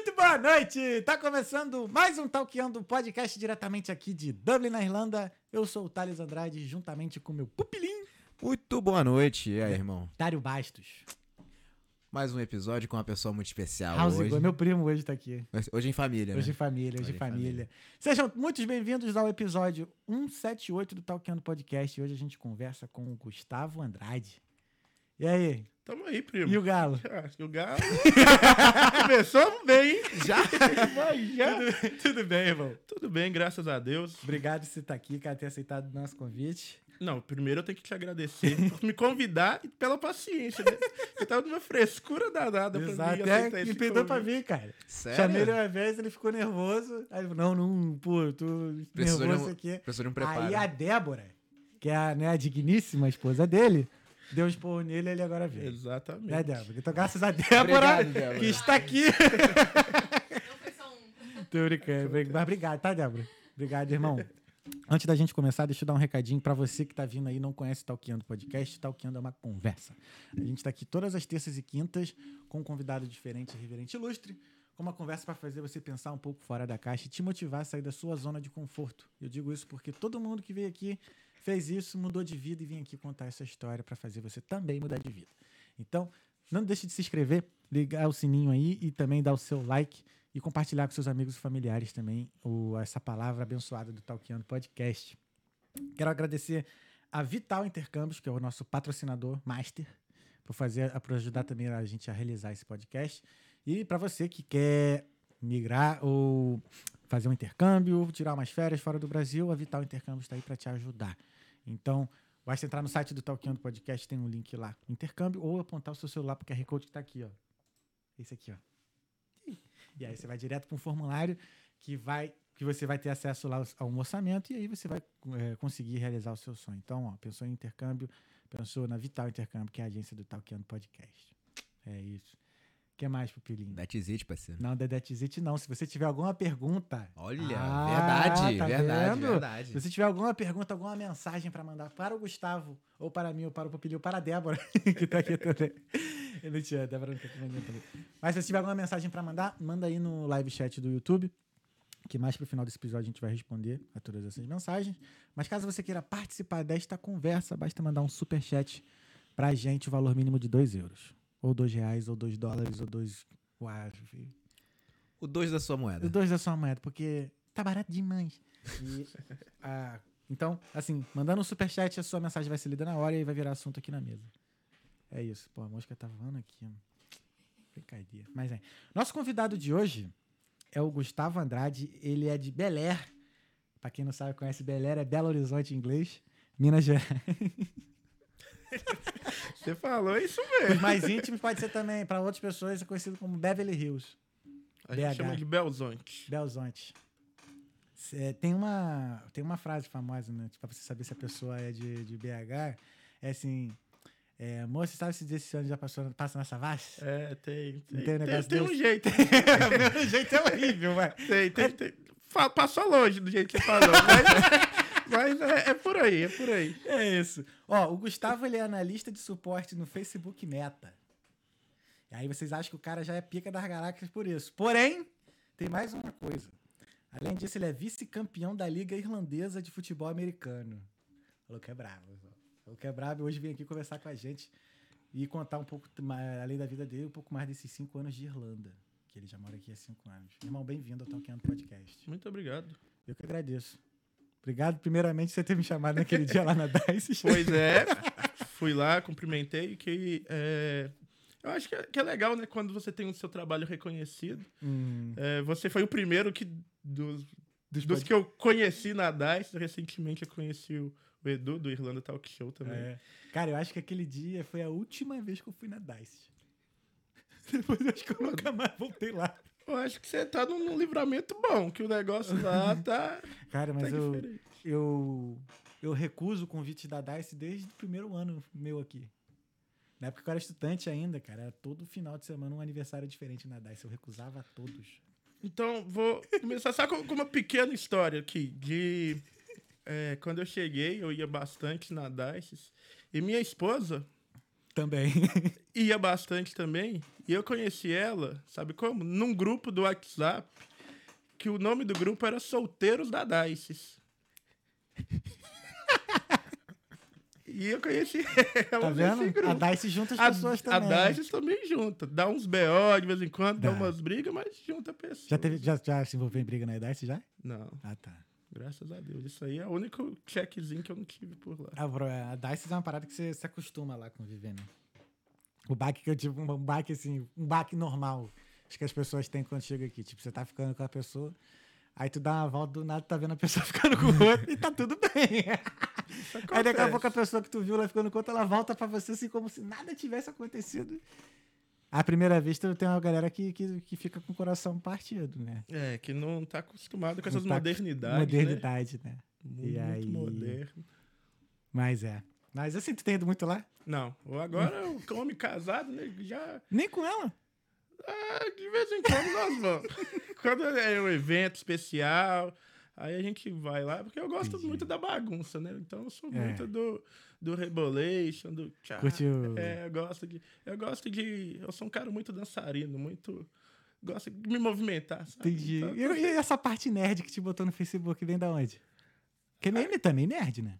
Muito boa noite! Tá começando mais um Talkeando podcast diretamente aqui de Dublin, na Irlanda. Eu sou o Thales Andrade, juntamente com meu pupilim, Muito boa noite, e aí, irmão? Dário Bastos. Mais um episódio com uma pessoa muito especial House hoje. Meu primo hoje tá aqui. Hoje em família, Hoje em né? família, hoje, em em família. família. Sejam muito bem-vindos ao episódio 178 do Talkeando Podcast. Hoje a gente conversa com o Gustavo Andrade. E aí? Tamo aí, primo. E o Galo? Ah, e o Galo. Começamos bem, hein? Já? Mas já. tudo, tudo bem, irmão? Tudo bem, graças a Deus. Obrigado por você estar aqui, cara, ter aceitado o nosso convite. Não, primeiro eu tenho que te agradecer por me convidar e pela paciência. Né? Você tava numa frescura danada pra Exato, mim até aceitar que esse pediu pra vir, cara. Sério? Chamei ele uma vez, ele ficou nervoso. Aí ele falou, não, não, pô, tô Precisou de nervoso um- aqui. Precisou de um preparo. Aí a Débora, que é a, né, a digníssima esposa dele, deu um esporro nele e ele agora veio. Exatamente. Né, Débora? Então, graças a Débora, Obrigado, Débora. que está aqui. Não foi só um. Tô brincando. Mas obrigado, tá, Débora? Obrigado, irmão. Antes da gente começar, deixa eu dar um recadinho pra você que tá vindo aí e não conhece o Talkeando Podcast. Talkeando é uma conversa. A gente tá aqui todas as terças e quintas com um convidado diferente, reverente ilustre, com uma conversa pra fazer você pensar um pouco fora da caixa e te motivar a sair da sua zona de conforto. Eu digo isso porque todo mundo que veio aqui fez isso, mudou de vida e vem aqui contar essa história pra fazer você também mudar de vida. Então, não deixe de se inscrever, ligar o sininho aí e também dar o seu like e compartilhar com seus amigos e familiares também o, essa palavra abençoada do Talkeando Podcast. Quero agradecer a Vital Intercâmbios, que é o nosso patrocinador master, por fazer, por ajudar também a gente a realizar esse podcast. E para você que quer migrar ou fazer um intercâmbio, tirar umas férias fora do Brasil, a Vital Intercâmbios está aí para te ajudar. Então, basta entrar no site do Talkeando Podcast, tem um link lá, intercâmbio, ou apontar o seu celular para o QR Code que está aqui, ó. Esse aqui, ó. E aí você vai direto para um formulário que vai que você vai ter acesso lá a um orçamento e aí você vai é, conseguir realizar o seu sonho. Então, ó, pensou em intercâmbio, pensou na Vital Intercâmbio, que é a agência do Talkeando Podcast. É isso. O que mais, Pupilinho? Datizite, parceiro. Não, Dedetizite não. Se você tiver alguma pergunta... Olha, Ah, verdade, tá verdade, vendo? verdade. Se você tiver alguma pergunta, alguma mensagem para mandar para o Gustavo, ou para mim, ou para o Pupilinho, ou para a Débora, que tá aqui também. Eu não tinha, a Débora não tá aqui também. Mas se você tiver alguma mensagem para mandar, manda aí no live chat do YouTube, que mais pro final desse episódio a gente vai responder a todas essas mensagens. Mas caso você queira participar desta conversa, basta mandar um super chat pra gente, o valor mínimo de 2 euros. Ou 2 reais, ou 2 dólares, ou 2... O dois da sua moeda. Os dois da sua moeda, porque tá barato demais. E, ah, então, assim, mandando um superchat, a sua mensagem vai ser lida na hora e vai virar assunto aqui na mesa. É isso. Pô, a mosca tá voando aqui. ó. Brincadeira. Mas é. Nosso convidado de hoje é o Gustavo Andrade. Ele é de Bel Air. Pra quem não sabe, conhece Bel Air, é Belo Horizonte em inglês. Minas Gerais. Você falou isso Os mesmo. mais íntimos pode ser também, para outras pessoas, é conhecido como Beverly Hills. A gente BH. chama de Belzonte. Belzonte. Cê- tem, uma, tem uma frase famosa, né? Tipo, pra você saber se a pessoa é de, de BH. É assim. É, moça, sabe se esse ano já passou, passa na Savassi? É, tem. Tem, tem um tem, tem um jeito. Meu jeito é horrível, vai. Tem, tem, tem. Fa- Passou longe do jeito que você falou. Mas, mas é, é por aí, é por aí. É isso. Ó, o Gustavo ele é analista de suporte no Facebook Meta. E aí vocês acham que o cara já é pica das galáxias por isso. Porém, tem mais uma coisa. Além disso, ele é vice-campeão da Liga Irlandesa de Futebol Americano. Falou que é bravo. Falou que é bravo e hoje vem aqui conversar com a gente e contar um pouco, mais, além da vida dele, um pouco mais desses cinco anos de Irlanda. Que ele já mora aqui há cinco anos. Irmão, bem-vindo ao Talkando Podcast. Muito obrigado. Eu que agradeço. Obrigado, primeiramente, você ter me chamado naquele dia lá na DICE. Pois é, fui lá, cumprimentei, que é, eu acho que é, que é legal, né, quando você tem o seu trabalho reconhecido. Hum, É, você foi o primeiro que, dos, dos dos que eu conheci na DICE, recentemente eu conheci o, o Edu, do Irlanda Talk Show também. É. Cara, eu acho que aquele dia foi a última vez que eu fui na DICE. Depois eu acho que eu nunca mais voltei lá. Eu acho que você tá num, num livramento bom, que o negócio lá tá, Cara, tá mas eu, diferente. eu, eu recuso o convite da DICE desde o primeiro ano meu aqui. Na época que eu era estudante ainda, cara, era todo final de semana um aniversário diferente na DICE. Eu recusava todos. Então, vou começar só com, com uma pequena história aqui. De é, quando eu cheguei, eu ia bastante na DICE. E minha esposa, Também. ia bastante também. E eu conheci ela, sabe como? Num grupo do WhatsApp, que o nome do grupo era Solteiros da Dices. e eu conheci ela Tá nesse vendo? grupo. A Dice junta as A, pessoas a também. né? Dices também junta. Dá uns BO de vez em quando, dá, Dá. umas brigas, mas junta pessoas. Já, teve, já, já se envolveu em briga na Dice já? Não, Ah, tá. Graças a Deus. Isso aí é o único checkzinho que eu não tive por lá. Ah, bro, a Dice é uma parada que você se acostuma lá conviver, né? O baque que eu tive, um baque assim, um baque normal. Acho que as pessoas têm quando chega aqui. Tipo, você tá ficando com a pessoa, aí tu dá uma volta do nada, tá vendo a pessoa ficando com o outro e tá tudo bem. Aí daqui a pouco a pessoa que tu viu lá ficando com outra, ela volta pra você assim como se nada tivesse acontecido. À primeira vista, tem uma galera que, que, que fica com o coração partido, né? É, que não tá acostumado com essas tá modernidades, né? Modernidade, né? Mundo E muito aí- moderno. Mas é. Mas assim, tu tem ido muito lá? Não, agora o homem casado, né, já... Nem com ela. Ah, de vez em quando nós vamos. quando é um evento especial, aí a gente vai lá, porque eu gosto Entendi. muito da bagunça, né? Então eu sou É. muito do, do rebolation, do tchá. Curte o- É, eu gosto de... Eu gosto de... Eu sou um cara muito dançarino, muito... Gosto de me movimentar, sabe? Entendi. Então, E, e essa parte nerd que te botou no Facebook vem da onde? Que é meme também nerd, né?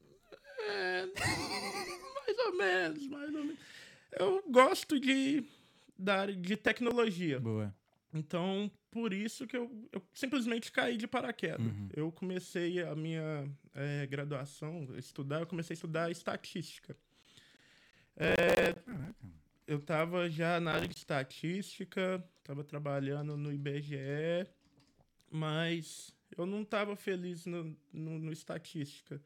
É, mais ou menos, mais ou menos. Eu gosto de, da área de tecnologia. Boa. Então, por isso que eu, eu simplesmente caí de paraquedas. Uhum. Eu comecei a minha eh, graduação, estudar, eu comecei a estudar estatística. Caraca. Eu estava já na área de estatística, estava trabalhando no IBGE, mas eu não estava feliz no, no, no estatística.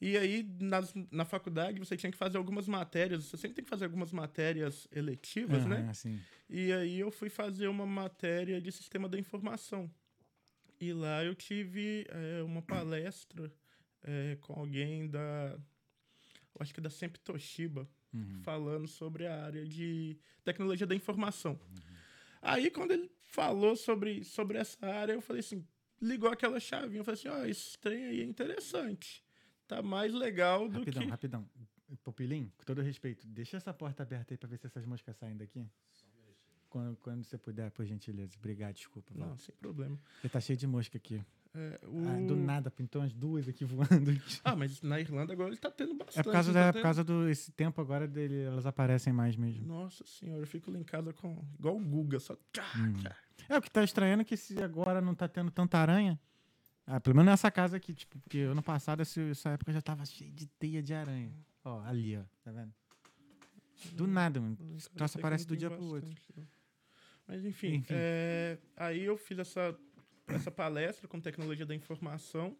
E aí, nas, na faculdade, você tinha que fazer algumas matérias, você sempre tem que fazer algumas matérias eletivas, né? Aham, assim. E aí eu fui fazer uma matéria de sistema da informação. E lá eu tive eh, uma palestra eh, com alguém da. Acho que da Sempre Toshiba, Uhum. falando sobre a área de tecnologia da informação. Aí quando ele falou sobre, sobre essa área, eu falei assim, ligou aquela chavinha, eu falei assim, ó, esse trem aí é interessante. Tá mais legal do Rapidão, que. rapidão. Popilim, com todo respeito, deixa essa porta aberta aí pra ver se essas moscas saem daqui. Quando, quando você puder, por gentileza. Obrigado, desculpa. Val. Não, sem problema. Porque tá cheio de mosca aqui. É, Ah, do o- nada, pintou umas duas aqui voando. Ah, mas na Irlanda agora ele tá tendo bastante. É por causa, não tá da, por tendo? causa do esse tempo agora dele, elas aparecem mais mesmo. Nossa senhora, eu fico lá em casa com. igual o Guga, só. Hum. É, o que tá estranhando é que se agora não tá tendo tanta aranha. Ah, pelo menos nessa casa aqui, tipo, porque ano passado, essa época já tava cheio de teia de aranha. Ó, ali, ó, tá vendo? Do nada, mano. Hum, eu sei que aparece do dia pro outro. bastante. Mas enfim, Enfim. é, aí eu fiz essa, essa palestra com tecnologia da informação.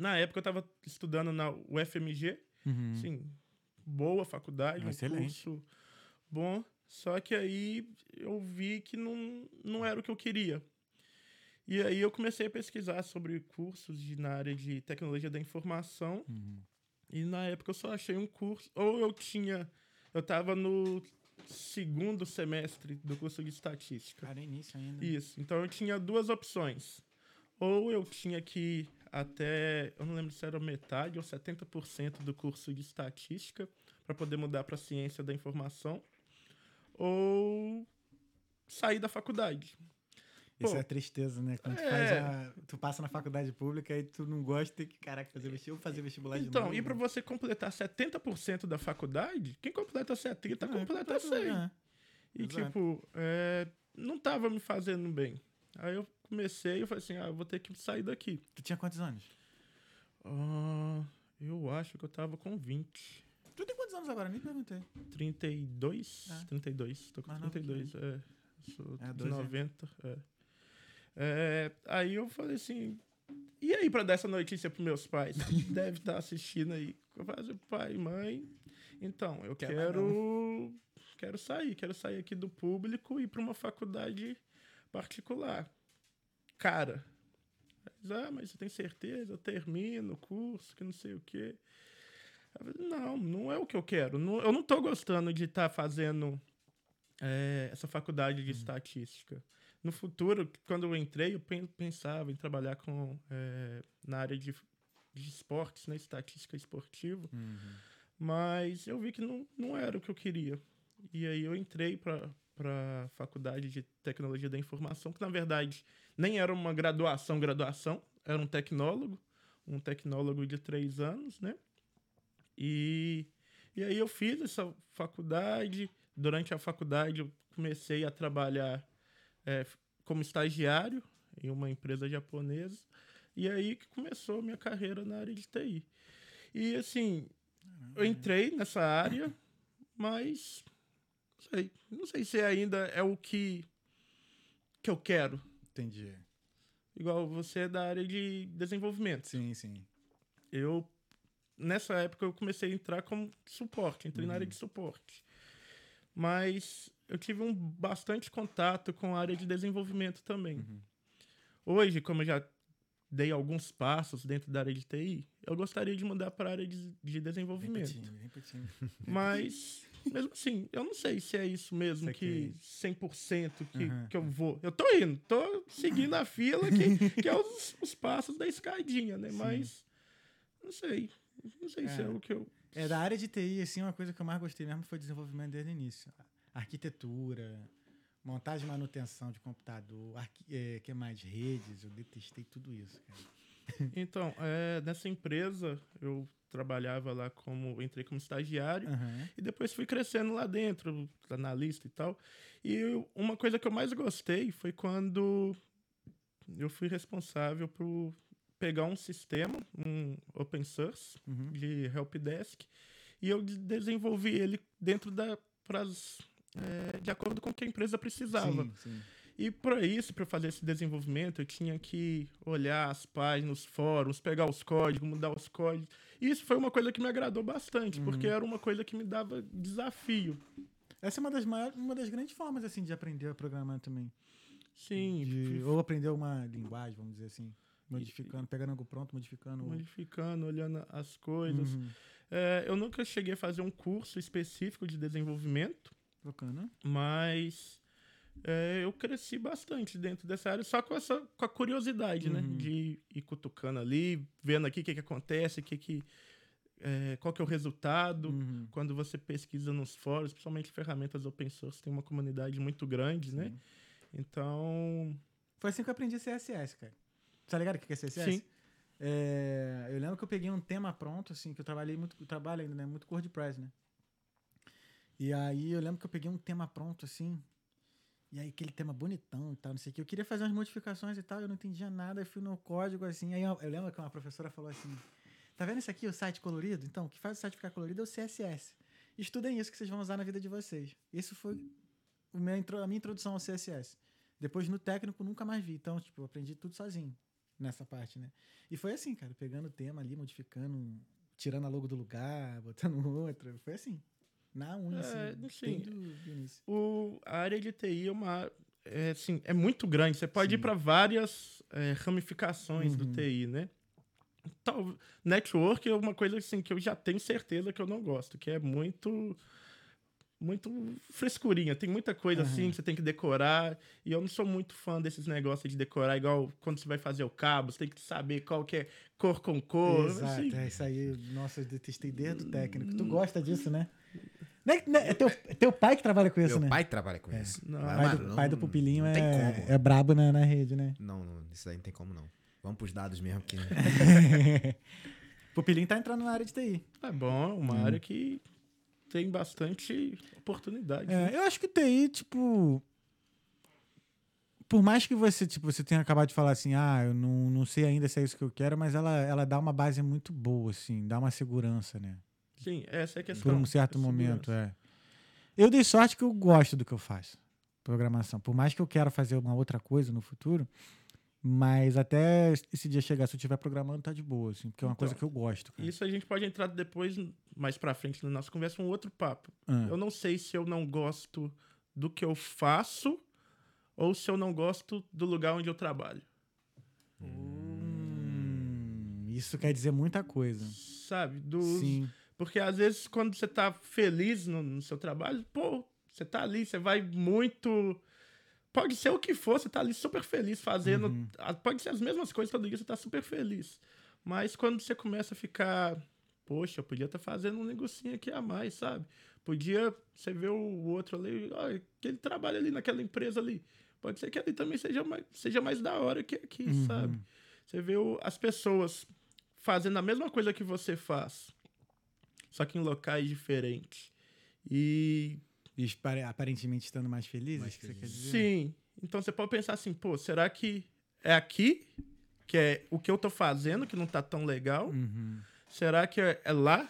Na época eu estava estudando na UFMG, Uhum. sim, boa faculdade, um Excelente. curso bom. Só que aí eu vi que não, não era o que eu queria. E aí eu comecei a pesquisar sobre cursos de, na área de tecnologia da informação. Uhum. E na época eu só achei um curso. Ou eu tinha. Eu tava no segundo semestre do curso de estatística. Cara, é início ainda. Isso. Então eu tinha duas opções. Ou eu tinha que até. Eu não lembro se era metade ou 70% do curso de estatística para poder mudar para ciência da informação. Ou sair da faculdade. Isso é tristeza, né? Quando tu, é. faz a- tu passa na faculdade pública e tu não gosta, tem que, caraca, fazer vestibular, fazer vestibular de Então, novo. e para você completar 70% da faculdade, quem completa 70 É, completa 100. é. E, Exato. tipo, é, não tava me fazendo bem. Aí eu comecei e falei assim, ah, vou ter que sair daqui. Tu tinha quantos anos? Ah, eu acho que eu tava com 20. Tu tem quantos anos agora? Nem perguntei. 32? Ah. 32. Tô com Mais novo que 32, é. Sou É, de dois, é. 90, é. É, Aí eu falei assim, e aí pra dar essa notícia pros meus pais? Deve estar assistindo aí. Eu falei assim, pai, mãe, então, eu Quer quero... Quero sair, quero sair aqui do público e ir pra uma faculdade particular. Cara, ah, mas você tem certeza? Eu termino o curso, que não sei o quê. Falei, Não, não é o que eu quero. Não- eu não tô gostando de estar fazendo é, essa faculdade de estatística. No futuro, quando eu entrei, eu pen- pensava em trabalhar com, é, na área de, de esportes, né? Estatística esportiva. Uhum. Mas eu vi que não, não era o que eu queria. E aí eu entrei para para faculdade de tecnologia da informação, que na verdade nem era uma graduação, graduação, era um tecnólogo, um tecnólogo de três anos, né? E, e aí eu fiz essa faculdade. Durante a faculdade eu comecei a trabalhar é, como estagiário em uma empresa japonesa. E aí que começou a minha carreira na área de TI. E assim, eu entrei nessa área, mas não sei, não sei se ainda é o que que eu quero. Entendi. Igual você é da área de desenvolvimento. Sim, sim. Eu nessa época eu comecei a entrar como suporte, entrei na área de suporte. Mas eu tive um bastante contato com a área de desenvolvimento também. Hoje, como eu já dei alguns passos dentro da área de TI, eu gostaria de mudar para a área de, de desenvolvimento. Repetindo, repetindo. Mas, mesmo assim, eu não sei se é isso mesmo Sei que 100% que, Aham. que eu vou. Eu tô indo, tô seguindo a fila, que, que é os, os passos da escadinha, né? Mas, não sei. Não sei se é É. o que eu. É, da área de TI, assim, uma coisa que eu mais gostei mesmo foi desenvolvimento desde o início. Arquitetura, montagem e manutenção de computador, é, que mais? Redes, eu detestei tudo isso, cara. Então, é, nessa empresa, eu trabalhava lá como. Entrei como estagiário. Aham. E depois fui crescendo lá dentro, analista e tal. E eu- uma coisa que eu mais gostei foi quando eu fui responsável por pegar um sistema, um open source Uhum. de helpdesk, e eu de- desenvolvi ele dentro da pras, é, de acordo com o que a empresa precisava. Sim, sim. E para isso, para fazer esse desenvolvimento, eu tinha que olhar as páginas, os fóruns, pegar os códigos, mudar os códigos. E isso foi uma coisa que me agradou bastante, porque era uma coisa que me dava desafio. Essa é uma das maiores, uma das grandes formas, assim, de aprender a programar também. Sim, De- ou aprender uma linguagem, vamos dizer assim. Modificando, pegando algo pronto, modificando. modificando, olhando as coisas. Uhum. É, eu nunca cheguei a fazer um curso específico de desenvolvimento, Bacana. mas é, eu cresci bastante dentro dessa área, só com essa com a curiosidade, né? Uhum. De ir cutucando ali, vendo aqui o que, que acontece, o que que, é, qual que é o resultado. Uhum. Quando você pesquisa nos fóruns, principalmente ferramentas open source, tem uma comunidade muito grande, né? Sim. Então, Foi assim que eu aprendi CSS, cara. Tá ligado o que é CSS? Sim. É, eu lembro que eu peguei um tema pronto, assim, que eu trabalhei muito, trabalho ainda, né? Muito com WordPress, né? E aí eu lembro que eu peguei um tema pronto, assim, e aí aquele tema bonitão e tal, não sei o que. Eu queria fazer umas modificações e tal, eu não entendia nada, aí fui no código, assim, aí eu, eu lembro que uma professora falou assim, tá vendo isso aqui, o site colorido? Então, o que faz o site ficar colorido é o CSS. Estudem isso que vocês vão usar na vida de vocês. Isso foi o meu, a minha introdução ao CSS. Depois, no técnico, nunca mais vi. Então, tipo, eu aprendi tudo sozinho nessa parte, né? E foi assim, cara, pegando o tema ali, modificando, tirando a logo do lugar, botando outra. Foi assim. Na unha, É, assim, sim. desde o do a área de TI é uma é, assim, é muito grande. Você pode Sim. ir para várias é, ramificações do Uhum. TI, né? Tal, network é uma coisa assim que eu já tenho certeza que eu não gosto, que é muito muito frescurinha. Tem muita coisa assim Aham. que você tem que decorar. E eu não sou muito fã desses negócios de decorar, igual quando você vai fazer o cabo, você tem que saber qual que é cor com cor. Exato, assim. é isso aí. Nossa, eu detestei desde o técnico. Tu gosta disso, né? Não é, não é- é teu, é teu pai que trabalha com isso, Meu né? pai trabalha com isso. Não. O Mas, pai, do, não- pai do pupilinho é, como. é brabo na, na rede, né? Não, não, isso aí não tem como não. Vamos pros dados mesmo que Pupilinho tá entrando na área de TI. É bom, é uma área que tem bastante oportunidade. né? É, eu acho que TI, tipo. Por mais que você, tipo, você tenha acabado de falar assim, ah, eu não, não sei ainda se é isso que eu quero, mas ela, ela dá uma base muito boa, assim, dá uma segurança, né? Sim, essa é a questão. Por um certo é momento, é. Eu dei sorte que eu gosto do que eu faço, programação. Por mais que eu quero fazer uma outra coisa no futuro, mas até esse dia chegar, se eu estiver programando, tá de boa, assim, porque é uma Então, coisa que eu gosto. cara. Isso a gente pode entrar depois, mais pra frente na nossa conversa, um outro papo. Ah. Eu não sei se eu não gosto do que eu faço ou se eu não gosto do lugar onde eu trabalho. Hum, isso quer dizer muita coisa. Sabe? Do, Sim. Porque às vezes quando você tá feliz no, no seu trabalho, pô, você tá ali, você vai muito. Pode ser o que for, você tá ali super feliz fazendo. Uhum. Pode ser as mesmas coisas todo dia, você tá super feliz. Mas quando você começa a ficar. poxa, eu podia estar fazendo um negocinho aqui a mais, sabe? Podia você ver o outro ali, ó, que ele trabalha ali naquela empresa ali. Pode ser que ali também seja mais, seja mais da hora que aqui, Uhum. sabe? Você vê o- as pessoas fazendo a mesma coisa que você faz, só que em locais diferentes. E E aparentemente estando mais felizes, Mais que você quer dizer? Sim. Então você pode pensar assim, pô, será que é aqui que é o que eu tô fazendo que não tá tão legal? Uhum. Será que é é lá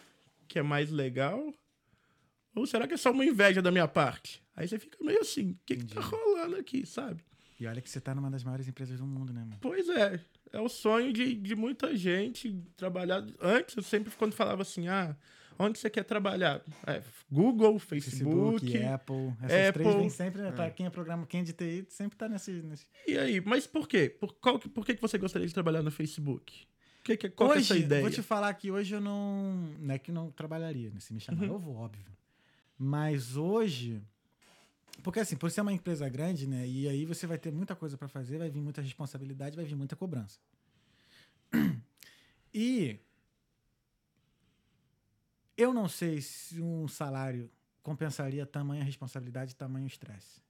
que é mais legal? Ou será que é só uma inveja da minha parte? Aí você fica meio assim, o que, que tá rolando aqui, sabe? E olha que você tá numa das maiores empresas do mundo, né, mano? Pois é, é o sonho de, de muita gente trabalhar. Antes, eu sempre, quando falava assim, ah, onde você quer trabalhar? É, Google, Facebook. Facebook, Apple. Essas Apple. três vêm sempre, né? Pra quem é programa, quem é de TI, sempre tá nesse. nesse... E aí, mas por quê? Por, qual, que- por que, que você gostaria de trabalhar no Facebook? Que, que, qual é hoje, essa ideia? vou te falar que hoje eu não. Não é que não trabalharia, né? Se me chamar, Uhum. eu vou, óbvio. Mas hoje. Porque assim, por ser uma empresa grande, né? E aí você vai ter muita coisa pra fazer, vai vir muita responsabilidade, vai vir muita cobrança. E eu não sei se um salário compensaria tamanha responsabilidade e tamanho estresse.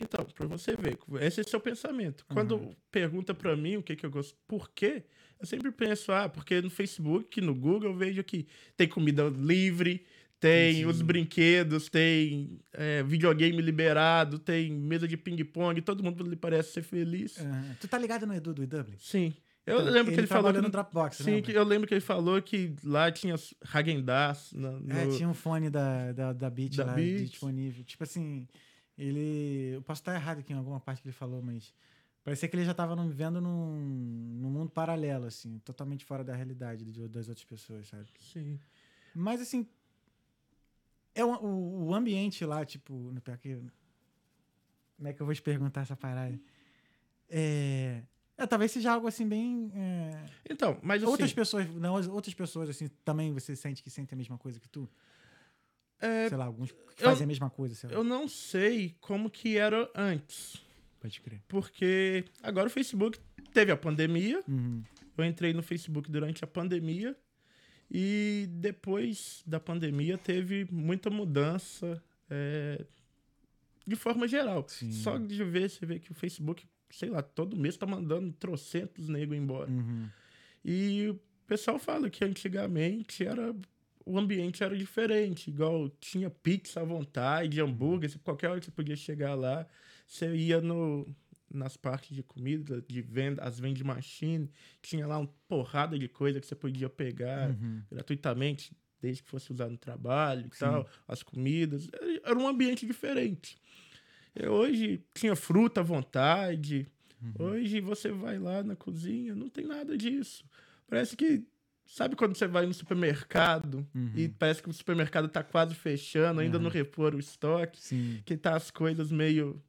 Então, pra você ver, esse é o seu pensamento. Quando Uhum. pergunta pra mim o que que eu gosto, por quê? Eu sempre penso, ah, porque no Facebook, no Google, eu vejo que tem comida livre, tem Entendi. os brinquedos, tem é, videogame liberado, tem mesa de ping-pong, todo mundo parece ser feliz. Aham. Tu tá ligado no Edu do IW? Sim. Eu Então, lembro que ele falou que no Dropbox, Sim, lembra? que eu lembro que ele falou que lá tinha Hagendaz no, É, tinha um fone da, da, da Beat Da lá Beat. disponível. Tipo assim, ele. Eu posso estar errado aqui em alguma parte que ele falou, mas. Parecia que ele já estava vivendo num, num mundo paralelo, assim, totalmente fora da realidade de- das outras pessoas, sabe? Sim. Mas assim. É o, o, o ambiente lá, tipo, no pior que. Como é que eu vou te perguntar essa parada? É. é, talvez seja algo assim bem. é, Então, mas assim, outras pessoas, não, outras pessoas assim, também você sente que sentem a mesma coisa que tu? é, sei lá, alguns que eu- fazem a mesma coisa, sei lá. eu não sei como que era antes. Pode crer. Porque agora o Facebook teve a pandemia. Uhum. Eu entrei no Facebook durante a pandemia. E depois da pandemia teve muita mudança é, de forma geral. Sim. Só de ver, você vê que o Facebook, sei lá, todo mês tá mandando trocentos nego embora. Uhum. E o pessoal fala que antigamente era o ambiente era diferente, igual tinha pizza à vontade, hambúrguer, qualquer hora que você podia chegar lá, você ia no nas partes de comida, de venda, as vending machine, tinha lá uma porrada de coisa que você podia pegar Uhum. gratuitamente, desde que fosse usar no trabalho e Sim. tal, as comidas, era um ambiente diferente. E hoje tinha fruta à vontade, Uhum. Hoje você vai lá na cozinha, não tem nada disso. Parece que. Sabe quando você vai no supermercado Uhum. e parece que o supermercado tá quase fechando, ainda Uhum. não repor o estoque, Sim. que tá as coisas meio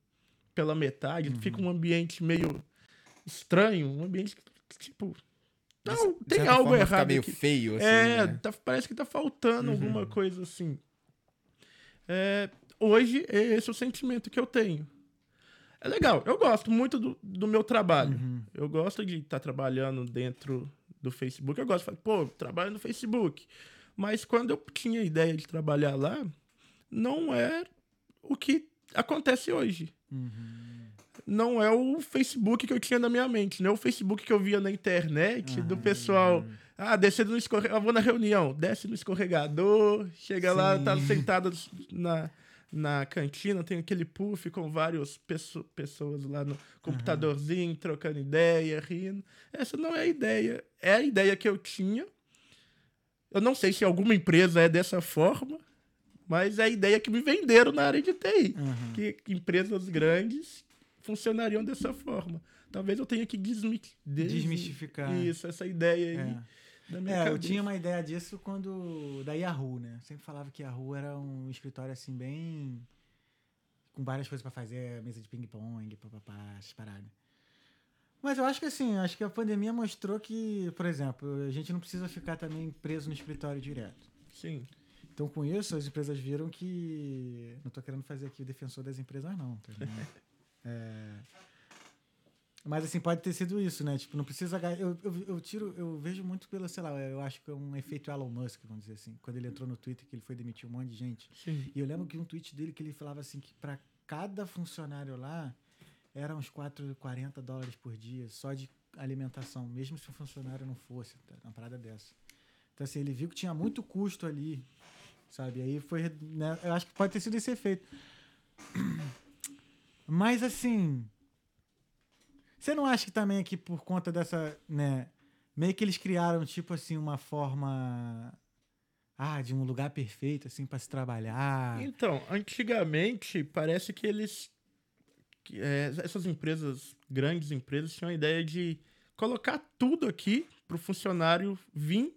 pela metade, Uhum. fica um ambiente meio estranho, um ambiente que, tipo. Não, De tem algo forma, fica errado meio aqui. feio, assim, É, né? tá- parece que tá faltando Uhum. alguma coisa assim. É, hoje, é esse o sentimento que eu tenho. É legal, eu gosto muito do, do meu trabalho. Uhum. Eu gosto de estar trabalhando dentro do Facebook. Eu gosto de falar, pô, trabalho no Facebook. Mas quando eu tinha a ideia de trabalhar lá, não é o que acontece hoje. Uhum. Não é o Facebook que eu tinha na minha mente, não é o Facebook que eu via na internet do pessoal. Ah, descendo no escorregador. Eu vou na reunião, desce no escorregador, chega lá, Sim. tá sentado na, na cantina, tem aquele puff com várias pesso- pessoas lá no computadorzinho, trocando ideia, rindo. Essa não é a ideia. É a ideia que eu tinha. Eu não sei se alguma empresa é dessa forma, mas é a ideia que me venderam na área de TI. Uhum. Que empresas grandes funcionariam dessa forma. Talvez eu tenha que desmi des- Desmistificar. Isso, essa ideia aí É. da minha É, eu cabeça. tinha uma ideia disso quando. da Yahoo, né? Eu sempre falava que Yahoo era um escritório assim, bem. com várias coisas pra fazer, mesa de ping-pong, papapá, essas paradas. Mas eu acho que assim, acho que a pandemia mostrou que, por exemplo, a gente não precisa ficar também preso no escritório direto. Sim. Então, com isso, as empresas viram que. Não tô querendo fazer aqui o defensor das empresas, não. Tá? É, Mas assim, pode ter sido isso, né? Tipo, não precisa. Eu, eu, eu tiro, eu vejo muito pelo, sei lá, eu acho que é um efeito Elon Musk, vamos dizer assim. Quando ele entrou no Twitter, que ele foi demitir um monte de gente. Sim. E eu lembro que um tweet dele que ele falava assim que para cada funcionário lá era uns 4, 40 dólares por dia só de alimentação, mesmo se o funcionário não fosse, tá? uma parada dessa. Então assim, ele viu que tinha muito custo ali, sabe? Aí foi, né? Eu acho que pode ter sido esse efeito. Mas assim, você não acha que também que por conta dessa, né, meio que eles criaram tipo assim uma forma ah, de um lugar perfeito assim para se trabalhar. Então, antigamente, parece que eles. que, é, essas empresas, grandes empresas, tinham a ideia de colocar tudo aqui para o funcionário vir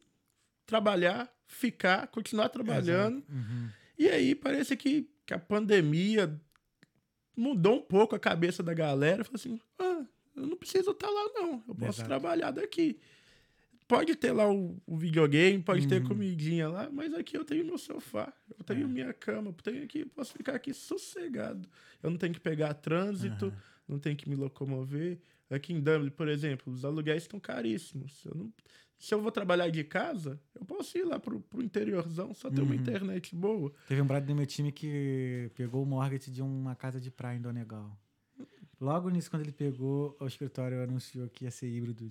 trabalhar, ficar, continuar trabalhando. Uhum. E aí parece que, que a pandemia mudou um pouco a cabeça da galera. Falou assim: ah, eu não preciso estar lá, não. Eu posso Exato. trabalhar daqui. Pode ter lá o, o videogame, pode ter Uhum. comidinha lá, mas aqui eu tenho meu sofá, eu tenho É. minha cama, eu tenho aqui, posso ficar aqui sossegado. Eu não tenho que pegar trânsito, Aham. não tenho que me locomover. Aqui em Dublin, por exemplo, os aluguéis estão caríssimos. Eu não- se eu vou trabalhar de casa, eu posso ir lá pro, pro interiorzão, só ter uma Uhum. internet boa. Teve um brother do meu time que pegou o mortgage de uma casa de praia em Donegal. Logo nisso, quando ele pegou, o escritório anunciou que ia ser híbrido.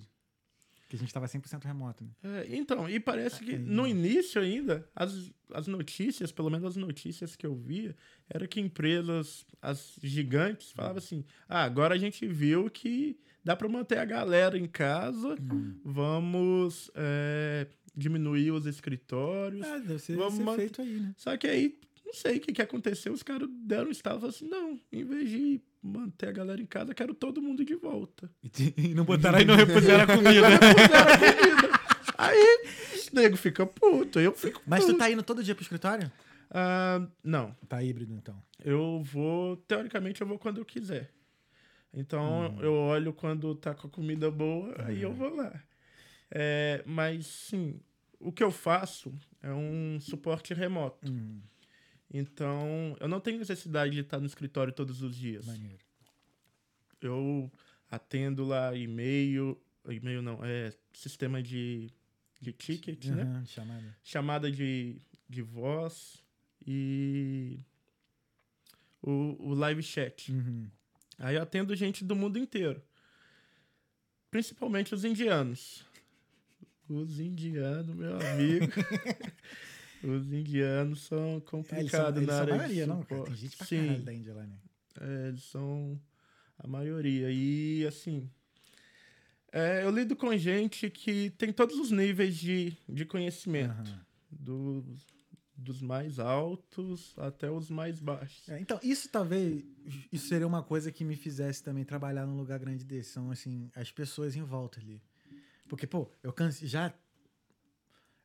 Que a gente tava 100% remoto, né? É, então, e parece que Aí. no início ainda, as, as notícias, pelo menos as notícias que eu via, era que empresas, as gigantes, falavam assim: ah, agora a gente viu que dá para manter a galera em casa, vamos é, diminuir os escritórios. Ah, deve ser, Vamos ser man- feito aí, né? Só que aí, não sei o que, que aconteceu, os caras deram um estalo e falaram assim: não, em vez de manter a galera em casa, quero todo mundo de volta. E não botaram aí, não repuseram a comida. Puseram a comida. Aí, o nego fica puto, eu fico Mas tu puto. tá indo todo dia pro escritório? Ah, não, Tá híbrido, então. eu vou, teoricamente eu vou quando eu quiser. Então eu olho quando tá com a comida boa, aí eu vou lá. É, mas sim, o que eu faço é um suporte remoto. Hum, Então eu não tenho necessidade de estar no escritório todos os dias. maneiro. Eu atendo lá e-mail, e-mail não, é sistema de, de ticket, né? Aham, chamada. chamada de, de voz e o, o live chat. Uhum. Aí eu atendo gente do mundo inteiro. Principalmente os indianos. Os indianos, meu amigo. os indianos são É, eles são, complicados eles na são a área maioria, não? Cara, tem gente pra Sim, caralho da Índia lá, né? é, eles são a maioria. E, assim, é, eu lido com gente que tem todos os níveis de, de conhecimento. Aham. dos, dos mais altos até os mais baixos. É, então, isso talvez isso seria uma coisa que me fizesse também trabalhar num lugar grande desse. São, assim, as pessoas em volta ali. Porque, pô, eu canse, já.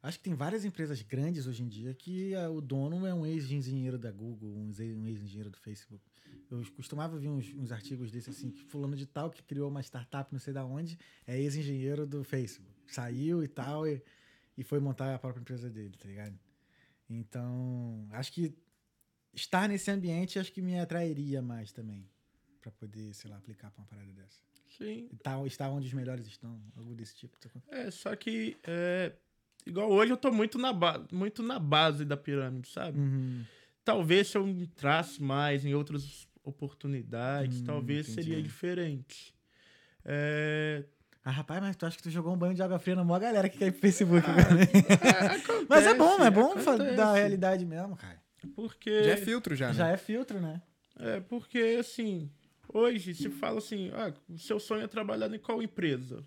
Acho que tem várias empresas grandes hoje em dia que ah, o dono é um ex-engenheiro da Google, um ex- ex-engenheiro do Facebook. Eu costumava ver uns, uns artigos desses assim, que fulano de tal, que criou uma startup não sei da onde, é ex-engenheiro do Facebook. Saiu e tal, e, e foi montar a própria empresa dele, tá ligado? Então, acho que estar nesse ambiente acho que me atrairia mais também. Pra poder, sei lá, aplicar pra uma parada dessa. Sim. Tá- estar onde os melhores estão, algo desse tipo. É, só que é, igual hoje eu tô muito na, ba muito na base da pirâmide, sabe? Uhum. Talvez se eu entrasse mais em outras oportunidades, Hum, talvez entendi. seria diferente. É, Ah, rapaz, mas tu acha que tu jogou um banho de água fria na maior galera que quer ir pro Facebook, Ah, cara. acontece, Mas é bom, é bom acontece. da realidade mesmo, cara. Porque Já é filtro já, né? Já é filtro, né? É, porque assim, hoje se fala assim, ah, o seu sonho é trabalhar em qual empresa?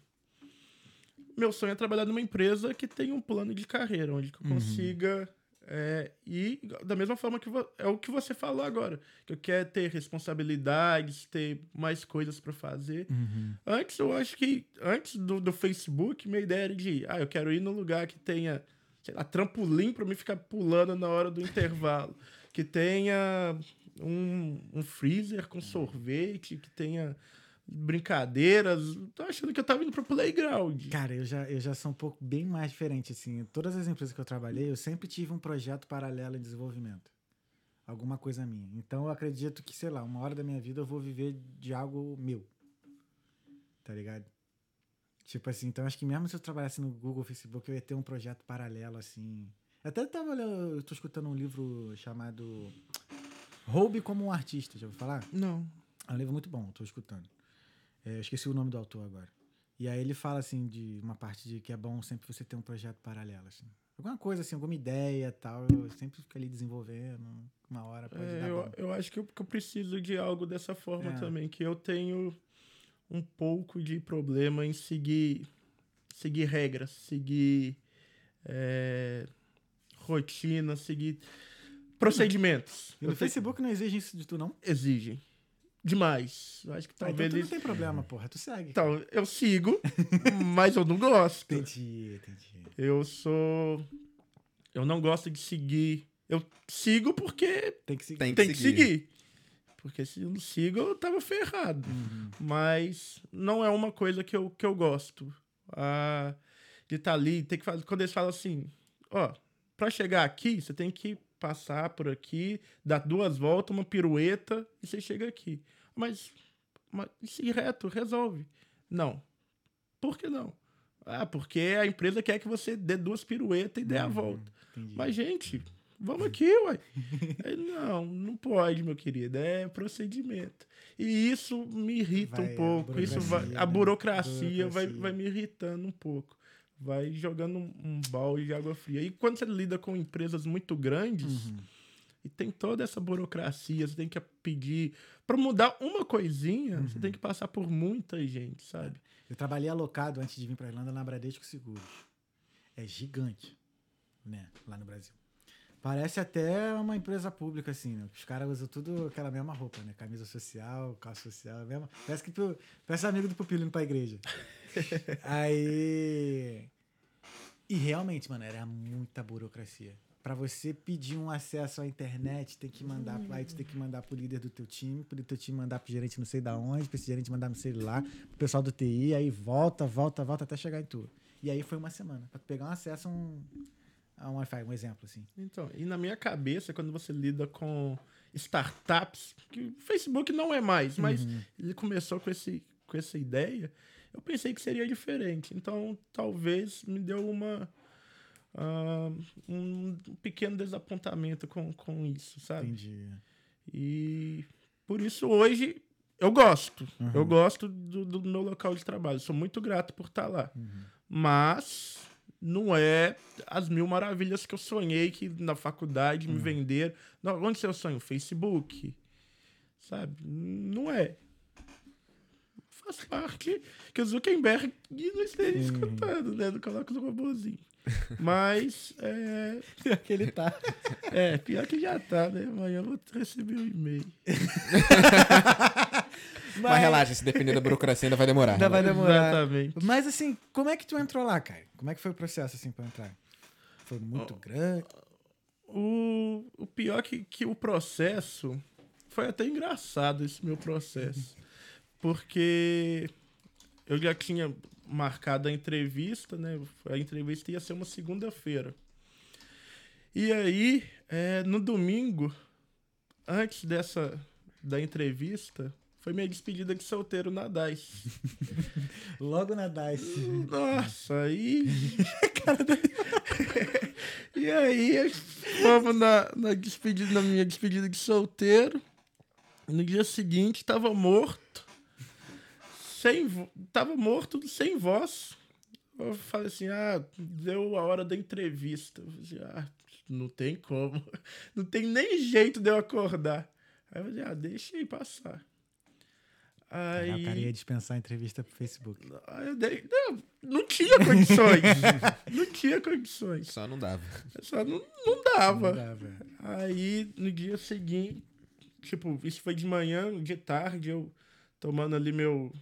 Meu sonho é trabalhar numa empresa que tenha um plano de carreira, onde que eu Uhum. consiga é, ir da mesma forma que é o que você falou agora, que eu quero ter responsabilidades, ter mais coisas para fazer. Uhum. Antes, eu acho que antes do, do Facebook, minha ideia era de, ah, eu quero ir num lugar que tenha, sei lá, trampolim para mim ficar pulando na hora do intervalo, que tenha um, um freezer com sorvete, que tenha brincadeiras. Tô achando que eu tava indo pro playground. Cara, eu já, eu já sou um pouco bem mais diferente, assim. Todas as empresas que eu trabalhei, eu sempre tive um projeto paralelo em desenvolvimento. Alguma coisa minha. Então eu acredito que, sei lá, uma hora da minha vida eu vou viver de algo meu. tá ligado? Tipo assim, então acho que mesmo se eu trabalhasse no Google, Facebook, eu ia ter um projeto paralelo, assim. Até tava olhando, eu tô escutando um livro chamado Roube como um Artista, já ouviu falar? Não. É um livro muito bom, tô escutando. É, eu esqueci o nome do autor agora. E aí ele fala, assim, de uma parte de que é bom sempre você ter um projeto paralelo, assim. Alguma coisa, assim, alguma ideia e tal, eu sempre fico ali desenvolvendo, uma hora pode É, dar eu, bom. eu acho que eu, que eu preciso de algo dessa forma É. também, que eu tenho um pouco de problema em seguir, seguir regras, seguir é, rotina, seguir procedimentos. E Eu no tenho- Facebook não exige isso de tu, não? exigem demais. Eu acho que Ah, então talvez tu não tem problema, porra, tu segue. Então, eu sigo, mas eu não gosto. Entendi, entendi. Eu sou. Eu não gosto de seguir. Eu sigo porque Tem que seguir. Tem tem que que seguir. seguir. Porque se eu não sigo, eu tava ferrado. Uhum. Mas não é uma coisa que eu, que eu gosto. Ah, de estar ali, tem que fazer. Quando eles falam assim, ó, pra chegar aqui, você tem que passar por aqui, dar duas voltas, uma pirueta e você chega aqui. Mas, mas se ir reto, resolve. Não. Por que não? Ah, porque a empresa quer que você dê duas piruetas e dê a Uhum. volta. Entendi. Mas, gente, vamos aqui, uai. Não, não pode, meu querido. É procedimento. E isso me irrita Vai, um a pouco. Isso vai, burocracia, a né? burocracia, Vai, Burocracia. vai me irritando um pouco. Vai jogando um, um balde de água fria. E quando você lida com empresas muito grandes, Uhum. e tem toda essa burocracia, você tem que pedir. Pra mudar uma coisinha, você Uhum. tem que passar por muita gente, sabe? Eu trabalhei alocado antes de vir pra Irlanda na Bradesco Seguros. É gigante, né? Lá no Brasil. Parece até uma empresa pública, assim, né? Os caras usam tudo aquela mesma roupa, né? Camisa social, calça social, mesmo. Parece que tu, parece amigo do pupilo indo pra igreja. Aí. E realmente, mano, era muita burocracia. Pra você pedir um acesso à internet, tem que mandar, aí tu tem que mandar pro líder do teu time, pro teu time mandar pro gerente não sei da onde, pra esse gerente mandar sei lá, pro pessoal do TI, aí volta, volta, volta até chegar em tu. E aí foi uma semana, pra tu pegar um acesso a um, a um Wi-Fi, um exemplo, assim. Então, e na minha cabeça, quando você lida com startups, que o Facebook não é mais, mas ele começou com, esse, com essa ideia, eu pensei que seria diferente. Então, talvez me deu uma ah, um pequeno desapontamento com, com isso, sabe? Entendi. E por isso hoje eu gosto. Uhum. Eu gosto do, do meu local de trabalho. Sou muito grato por estar lá. Uhum. Mas não é as mil maravilhas que eu sonhei que na faculdade Uhum. me vender. Não, onde seu sonho? Facebook. Sabe? Não é. Faz parte que o Zuckerberg não esteja Uhum. escutando, né? Não coloca os robôzinhos. Mas, é, Aquele tá. é, pior que já tá, né? Amanhã eu vou receber um e-mail. Mas relaxa, se depender da burocracia ainda vai demorar. Ainda vai demorar. Exatamente. Mas assim, como é que tu entrou lá, cara? Como é que foi o processo assim pra entrar? Foi muito grande. O, o pior que, que o processo foi até engraçado esse meu processo. Porque eu já tinha marcado a entrevista, né? A entrevista ia ser uma segunda-feira. E aí, é, no domingo, antes dessa da entrevista, foi minha despedida de solteiro na DAIS. Logo na DICE. Nossa, aí. e aí, fomos na, na, despedida, na minha despedida de solteiro. No dia seguinte, tava morto. Sem, tava morto, sem voz. Eu falei assim: ah, deu a hora da entrevista. Eu falei assim, ah, não tem como. Não tem nem jeito de eu acordar. Aí eu falei: ah, deixa aí passar. Aí. O cara ia dispensar a entrevista pro Facebook. Aí eu dei- Não, não tinha condições. não tinha condições. Só não dava. Só não, não dava. Não velho. Aí no dia seguinte, tipo, isso foi de manhã, de tarde, eu tomando ali meu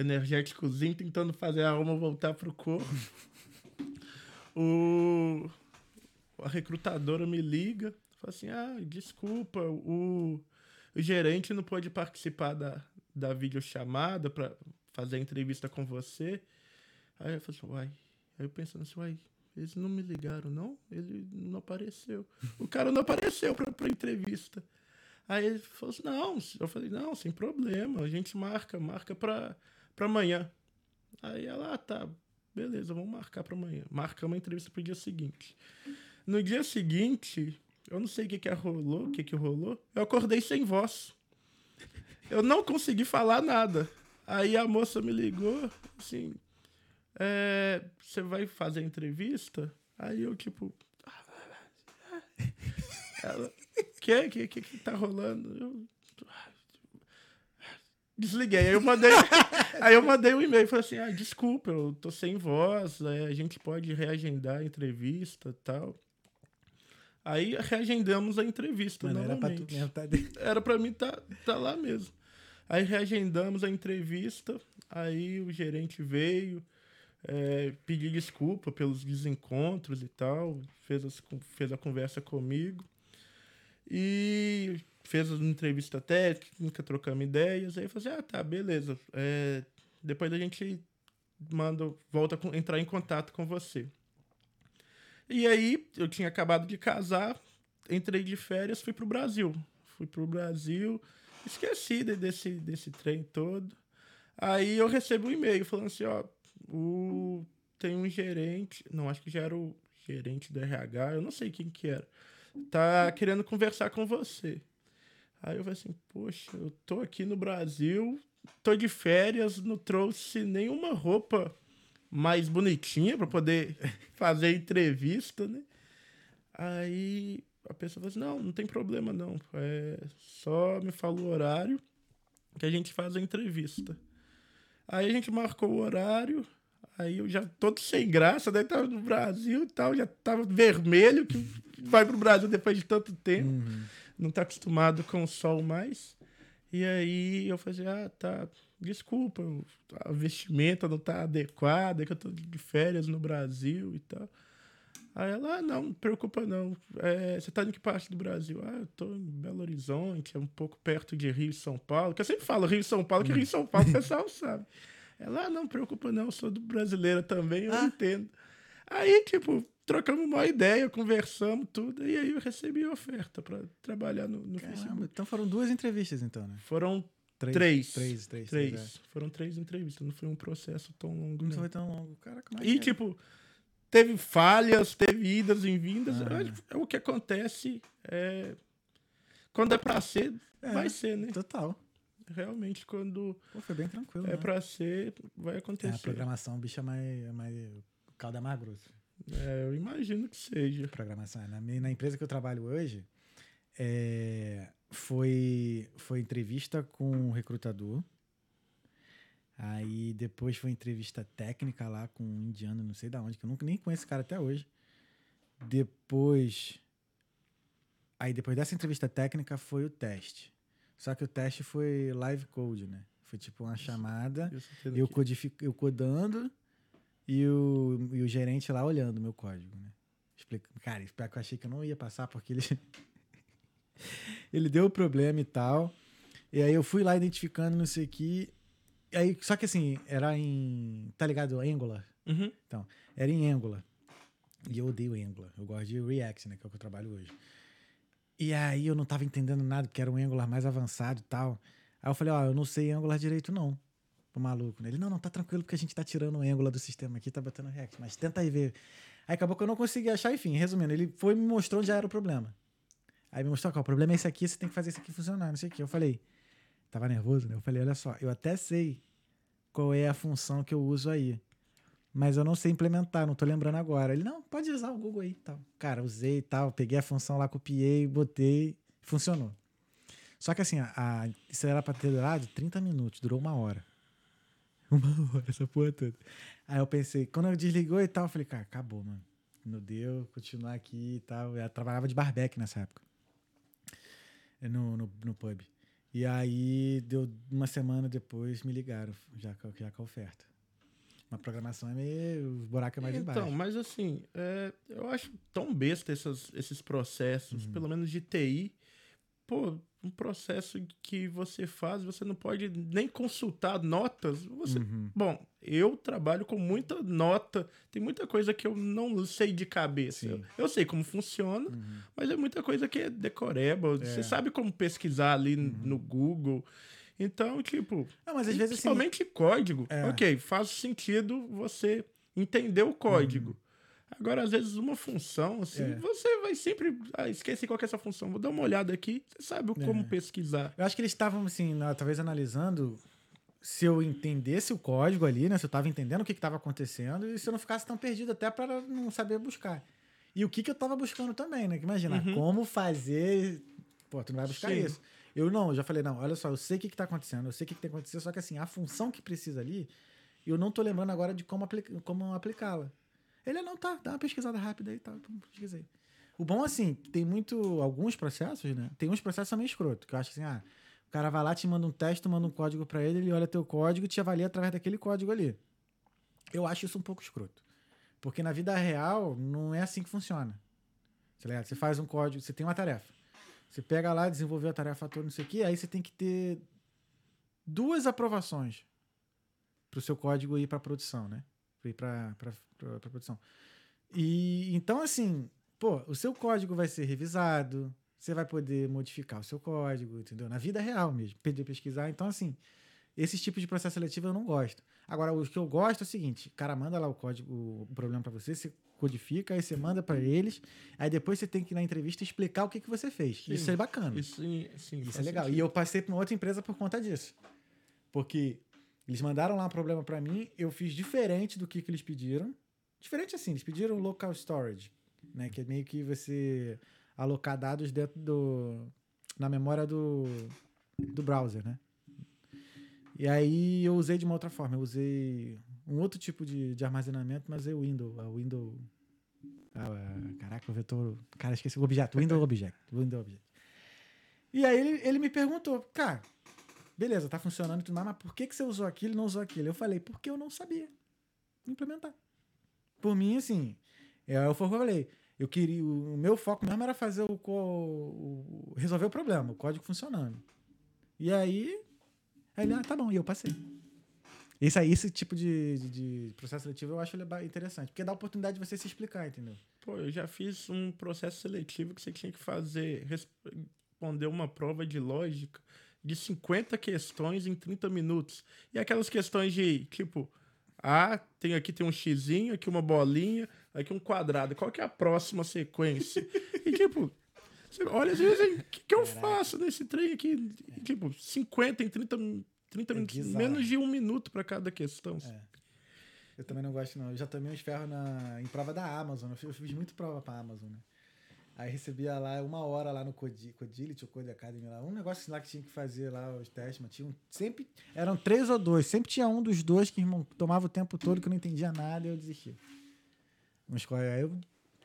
energéticozinho, tentando fazer a alma voltar pro corpo. o, a recrutadora me liga, fala assim: ah, desculpa, o, o gerente não pôde participar da, da videochamada para fazer a entrevista com você. Aí eu falei assim, uai. Aí eu pensando assim, uai, eles não me ligaram, não? Ele não apareceu. O cara não apareceu pra, pra entrevista. Aí ele falou assim, não. Eu falei, não, sem problema. A gente marca, marca pra, pra amanhã. Aí ela, ah, tá, beleza, vamos marcar pra amanhã. Marcamos a entrevista pro dia seguinte. No dia seguinte, eu não sei o que que rolou, o que que rolou, eu acordei sem voz. Eu não consegui falar nada. Aí a moça me ligou, assim, é, você vai fazer a entrevista? Aí eu, tipo... Ela, que, que, que, que tá rolando? Eu, Desliguei. Aí eu mandei, aí eu mandei um e-mail. Falei assim: ah, desculpa, eu tô sem voz. é, a gente pode reagendar a entrevista e tal. Aí reagendamos a entrevista Mano, era pra tu mesmo tá dentro. Era pra mim tá, tá lá mesmo. Aí reagendamos a entrevista. Aí o gerente veio, é, pediu desculpa pelos desencontros e tal. Fez, as- fez a conversa comigo. E fez a entrevista técnica, trocamos ideias. Aí eu falei assim, ah, tá, beleza. É, depois a gente manda, volta a entrar em contato com você. E aí, eu tinha acabado de casar, entrei de férias, fui pro Brasil. Fui pro Brasil, esqueci de- desse, desse trem todo. Aí eu recebo um e-mail falando assim, ó, o, tem um gerente, não, acho que já era o gerente do RH, eu não sei quem que era, tá querendo conversar com você. Aí eu falei assim, poxa, eu tô aqui no Brasil, tô de férias, não trouxe nenhuma roupa mais bonitinha para poder fazer entrevista, né? Aí a pessoa falou assim, não, não tem problema não, é só me fala o horário que a gente faz a entrevista. Aí a gente marcou o horário, aí eu já todo sem graça, né? Tava no Brasil e tal, já tava vermelho, que vai pro Brasil depois de tanto tempo Uhum. Não tá acostumado com o sol mais. E aí eu falei, ah, tá, desculpa, a vestimenta não tá adequada, que eu tô de férias no Brasil e tal. Aí ela, ah, não, não preocupa não. É, você tá em que parte do Brasil? Ah, eu tô em Belo Horizonte, é um pouco perto de Rio e São Paulo. Que eu sempre falo Rio e São Paulo, que Rio e São Paulo o pessoal sabe. Ela, ah, não, preocupa não, eu sou do brasileira também, eu Ah. entendo. Aí, tipo, trocamos uma ideia, conversamos tudo, e aí eu recebi a oferta pra trabalhar no, no Caramba, Facebook. então foram duas entrevistas, então, né? Foram Três. Três. Três, três. três. três, é. Foram três entrevistas, não foi um processo tão longo. Não Não. foi tão longo. Caraca, mas E, tipo, teve falhas, teve idas e vindas. Ah. É, é o que acontece. É... Quando é pra ser, É. vai ser, né? Total. Realmente, quando Pô, foi bem tranquilo. é né? pra ser, vai É, a acontecer. programação, bicho, é mais. É mais o caldo é mais grosso. É, eu imagino que seja. Programação. Na, minha- na empresa que eu trabalho hoje, é, foi, foi entrevista com o recrutador. Aí depois foi entrevista técnica lá com um indiano, não sei da onde, que eu nunca nem conheço esse cara até hoje. Depois. Aí depois dessa entrevista técnica foi o teste. Só que o teste foi live code, né? Foi tipo uma chamada. Isso, Eu, codific... eu codando e o, e o gerente lá olhando o meu código, né? Explica... Cara, eu achei que eu não ia passar porque ele. ele deu o problema e tal. E aí eu fui lá identificando, não sei o que. Aí, só que assim, era em. Tá ligado? Angular. Uhum. Era em Angular. E eu odeio Angular. Eu gosto de React, né? Que é o que eu trabalho hoje. E aí eu não tava entendendo nada, porque era um Angular mais avançado e tal. Aí eu falei, ó, eu não sei Angular direito, não. O maluco. né? Ele, não, não, tá tranquilo, porque a gente tá tirando o Angular do sistema aqui, tá botando React. Mas tenta aí ver. Aí acabou que eu não consegui achar, enfim, resumindo, ele foi me mostrou onde já era o problema. Aí me mostrou, ó, o problema é esse aqui, você tem que fazer isso aqui funcionar, não sei o que. Eu falei, tava nervoso, né? Eu falei, olha só, eu até sei qual é a função que eu uso aí. Mas eu não sei implementar, não tô lembrando agora. Ele, não, pode usar o Google aí tal. Cara, usei e tal, peguei a função lá, copiei, botei, funcionou. Só que assim, a, a- isso era pra ter durado 30 minutos, durou uma hora. Uma hora, essa porra toda. Aí eu pensei, quando eu desligou e tal, eu falei, cara, acabou, mano. Não deu, continuar aqui e tal. Eu trabalhava de barbeque nessa época. No, no, no pub. E aí, deu uma semana depois, me ligaram, já, com- já com a oferta. Uma programação é meio. O buraco é mais Então, embaixo. mas assim, é, eu acho tão besta essas, esses processos, Uhum. pelo menos de TI. Pô, um processo que você faz, você não pode nem consultar notas. Você, Uhum. Bom, eu trabalho com muita nota, tem muita coisa que eu não sei de cabeça. Eu, eu sei como funciona, Uhum. mas é muita coisa que é decoreba. Você sabe como pesquisar ali n- no Google. Então, tipo, Não, mas às vezes assim. principalmente código, É. ok, faz sentido você entender o código. Agora, às vezes, uma função, assim, É. você vai sempre. Ah, esqueci qual que é essa função. Vou dar uma olhada aqui. Você sabe como É. pesquisar. Eu acho que eles estavam, assim, talvez analisando se eu entendesse o código ali, né? Se eu tava entendendo o que, tava acontecendo e se eu não ficasse tão perdido até para não saber buscar. E o que, que eu tava buscando também, né? Imagina, Uhum. como fazer. Pô, tu não vai buscar Sim. isso. Eu não, eu já falei, não, olha só, eu sei o que, que tá acontecendo, eu sei o que, que tem que acontecer, só que assim, a função que precisa ali, eu não tô lembrando agora de como, como aplicá-la. Ele não tá, dá uma pesquisada rápida aí, tá, pesquisei. O bom, assim, tem muito. Alguns processos, né? Tem uns processos meio escroto, que eu acho que assim, ah, o cara vai lá, te manda um teste, manda um código pra ele, ele olha teu código e te avalia através daquele código ali. Eu acho isso um pouco escroto. Porque na vida real, não é assim que funciona. Tá? Você faz um código, você tem uma tarefa. Você pega lá, desenvolveu a tarefa toda, não sei o quê, aí você tem que ter duas aprovações pro seu código ir pra produção, né? Ir pra produção. E então, assim, pô, o seu código vai ser revisado, você vai poder modificar o seu código, entendeu? Na vida real mesmo, poder pesquisar. Então, assim, esse tipo de processo seletivo eu não gosto. Agora, o que eu gosto é o seguinte: o cara manda lá o código, o problema pra você, você codifica, aí você manda pra eles, aí depois você tem que ir na entrevista explicar o que, que você fez. Sim, Isso é bacana. Isso, sim, Isso é legal. sentido. E eu passei para uma outra empresa por conta disso. Porque eles mandaram lá um problema para mim, eu fiz diferente do que, que eles pediram. Diferente assim, eles pediram local storage, né? Que é meio que você alocar dados dentro do. na memória do, do browser, né? E aí eu usei de uma outra forma. Eu usei um outro tipo de, de armazenamento, mas é o Windows. A Windows. ah, caraca, o vetor. Cara, esqueci o objeto. Windows Object. Windows Object. E aí ele, ele me perguntou, cara, beleza, tá funcionando e tudo mais, mas por que, que você usou aquilo e não usou aquilo? Eu falei, porque eu não sabia implementar. Por mim, assim, é, que eu falei. Eu queria, o meu foco mesmo era fazer o, o- resolver o problema, o código funcionando. E aí, ele, ah, tá bom, e eu passei. Esse esse tipo de, de, de processo seletivo eu acho interessante, porque dá a oportunidade de você se explicar, entendeu? Pô, eu já fiz um processo seletivo que você tinha que fazer, responder uma prova de lógica de 50 questões em 30 minutos. E aquelas questões de, tipo, ah, tem aqui tem um xizinho, aqui uma bolinha, aqui um quadrado. Qual que é a próxima sequência? e, tipo, você olha às vezes, o que, que eu faço nesse trem aqui? E, tipo, 50 em 30, 30 É minutos, bizarro. menos de um minuto para cada questão. É. Eu também não gosto, não. Eu já tomei uns ferros na, em prova da Amazon. Eu fiz, eu fiz muito prova pra Amazon, né? Aí recebia lá uma hora lá no Codi- Codility ou Code Academy lá. Um negócio lá que tinha que fazer lá os testes, mas tinha um, sempre. Eram três ou dois. Sempre tinha um dos dois que irmão, tomava o tempo todo, que eu não entendia nada e eu desistia. Mas qual é? Aí eu.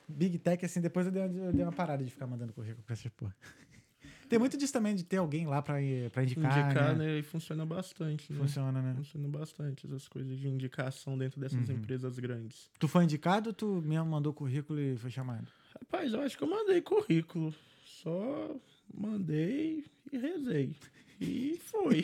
Big Tech, assim, depois eu dei, uma- eu dei uma parada de ficar mandando currículo pra essas porra. Tem muito disso também de ter alguém lá pra, pra indicar. Indicar, né? né? E funciona bastante. Né? Funciona, né? Funciona bastante essas coisas de indicação dentro dessas Uhum. empresas grandes. Tu foi indicado ou tu mesmo mandou currículo e foi chamado? Rapaz, eu acho que eu mandei currículo. Só mandei e rezei. E foi.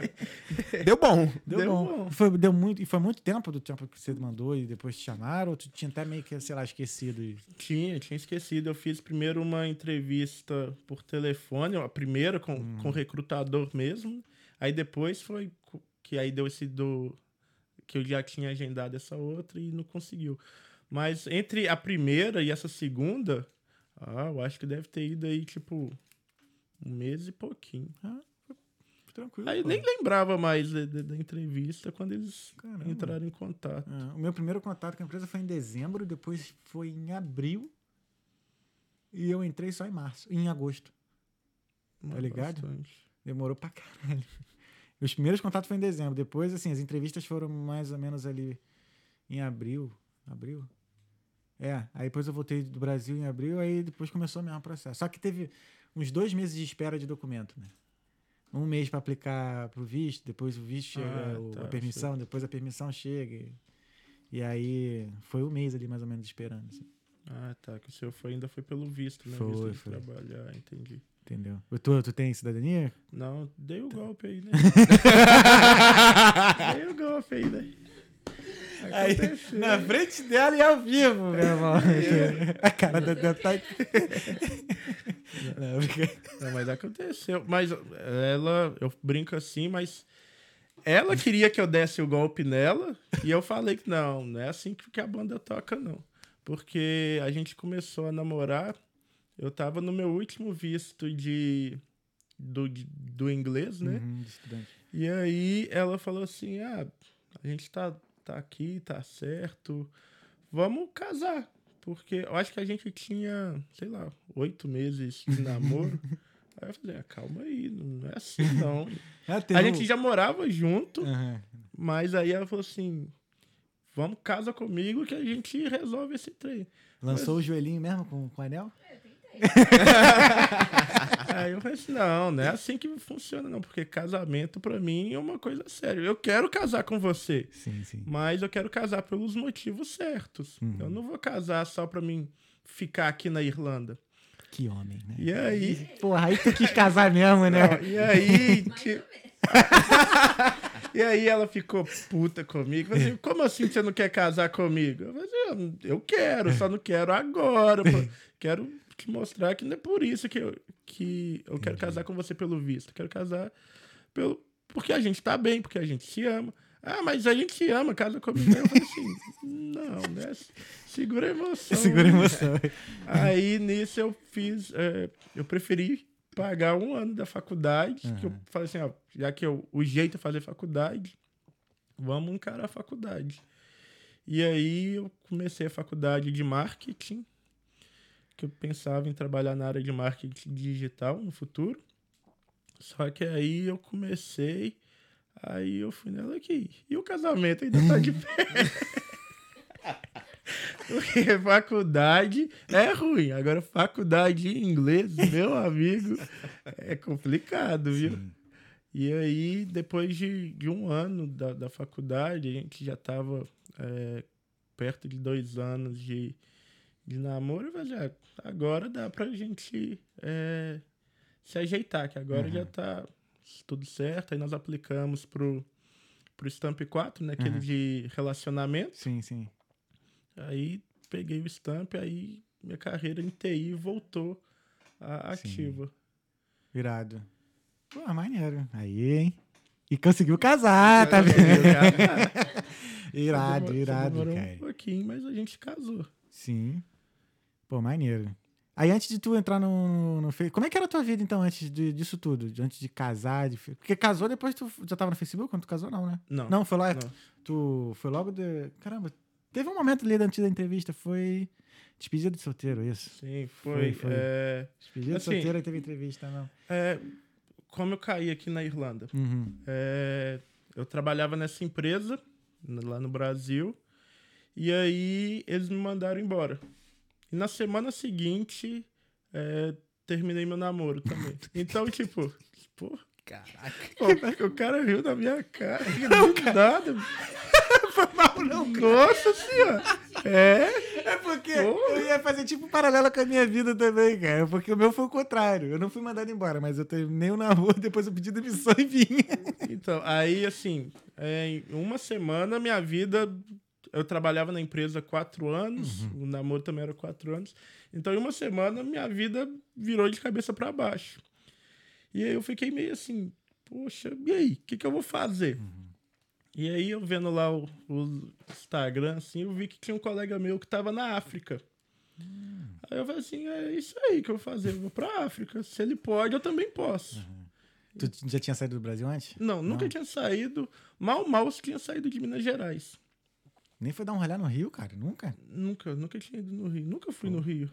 Deu bom. Deu, Deu bom. bom. Foi, deu muito, e foi muito tempo do tempo que você mandou e depois te chamaram? Ou tu tinha até meio que, sei lá, esquecido? E... tinha, tinha esquecido. Eu fiz primeiro uma entrevista por telefone, a primeira com, Uhum. com o recrutador mesmo. Aí depois foi que aí deu esse do. Que eu já tinha agendado essa outra e não conseguiu. Mas entre a primeira e essa segunda, ah, eu acho que deve ter ido aí, tipo, um mês e pouquinho. Tranquilo. Aí pô. nem lembrava mais da, da- da entrevista quando eles Caramba. entraram em contato. É, o meu primeiro contato com a empresa foi em dezembro, depois foi em abril. E eu entrei só em março, em agosto. Mas ligado? bastante. Demorou pra caralho. Os primeiros contatos foi em dezembro. Depois, assim, as entrevistas foram mais ou menos ali em abril. Abril? É, aí depois eu voltei do Brasil em abril, aí depois começou o mesmo processo. Só que teve uns dois meses de espera de documento, né? Um mês para aplicar pro visto, depois o visto chega, Ah, o- tá, a permissão, depois a permissão chega. E, e aí foi um mês ali mais ou menos esperando, assim, Ah, tá. Que o seu foi, ainda foi pelo visto, né? Foi, visto de foi. trabalhar, entendi. entendeu? Tu, tu tem cidadania? Não, dei o golpe aí, né? dei o golpe aí, né? Aí, na frente dela e ao vivo, meu irmão. A cara da tá... Não, porque- Não, mas aconteceu. Mas ela, eu brinco assim, mas ela queria que eu desse o golpe nela e eu falei que não, não é assim que a banda toca, não. Porque a gente começou a namorar, eu tava no meu último visto de do, de- do inglês, né? Uhum. E aí ela falou assim: ah, a gente tá, tá aqui, tá certo, vamos casar. Porque eu acho que a gente tinha, sei lá, oito meses de namoro. aí eu falei, ah, calma aí, não é assim não. Tem a gente já morava junto, Aham. mas aí ela falou assim: vamos, casa comigo que a gente resolve esse trem. Lançou o joelhinho mesmo com, com o anel? Aí eu falei assim, não, não é assim que funciona, não, porque casamento pra mim é uma coisa séria. Eu quero casar com você. Sim, sim. Mas eu quero casar pelos motivos certos. Eu não vou casar só pra mim ficar aqui na Irlanda. Que homem, né? E aí. Porra, aí tu quis casar mesmo, né? Não, e aí. E aí ela ficou puta comigo. Falei assim, como assim você não quer casar comigo? Eu falei assim, eu quero, só não quero agora. Quero te mostrar que não é por isso que eu, que eu quero casar com você pelo visto. Eu quero casar pelo, porque a gente tá bem, porque a gente se ama. Ah, mas a gente se ama, casa comigo. Eu falei assim, não, né? Segura a emoção. Segura a emoção. Aí nisso eu fiz, é, eu preferi pagar um ano da faculdade, que eu falei assim, ó, já que eu, o jeito é fazer faculdade, vamos encarar a faculdade. E aí eu comecei a faculdade de marketing, que eu pensava em trabalhar na área de marketing digital no futuro. Só que aí eu comecei, aí eu fui nela aqui. E o casamento ainda tá de pé. Porque faculdade é ruim. Agora, faculdade em inglês, meu amigo, é complicado, viu? E aí, depois de, de um ano da, da faculdade, a gente já tava é, perto de dois anos de, de namoro. Ah, agora dá pra gente é, se ajeitar, que agora já tá tudo certo. Aí nós aplicamos pro, pro Stamp 4, né? Aquele Uhum. de relacionamento. Sim, sim. Aí peguei o Stamp, aí minha carreira em TI voltou Sim. ativa. Irado. Pô, maneiro. Aí, hein? E conseguiu casar, tá vendo? irado, Demorou- irado, demorou cara. um pouquinho, mas a gente casou. Sim. Pô, maneiro. Aí antes de tu entrar no, no Facebook, como é que era a tua vida então antes de- disso tudo? De- Antes de casar, de... porque casou depois tu já tava no Facebook quando tu casou não, né? Não. Não, foi lá, Não. tu foi logo de, caramba, teve um momento ali antes da entrevista, foi despedida de solteiro, isso. Sim, Foi, foi. foi. é, Despedida Assim, de solteiro e teve entrevista, não. é, como eu caí aqui na Irlanda, Uhum. é, eu trabalhava nessa empresa lá no Brasil e aí eles me mandaram embora. E na semana seguinte é, terminei meu namoro também. Então, tipo, pô, Caraca. o cara riu na minha cara. Não, nada. Foi mal não, Nossa senhora. É. É porque Pô. eu ia fazer tipo um paralelo com a minha vida também, cara. Porque o meu foi o contrário. Eu não fui mandado embora, mas eu terminei o namoro, depois eu pedi demissão e vinha. Então, aí, assim, é, em uma semana, minha vida. Eu trabalhava na empresa há quatro anos, o namoro também era quatro anos. Então, em uma semana, minha vida virou de cabeça para baixo. E aí eu fiquei meio assim, poxa, e aí? O que, que eu vou fazer? E aí, eu vendo lá o, o Instagram, assim, eu vi que tinha um colega meu que tava na África. Aí eu falei assim, é isso aí que eu vou fazer, eu vou pra África. Se ele pode, eu também posso. Tu já tinha saído do Brasil antes? Não, nunca Não. tinha saído. Mal, mal tinha saído de Minas Gerais. Nem foi dar um rolê no Rio, cara? Nunca? Nunca, nunca tinha ido no Rio. Nunca fui no Rio.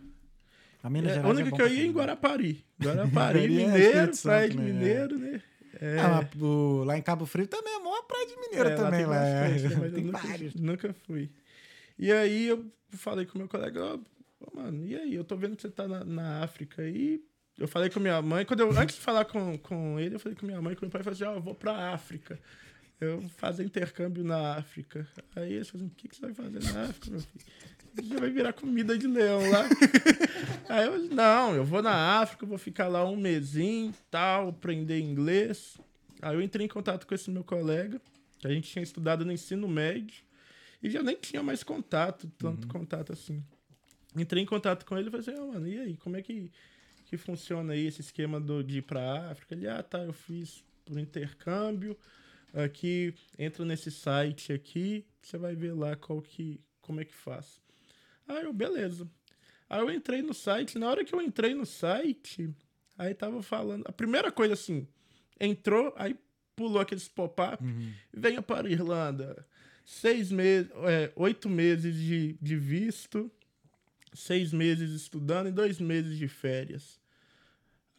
A Minas É, Gerais a única é que eu ia em. Guarapari. Guarapari, é Mineiro, Praia de né? Mineiro, né? É, Ah, o- lá em Cabo Frio também é maior praia de mineiro é, também. tem Lá, bastante, né? Eu tem nunca, vários. nunca fui. E aí eu falei com meu colega, ó, ô, mano, e aí? Eu tô vendo que você tá na, na África aí. Eu falei com minha mãe, quando eu, antes de falar com, com ele, eu falei com minha mãe, com meu pai, eu falei assim, ó, eu vou pra África. Eu fazer intercâmbio na África. Aí eles falaram, o que, que você vai fazer na África, meu filho? Já vai virar comida de leão lá. Aí eu, não, eu vou na África, vou ficar lá um mesinho, tal, aprender inglês. Aí eu entrei em contato com esse meu colega, que a gente tinha estudado no ensino médio. E já nem tinha mais contato, tanto contato assim. Entrei em contato com ele e falei assim, ah, mano, e aí, como é que, que funciona aí esse esquema do, de ir pra África? Ele, ah, tá, eu fiz por intercâmbio. Aqui, entra nesse site aqui, você vai ver lá qual que, como é que faz. Aí eu, beleza. Aí eu entrei no site, na hora que eu entrei no site, aí tava falando. A primeira coisa assim, entrou, aí pulou aqueles pop-up, venha para a Irlanda. Seis meses, é, oito meses de, de visto, seis meses estudando e dois meses de férias.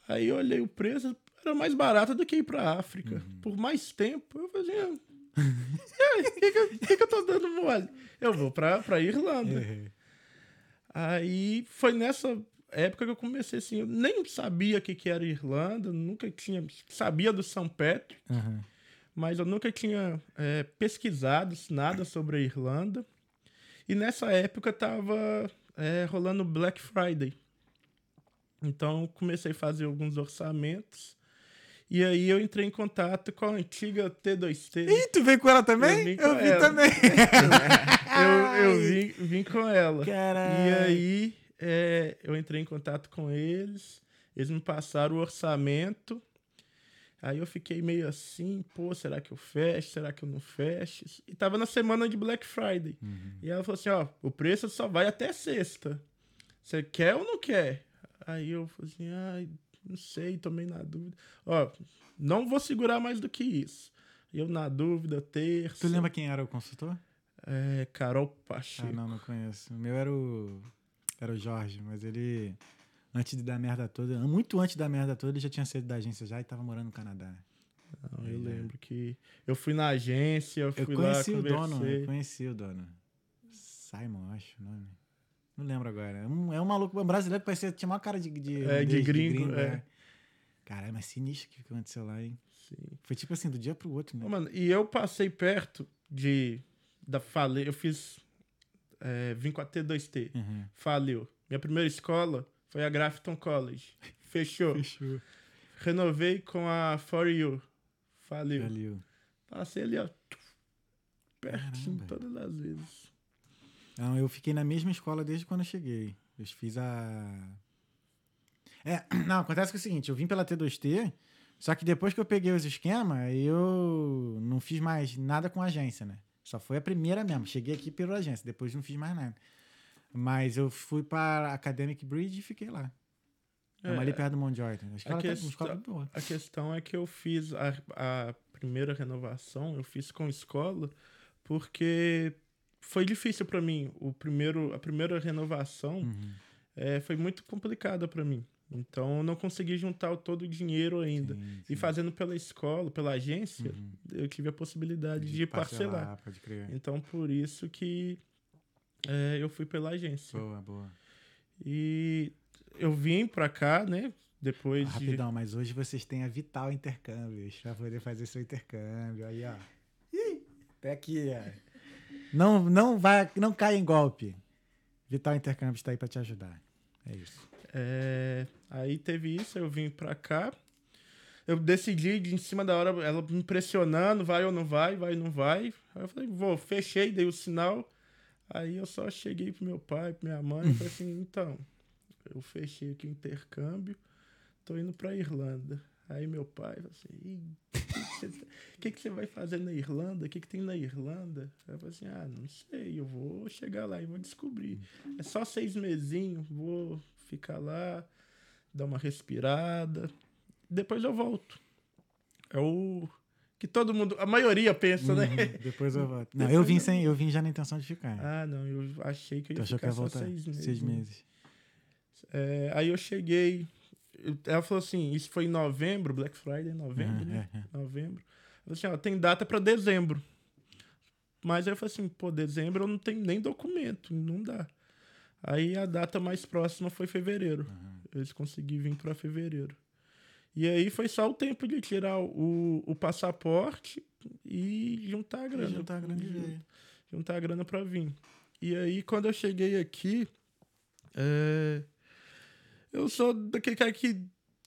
Aí eu olhei o preço, era mais barato do que ir pra África. Por mais tempo, eu fazia. O que, que, eu- que que eu tô dando mole? Eu vou pra, pra Irlanda. Aí foi nessa época que eu comecei assim, eu nem sabia o que, que era Irlanda, nunca tinha. Sabia do São Petro, Aham. mas eu nunca tinha é, pesquisado nada sobre a Irlanda. E nessa época tava é, rolando Black Friday. Então comecei a fazer alguns orçamentos. E aí eu entrei em contato com a antiga T2T. Ih, tu veio com ela também? Eu vim com Eu vi ela. também. eu eu vim, vim com ela. Caralho. E aí é, eu entrei em contato com eles. Eles me passaram o orçamento. Aí eu fiquei meio assim, pô, será que eu fecho? Será que eu não fecho? E tava na semana de Black Friday. E ela falou assim, ó, o preço só vai até sexta. Você quer ou não quer? Aí eu falei assim, ai, não sei, tomei na dúvida. Ó, não vou segurar mais do que isso. Eu na dúvida, terça. Tu lembra quem era o consultor? É, Carol Pacheco. Ah, não, não conheço. O meu era o. Era o Jorge, mas ele. Antes de dar merda toda, muito antes da merda toda, ele já tinha saído da agência já e tava morando no Canadá. Não, eu lembro que eu fui na agência, eu Eu fui lá, conheci o dono, conversei. eu conheci o dono. Simon, acho o nome. Não lembro agora. É um, é um maluco um brasileiro que parecia, tinha uma cara de, de, É, de holandês, gringo, é. né? Caralho, mas sinistro que aconteceu lá, hein? Sim. Foi tipo assim, do dia pro outro, né? Mano, e eu passei perto de. Da fale... Eu fiz. É, vim com a T2T. Uhum. Faliu. Minha primeira escola foi a Grafton College. Fechou. Fechou. Renovei com a For You. Faliu. Valeu. Passei ali, ó. Pertinho Caramba. todas as vezes. Não, eu fiquei na mesma escola desde quando eu cheguei. Eu fiz a. É, não, acontece que é o seguinte, eu vim pela T2T, só que depois que eu peguei os esquemas, eu não fiz mais nada com agência, né? Só foi a primeira mesmo. Cheguei aqui pela agência, depois não fiz mais nada. Mas eu fui para Academic Bridge e fiquei lá. É, É, ali perto do Mount Jordan. A escola, tá, uma questão- escola muito boa. A questão é que eu fiz a, a primeira renovação, eu fiz com escola, porque foi difícil pra mim. O primeiro, a primeira renovação Uhum. é, foi muito complicada pra mim. Então eu não consegui juntar todo o dinheiro ainda. Sim, E sim. fazendo pela escola, pela agência, Uhum. eu tive a possibilidade de, parcelar. Pode crer. Então por isso que é, eu fui pela agência. Boa, boa. E eu vim pra cá, né? Depois de. Rapidão, mas hoje vocês têm a Vital Intercâmbios pra poder fazer seu intercâmbio. Aí, ó. Ih, tá aqui, ó. Não, não, vai, não cai em golpe. Vital Intercâmbios tá aí pra te ajudar. É isso. É, aí teve isso, eu vim pra cá. Eu decidi de em cima da hora, ela me pressionando, vai ou não vai, vai ou não vai. Aí eu falei, vou, fechei, dei o sinal. Aí eu só cheguei pro meu pai, pra minha mãe, e falei assim, então, eu fechei aqui o intercâmbio, tô indo pra Irlanda. Aí meu pai falou assim, "Ih, o que, que você vai fazer na Irlanda? O que, que tem na Irlanda? Eu falei assim, ah, não sei, eu vou chegar lá e vou descobrir. É só seis mesinhos, vou ficar lá, dar uma respirada. Depois eu volto. É o que todo mundo, a maioria pensa, né? Uhum, Depois eu volto. Não, eu vim sem, eu vim já na intenção de ficar. Ah, não, eu achei que eu tu ia achou que ficar ia só voltar? seis meses. Seis meses. É, aí eu cheguei, ela falou assim, isso foi em novembro, Black Friday, novembro, né? Novembro. Ela falou assim, ó, tem data pra dezembro. Mas aí eu falei assim, pô, dezembro eu não tenho nem documento, não dá. Aí a data mais próxima foi fevereiro. Uhum. Eles conseguiram vir pra fevereiro. E aí foi só o tempo de tirar o, o passaporte e juntar a grana. juntar a grana e Jun- veio. juntar a grana pra vir. E aí, quando eu cheguei aqui, é, eu sou daquele cara que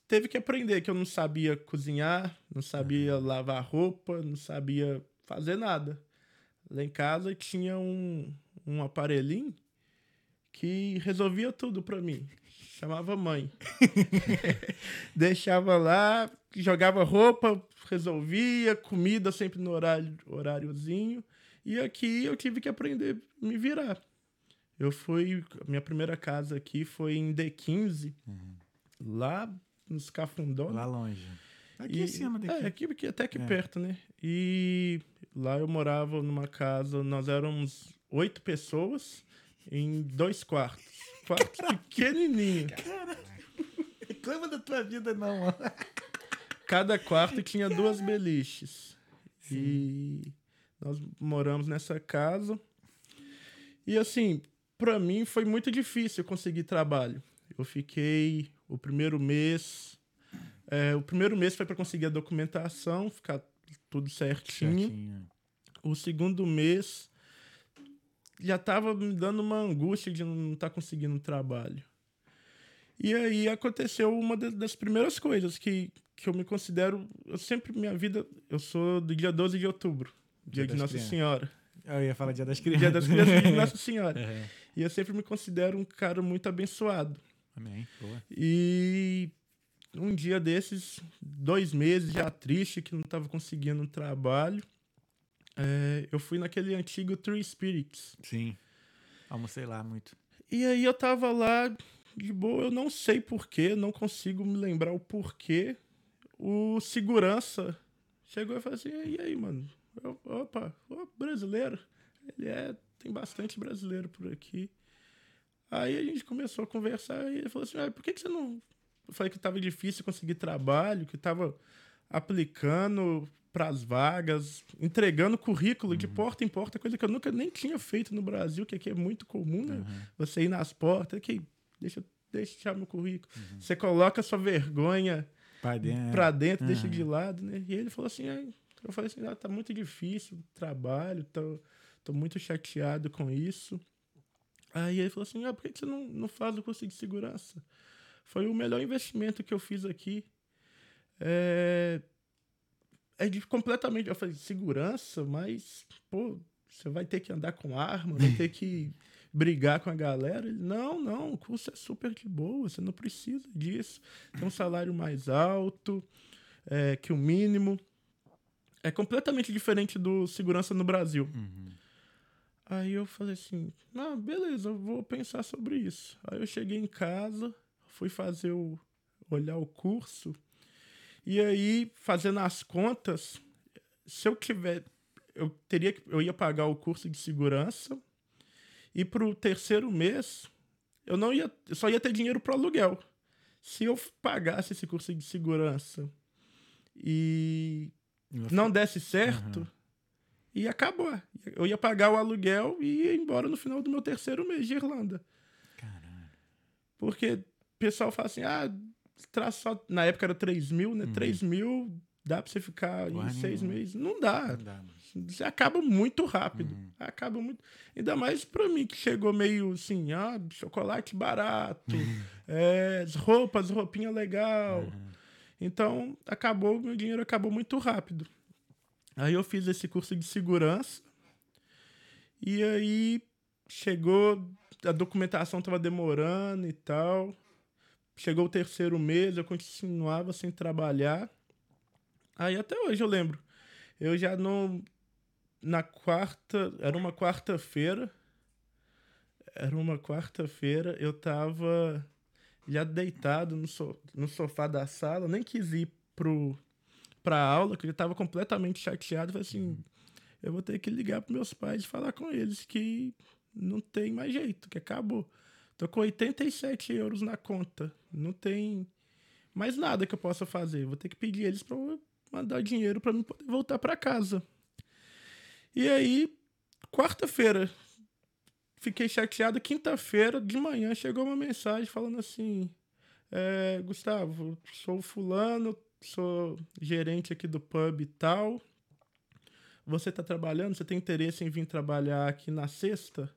teve que aprender, que eu não sabia cozinhar, não sabia lavar roupa, não sabia fazer nada. Lá em casa tinha um, um aparelhinho que resolvia tudo pra mim. Chamava mãe. Deixava lá, jogava roupa, resolvia, comida sempre no horário, horáriozinho. E aqui eu tive que aprender a me virar. Eu fui. Minha primeira casa aqui foi em D15, lá nos Cafundó. Lá longe. Aqui E- em cima daqui. É, aqui, aqui- até aqui É. perto, né? E lá eu morava numa casa, nós éramos oito pessoas em dois quartos. Quartos pequenininho. Reclama da tua vida, não, mano. Cada quarto tinha duas beliches. E nós moramos nessa casa. E assim, pra mim foi muito difícil conseguir trabalho. Eu fiquei o primeiro mês. é, o primeiro mês foi para conseguir a documentação, ficar tudo certinho. Certinho. O segundo mês já tava me dando uma angústia de não estar conseguindo trabalho. E aí aconteceu uma da- das primeiras coisas que, que eu me considero. Eu sempre, minha vida. Eu sou do dia 12 de outubro, dia, Dia de Nossa Crianças. Senhora. Eu ia falar dia das crianças. Dia das Crianças de Nossa Senhora. É. E eu sempre me considero um cara muito abençoado. Amém. Boa. E um dia desses, dois meses já triste, que não estava conseguindo um trabalho, é, eu fui naquele antigo Three Spirits. Sim. Almocei lá muito. E aí eu tava lá, de boa, eu não sei porquê, não consigo me lembrar o porquê. O segurança chegou e falou assim: e aí, mano? Eu, opa, ô, brasileiro. Ele é, tem bastante brasileiro por aqui. Aí a gente começou a conversar e ele falou assim: ah, por que, que você não. Eu falei que tava difícil conseguir trabalho, que tava aplicando para as vagas, entregando currículo de porta em porta, coisa que eu nunca nem tinha feito no Brasil, que aqui é muito comum, né? Você ir nas portas, que deixa eu deixar meu currículo. Você coloca sua vergonha Pra dentro. pra dentro, deixa Uhum. de lado, né? E ele falou assim, aí, eu falei assim, ah, tá muito difícil o trabalho, tô, tô muito chateado com isso. Aí ele falou assim, ah, por que você não, não faz o curso de segurança? Foi o melhor investimento que eu fiz aqui. É, é de completamente, eu falei, segurança, mas, pô, você vai ter que andar com arma, vai ter que brigar com a galera. Ele, não, não, o curso é super de boa, você não precisa disso. Tem um salário mais alto é, que o mínimo. É completamente diferente do segurança no Brasil. Uhum. Aí eu falei assim, ah, beleza, eu vou pensar sobre isso. Aí eu cheguei em casa, fui fazer o. olhar o curso. E aí, fazendo as contas, se eu tiver. Eu teria que. Eu ia pagar o curso de segurança. E pro terceiro mês, eu não ia. Eu só ia ter dinheiro pro aluguel. Se eu pagasse esse curso de segurança e não desse certo, Uhum. Ia acabar. Eu ia pagar o aluguel e ia embora no final do meu terceiro mês de Irlanda. Caralho. Porque o pessoal fala assim, ah, traz só... Na época era 3 mil, né? 3 mil dá pra você ficar em seis meses. Não dá. Não dá. Você acaba muito rápido. Uhum. Acaba muito. Ainda mais pra mim, que chegou meio assim, ah, chocolate barato, é, as roupas, roupinha legal. Uhum. Então, acabou, meu dinheiro acabou muito rápido. Aí eu fiz esse curso de segurança. E aí chegou, a documentação tava demorando e tal. Chegou o terceiro mês, eu continuava sem trabalhar. Aí até hoje eu lembro. Eu já não. Na quarta. Era uma quarta-feira. Era uma quarta-feira. Eu tava já deitado no, so- no sofá da sala. Nem quis ir pro, pra aula, que eu tava completamente chateado. Falei assim: eu vou ter que ligar pros meus pais e falar com eles que não tem mais jeito, que acabou. Tô com 87 euros na conta. Não tem mais nada que eu possa fazer. Vou ter que pedir eles para mandar dinheiro para mim poder voltar para casa. E aí, quarta-feira, fiquei chateado. Quinta-feira, de manhã, chegou uma mensagem falando assim: é, Gustavo, sou fulano, sou gerente aqui do pub e tal. Você tá trabalhando? Você tem interesse em vir trabalhar aqui na sexta?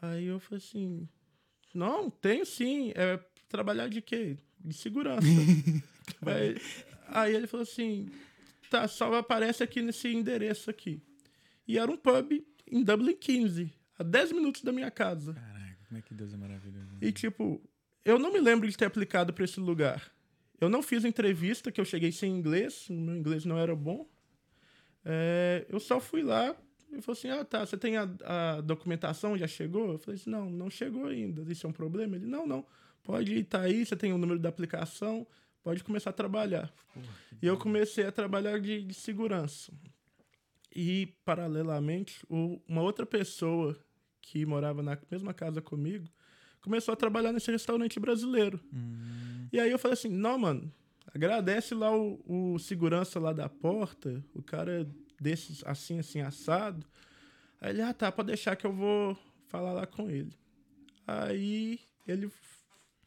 Aí eu falei assim: Não, tenho sim. É trabalhar de quê? De segurança. aí, aí ele falou assim: Tá, só aparece aqui nesse endereço aqui. E era um pub em Dublin 15, a 10 minutos da minha casa. Caraca, como é que Deus é maravilhoso. E, tipo, eu não me lembro de ter aplicado para esse lugar. Eu não fiz entrevista, que eu cheguei sem inglês, meu inglês não era bom. É, eu só fui lá e falei assim: ah, tá, você tem a, a documentação, já chegou? Eu falei assim: não, não chegou ainda. Isso é um problema? Ele: não, não, pode ir, tá aí, você tem o número da aplicação, pode começar a trabalhar. E eu comecei a trabalhar de, de segurança. E, paralelamente, o- uma outra pessoa que morava na mesma casa comigo começou a trabalhar nesse restaurante brasileiro. E aí eu falei assim, não, mano, agradece lá o, o segurança lá da porta, o cara desses assim, assim, assado. Aí ele, ah, tá, pode deixar que eu vou falar lá com ele. Aí ele,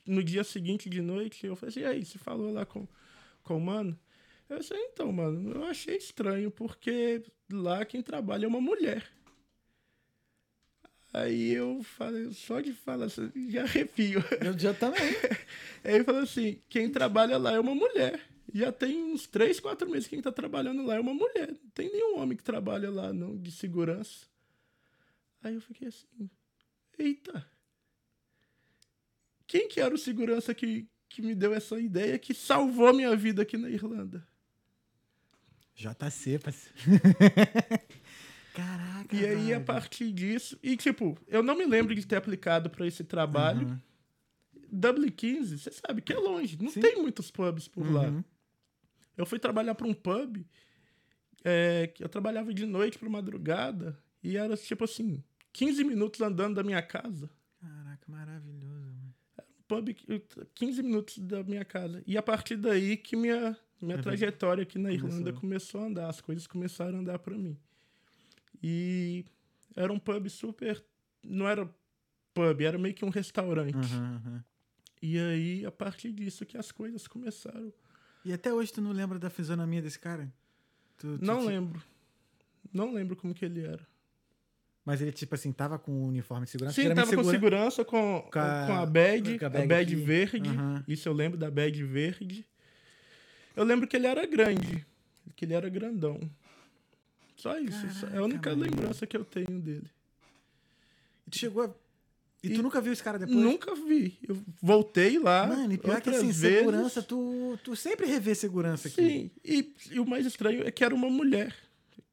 no dia seguinte de noite, eu falei assim, e aí, você falou lá com, com o mano? Eu disse, então, mano, eu achei estranho, porque lá quem trabalha é uma mulher. Aí eu falei, só de falar, assim, já arrepio. Eu já também. Aí ele falou assim: quem trabalha lá é uma mulher. Já tem uns três, quatro meses que quem tá trabalhando lá é uma mulher. Não tem nenhum homem que trabalha lá, não, de segurança. Aí eu fiquei assim: eita. Quem que era o segurança que, que me deu essa ideia que salvou minha vida aqui na Irlanda? JC, parceiro. Caraca. E aí, a partir disso. E, tipo, eu não me lembro de ter aplicado para esse trabalho. Uhum. Dublin 15, você sabe que é longe. Não Sim. tem muitos pubs por lá. Uhum. Eu fui trabalhar para um pub. é, eu trabalhava de noite para madrugada. E era tipo assim: 15 minutos andando da minha casa. Caraca, maravilhoso. mano. Pub, que- 15 minutos da minha casa. E a partir daí que minha, minha Uhum. trajetória aqui na Irlanda Começou. começou a andar. As coisas começaram a andar para mim. E era um pub super. Não era pub, era meio que um restaurante. Uhum, uhum. E aí, a partir disso, que as coisas começaram. E até hoje tu não lembra da fisionomia desse cara? Tu- tu Não ti- lembro. Não lembro como que ele era. Mas ele, tipo assim, tava com o uniforme de segurança. Sim, Geralmente tava com segura- segurança, com, Com a- com a badge, com a a bag badge aqui. verde. Aham. Isso eu lembro da badge verde. Eu lembro que ele era grande. Que ele era grandão. Só isso. só- é a única Caraca, mano. lembrança que eu tenho dele. E tu chegou a... E, E- tu nunca viu esse cara depois? Nunca vi. Eu voltei lá. Mano, e pior que assim, vezes. segurança, tu, tu sempre revê segurança aqui. Sim. E, e o mais estranho é que era uma mulher.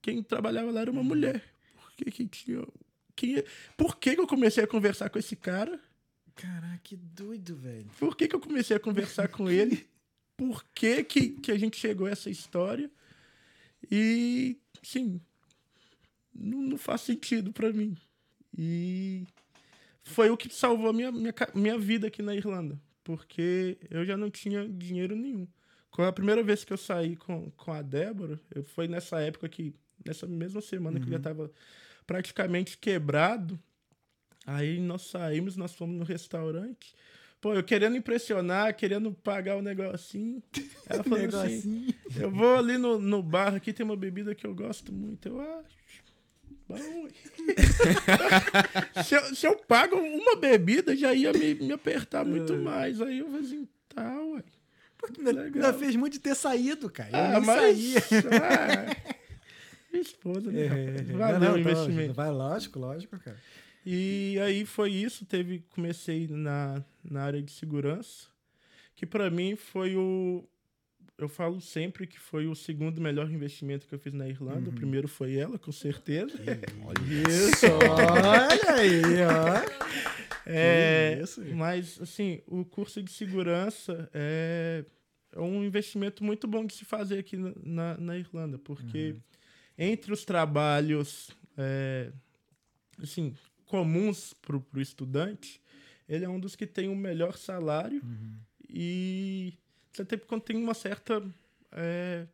Quem trabalhava lá era Uhum. uma mulher. Por que que tinha... Quem... Por que que eu comecei a conversar com esse cara? Caraca, que doido, velho. Por que, que eu comecei a conversar com ele? Por que, que, que a gente chegou a essa história? E, sim, não, não faz sentido pra mim. E foi o que salvou a minha, minha, minha vida aqui na Irlanda. Porque eu já não tinha dinheiro nenhum. Com a primeira vez que eu saí com, com a Débora, eu, foi nessa época que, nessa mesma semana que eu já tava praticamente quebrado. Aí nós saímos, nós fomos no restaurante. Pô, eu querendo impressionar, querendo pagar o negocinho. Ela falou assim: Negocinho. Eu vou ali no, no bar aqui, tem uma bebida que eu gosto muito. Eu acho. Bom, se, eu, se eu pago uma bebida, já ia me, me apertar muito mais. Aí eu falei assim, tá, ué. Ainda, fez muito de ter saído, cara. Eu Ah, mas. saía. Ah, minha esposa, né? rapaz? Valeu Não, não, investimento. Vai, lógico, lógico, cara. E aí foi isso, teve comecei na, na área de segurança, que pra mim foi o eu falo sempre que foi o segundo melhor investimento que eu fiz na Irlanda. O primeiro foi ela, com certeza. Isso, olha aí, ó. É, isso. mas assim, o curso de segurança é, é um investimento muito bom de se fazer aqui na, na, Irlanda, porque entre os trabalhos é, assim, comuns para o estudante, ele é um dos que tem o melhor salário e você tem, quando tem uma certa é,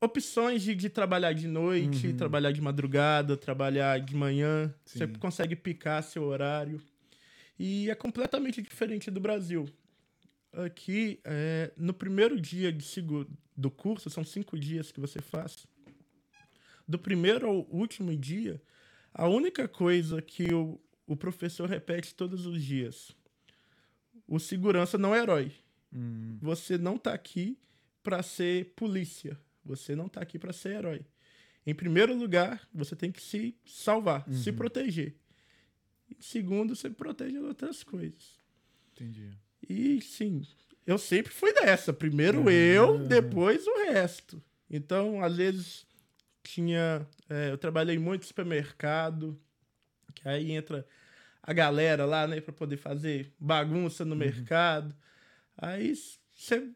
opções de, de trabalhar de noite, trabalhar de madrugada, trabalhar de manhã. Você Sim. consegue picar seu horário. E é completamente diferente do Brasil. Aqui, é, no primeiro dia de do curso, são cinco dias que você faz. Do primeiro ao último dia, a única coisa que o, o professor repete todos os dias: o segurança não é herói. Hum, Você não tá aqui para ser polícia. Você não tá aqui para ser herói. em primeiro lugar, você tem que se salvar, se Uhum. proteger. Em segundo, você protege as outras coisas. Entendi. E sim, eu sempre fui dessa. Primeiro Uhum. eu, depois o resto. Então, às vezes, tinha. é, eu trabalhei muito supermercado, que aí entra a galera lá, né, pra poder fazer bagunça Uhum. no mercado. Aí você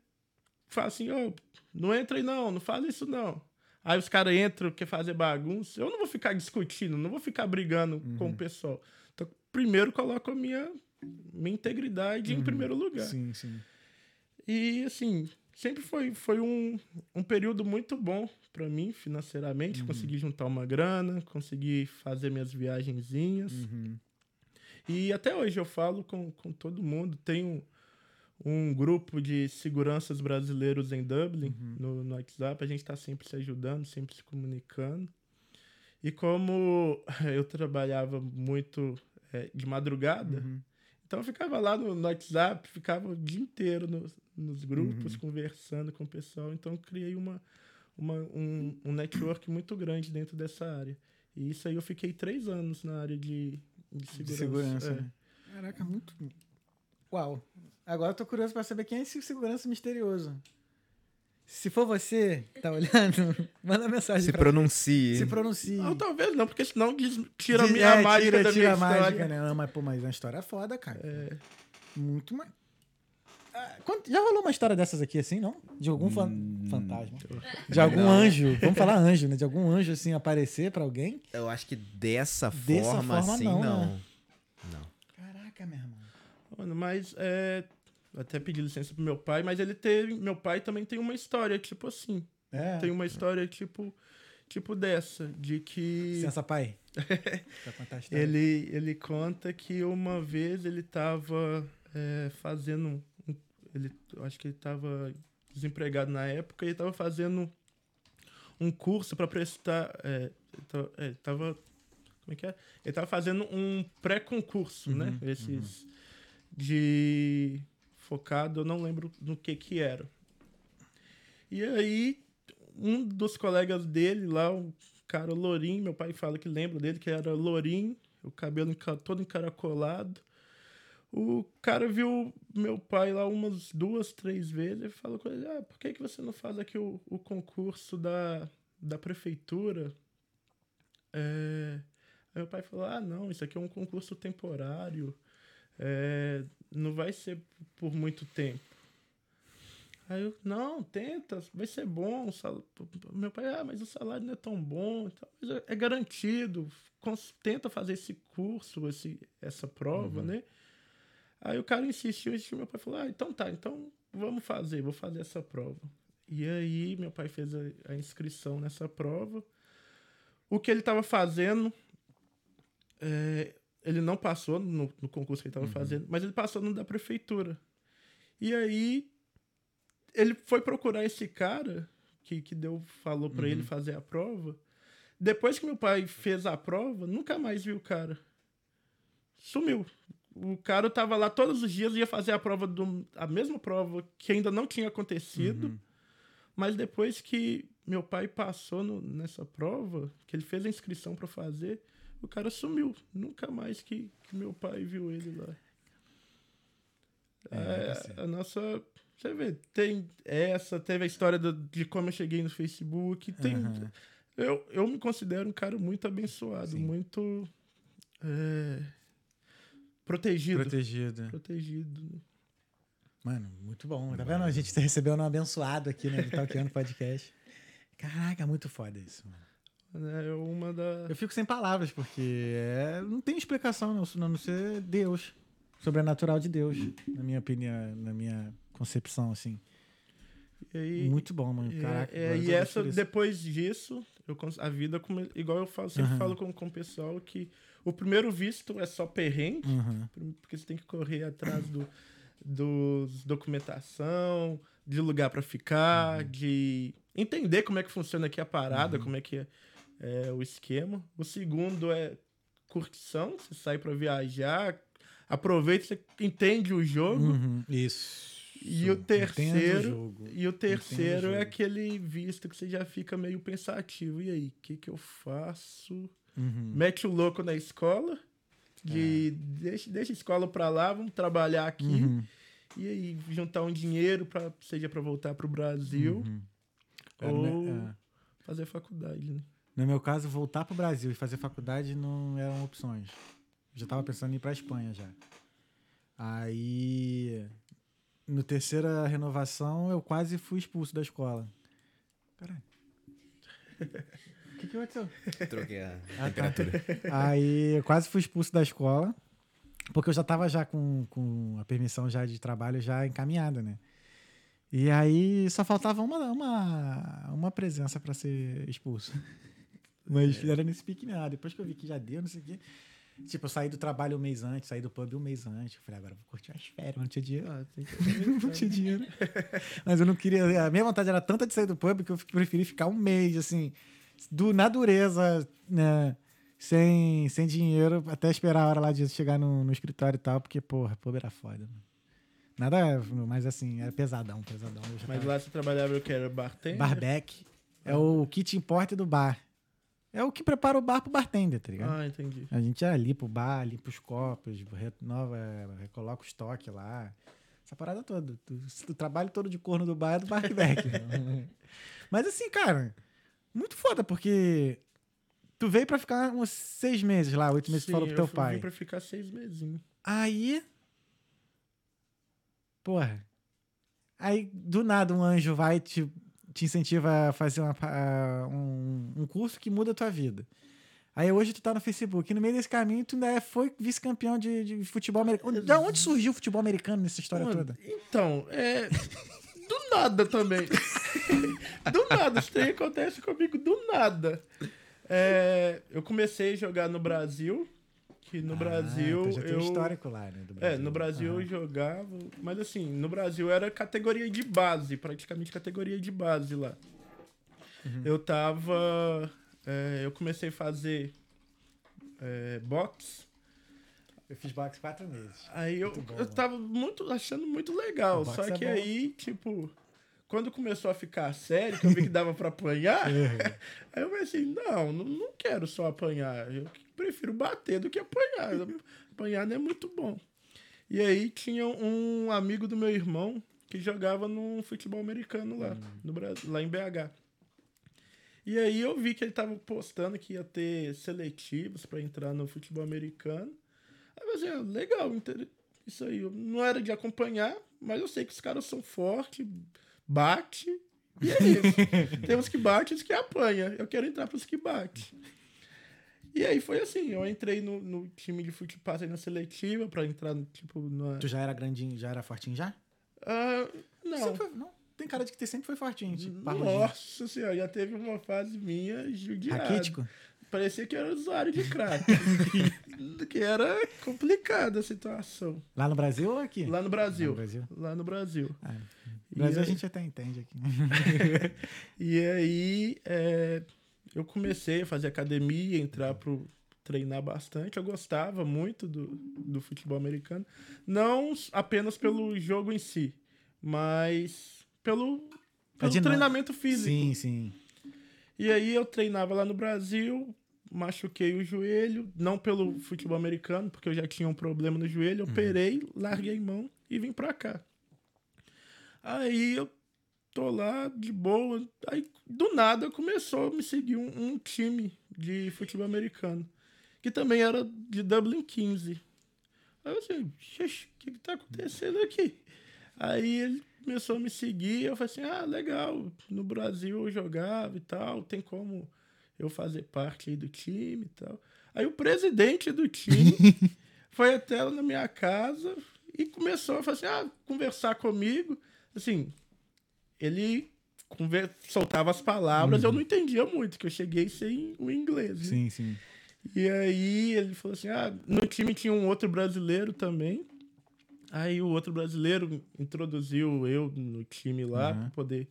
fala assim: ó, não entra aí não, não fala isso não. Aí os caras entram, quer fazer bagunça. Eu não vou ficar discutindo, não vou ficar brigando com Uhum. o pessoal. Então, primeiro coloco a minha, minha integridade em primeiro lugar. Uhum. Sim, sim. E assim, sempre foi, foi um, um período muito bom pra mim financeiramente. Uhum. Consegui juntar uma grana, consegui fazer minhas viagenzinhas. Uhum. E até hoje eu falo com, com todo mundo. Tenho um grupo de seguranças brasileiros em Dublin Uhum. no, no WhatsApp. A gente está sempre se ajudando, sempre se comunicando. E como eu trabalhava muito eh, de madrugada, Uhum. Então eu ficava lá no, no WhatsApp, ficava o dia inteiro nos, nos grupos, Uhum. conversando com o pessoal. Então eu criei uma, uma, um, um network muito grande dentro dessa área. E isso aí eu fiquei três anos na área de, de De segurança. segurança. É. né? Caraca, muito. Uau. Agora eu tô curioso pra saber quem é esse segurança misterioso. Se for você que tá olhando, manda mensagem Se pra pronuncie. Se pronuncie. Não, talvez não, porque senão diz- tira a minha é, mágica tira, da tira minha a história. mágica, né? Não, mas, pô, mas é uma história foda, cara. É. Muito mais. Ah, Já rolou uma história dessas aqui assim, não? De algum fan- Hum, fantasma. De algum anjo. Vamos falar anjo, né? De algum anjo assim aparecer pra alguém. Eu acho que dessa, Dessa forma, forma, assim, não, não. né? Não. Caraca, meu irmão. Mano, mas é. Até pedi licença pro meu pai, mas ele teve. Meu pai também tem uma história, tipo assim. É. Tem uma história, tipo. Tipo dessa, de que. Licença, pai. Ele, ele conta que uma vez ele tava é, fazendo. Ele, acho que ele tava desempregado na época e ele tava fazendo um curso para prestar. É, ele tava- é, ele tava. Como é que é? Ele tava fazendo um pré-concurso, né? Uhum, Esses. De. Focado, eu não lembro no que que era. E aí, um dos colegas dele lá, o cara lourinho, meu pai fala que lembra dele, que era lourinho, o cabelo todo encaracolado. O cara viu meu pai lá umas duas, três vezes e falou com ele, ah, por que, que você não faz aqui o, o concurso da, da prefeitura? É... Aí meu pai falou, ah, não, isso aqui é um concurso temporário, é, não vai ser por muito tempo. Aí eu, não, tenta, vai ser bom. sal- Meu pai, ah, mas o salário não é tão bom. e tal. Mas é- é garantido. cons- Tenta fazer esse curso, esse, essa prova, né? Aí o cara insistiu, insistiu. Meu pai falou, ah, então tá, então vamos fazer, vou fazer essa prova. E aí meu pai fez a, a inscrição nessa prova. O que ele estava fazendo, é, ele não passou no, no concurso que ele estava fazendo, mas ele passou no da prefeitura. E aí ele foi procurar esse cara que, que deu, falou pra ele fazer a prova. Depois que meu pai fez a prova, nunca mais viu o cara. Sumiu. O cara tava lá todos os dias, ia fazer a prova do, a mesma prova que ainda não tinha acontecido. Mas depois que meu pai passou no- nessa prova, que ele fez a inscrição pra fazer, o cara sumiu. Nunca mais que, que meu pai viu ele lá. É, É, a nossa. Você vê, tem essa, teve a história do- de como eu cheguei no Facebook. Tem, Aham. eu, eu me considero um cara muito abençoado, Sim. muito é, protegido. Protegido. Protegido. Mano, muito bom. Tá vendo? A gente recebendo um abençoado aqui né, do Talkando Podcast. Caraca, muito foda isso, mano. É uma da. Eu fico sem palavras, porque é, não tem explicação, não, a não ser Deus. Sobrenatural de Deus, na minha opinião, na minha concepção, assim. Aí, Muito bom, mano. Caraca. é, e essa, depois disso, eu, a vida, come- igual eu falo, sempre Aham. falo com, com o pessoal, que o primeiro visto é só perrengue, Uhum. porque você tem que correr atrás do, dos documentação, de lugar pra ficar, Uhum. de entender como é que funciona aqui a parada, Uhum. como é que é, é o esquema. O segundo é curtição, você sai pra viajar, aproveita, você entende o jogo. Uhum. Isso. E o terceiro, e o terceiro é jogo. aquele visto que você já fica meio pensativo. E aí, o que, que eu faço? Uhum. Mete o louco na escola, de deixa, deixa a escola pra lá, vamos trabalhar aqui. Uhum. E aí, juntar um dinheiro, pra, seja pra voltar pro Brasil Uhum. Cara, ou né, é. fazer faculdade, né? No meu caso, voltar pro Brasil e fazer faculdade não eram opções. Eu já tava pensando em ir pra Espanha já. Aí, no terceira renovação, eu quase fui expulso da escola. Caralho. O que, que aconteceu? Troquei a Ah, tá. temperatura. Aí eu quase fui expulso da escola, porque eu já tava já com, com a permissão já de trabalho já encaminhada, né? E aí só faltava uma, uma, uma presença para ser expulso. Mas era nesse pique nada. Depois que eu vi que já deu, não sei o quê. Tipo, eu saí do trabalho um mês antes, saí do pub um mês antes. Eu falei, agora eu vou curtir as férias, não tinha dinheiro. Ah, que não tinha dinheiro. Mas eu não queria. A minha vontade era tanta de sair do pub que eu preferi ficar um mês, assim, do, na dureza, né? Sem, sem dinheiro, até esperar a hora lá de chegar no, no escritório e tal, porque, porra, pub era foda. mano. Nada, mas assim, era pesadão, pesadão. Já Mas tava- lá você trabalhava o que? Era bartender? Barback é o kit importe do bar. É o que prepara o bar pro bartender, tá ligado? Ah, entendi. A gente é limpa o bar, limpa os copos, renova, recoloca o estoque lá. Essa parada toda. O, trabalho todo de corno do bar é do Barback. Mas assim, cara, muito foda, porque tu veio pra ficar uns seis meses lá, oito meses, tu Sim, falou pro eu teu pai. vim pra ficar seis meses. Aí. Porra. Aí, do nada, um anjo vai te, te incentiva a fazer uma pa- um, um curso que muda a tua vida. Aí hoje tu tá no Facebook. E no meio desse caminho, tu ainda é- foi vice-campeão de, de futebol americano. Da onde surgiu o futebol americano nessa história Mano, toda? Então, é. Do nada também. do nada. Isso aí acontece comigo do nada. É, eu comecei a jogar no Brasil. Que no Ah, Brasil. então já tem eu... um histórico lá, né? É, no Brasil Aham. eu jogava. Mas assim, no Brasil era categoria de base, praticamente categoria de base lá. Uhum. Eu tava. é, eu comecei a fazer é, boxe. Eu fiz boxe quatro meses. Aí eu, bom, eu tava muito, achando muito legal. Só é que bom. aí, tipo, quando começou a ficar sério, que eu vi que dava pra apanhar, É. aí eu falei assim, não, não, não quero só apanhar. Eu prefiro bater do que apanhar. apanhar não é muito bom. E aí tinha um amigo do meu irmão que jogava no futebol americano lá, no Brasil, lá em BH. E aí eu vi que ele tava postando que ia ter seletivos pra entrar no futebol americano. Aí eu falei assim, ah, legal, isso aí. Eu não era de acompanhar, mas eu sei que os caras são fortes, bate, e é isso. Tem uns que bate e os que apanha. Eu quero entrar pros que bate. E aí foi assim, eu entrei no, no time de futebol, passei na seletiva pra entrar, no, tipo, na... Tu já era grandinho, já era fortinho já? Ah, não. Foi- não. Tem cara de que tu sempre foi fortinho, tipo. Nossa senhora, já teve uma fase minha judiada. Raquítico? Parecia que era usuário de crack. que era complicada a situação. Lá no Brasil ou aqui? Lá no Brasil. Lá no Brasil. Lá no Brasil. Ah, no Brasil a aí- gente até entende aqui. E aí, é, eu comecei a fazer academia, entrar pro treinar bastante. Eu gostava muito do, do futebol americano. Não apenas pelo jogo em si, mas pelo, pelo treinamento físico. Sim, sim. E aí eu treinava lá no Brasil, machuquei o joelho, não pelo futebol americano, porque eu já tinha um problema no joelho, Uhum. operei, larguei mão e vim pra cá. Aí eu tô lá de boa, aí do nada começou a me seguir um, um time de futebol americano, que também era de Dublin 15. Aí eu assim, "Xixi, o que que tá acontecendo aqui? Aí ele começou a me seguir, eu falei assim, ah, legal, no Brasil eu jogava e tal, tem como eu fazer parte aí do time e tal. Aí o presidente do time foi até lá na minha casa e começou a assim, ah, conversar comigo. Assim, ele soltava as palavras, eu não entendia muito, que eu cheguei sem o inglês. né? Sim, sim. E aí ele falou assim: ah, no time tinha um outro brasileiro também. Aí o outro brasileiro introduziu eu no time lá Uhum. para poder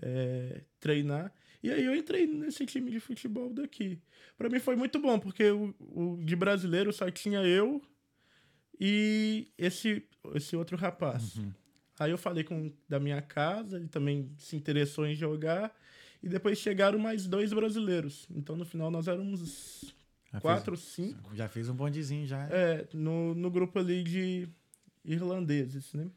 é, treinar. E aí eu entrei nesse time de futebol daqui. Para mim foi muito bom, porque o, o de brasileiro só tinha eu e esse, esse outro rapaz. Aí eu falei com da minha casa, ele também se interessou em jogar. E depois chegaram mais dois brasileiros. Então no final nós éramos Já quatro, cinco. Fez, já fez um bondezinho já. É, no, no grupo ali de irlandeses, né?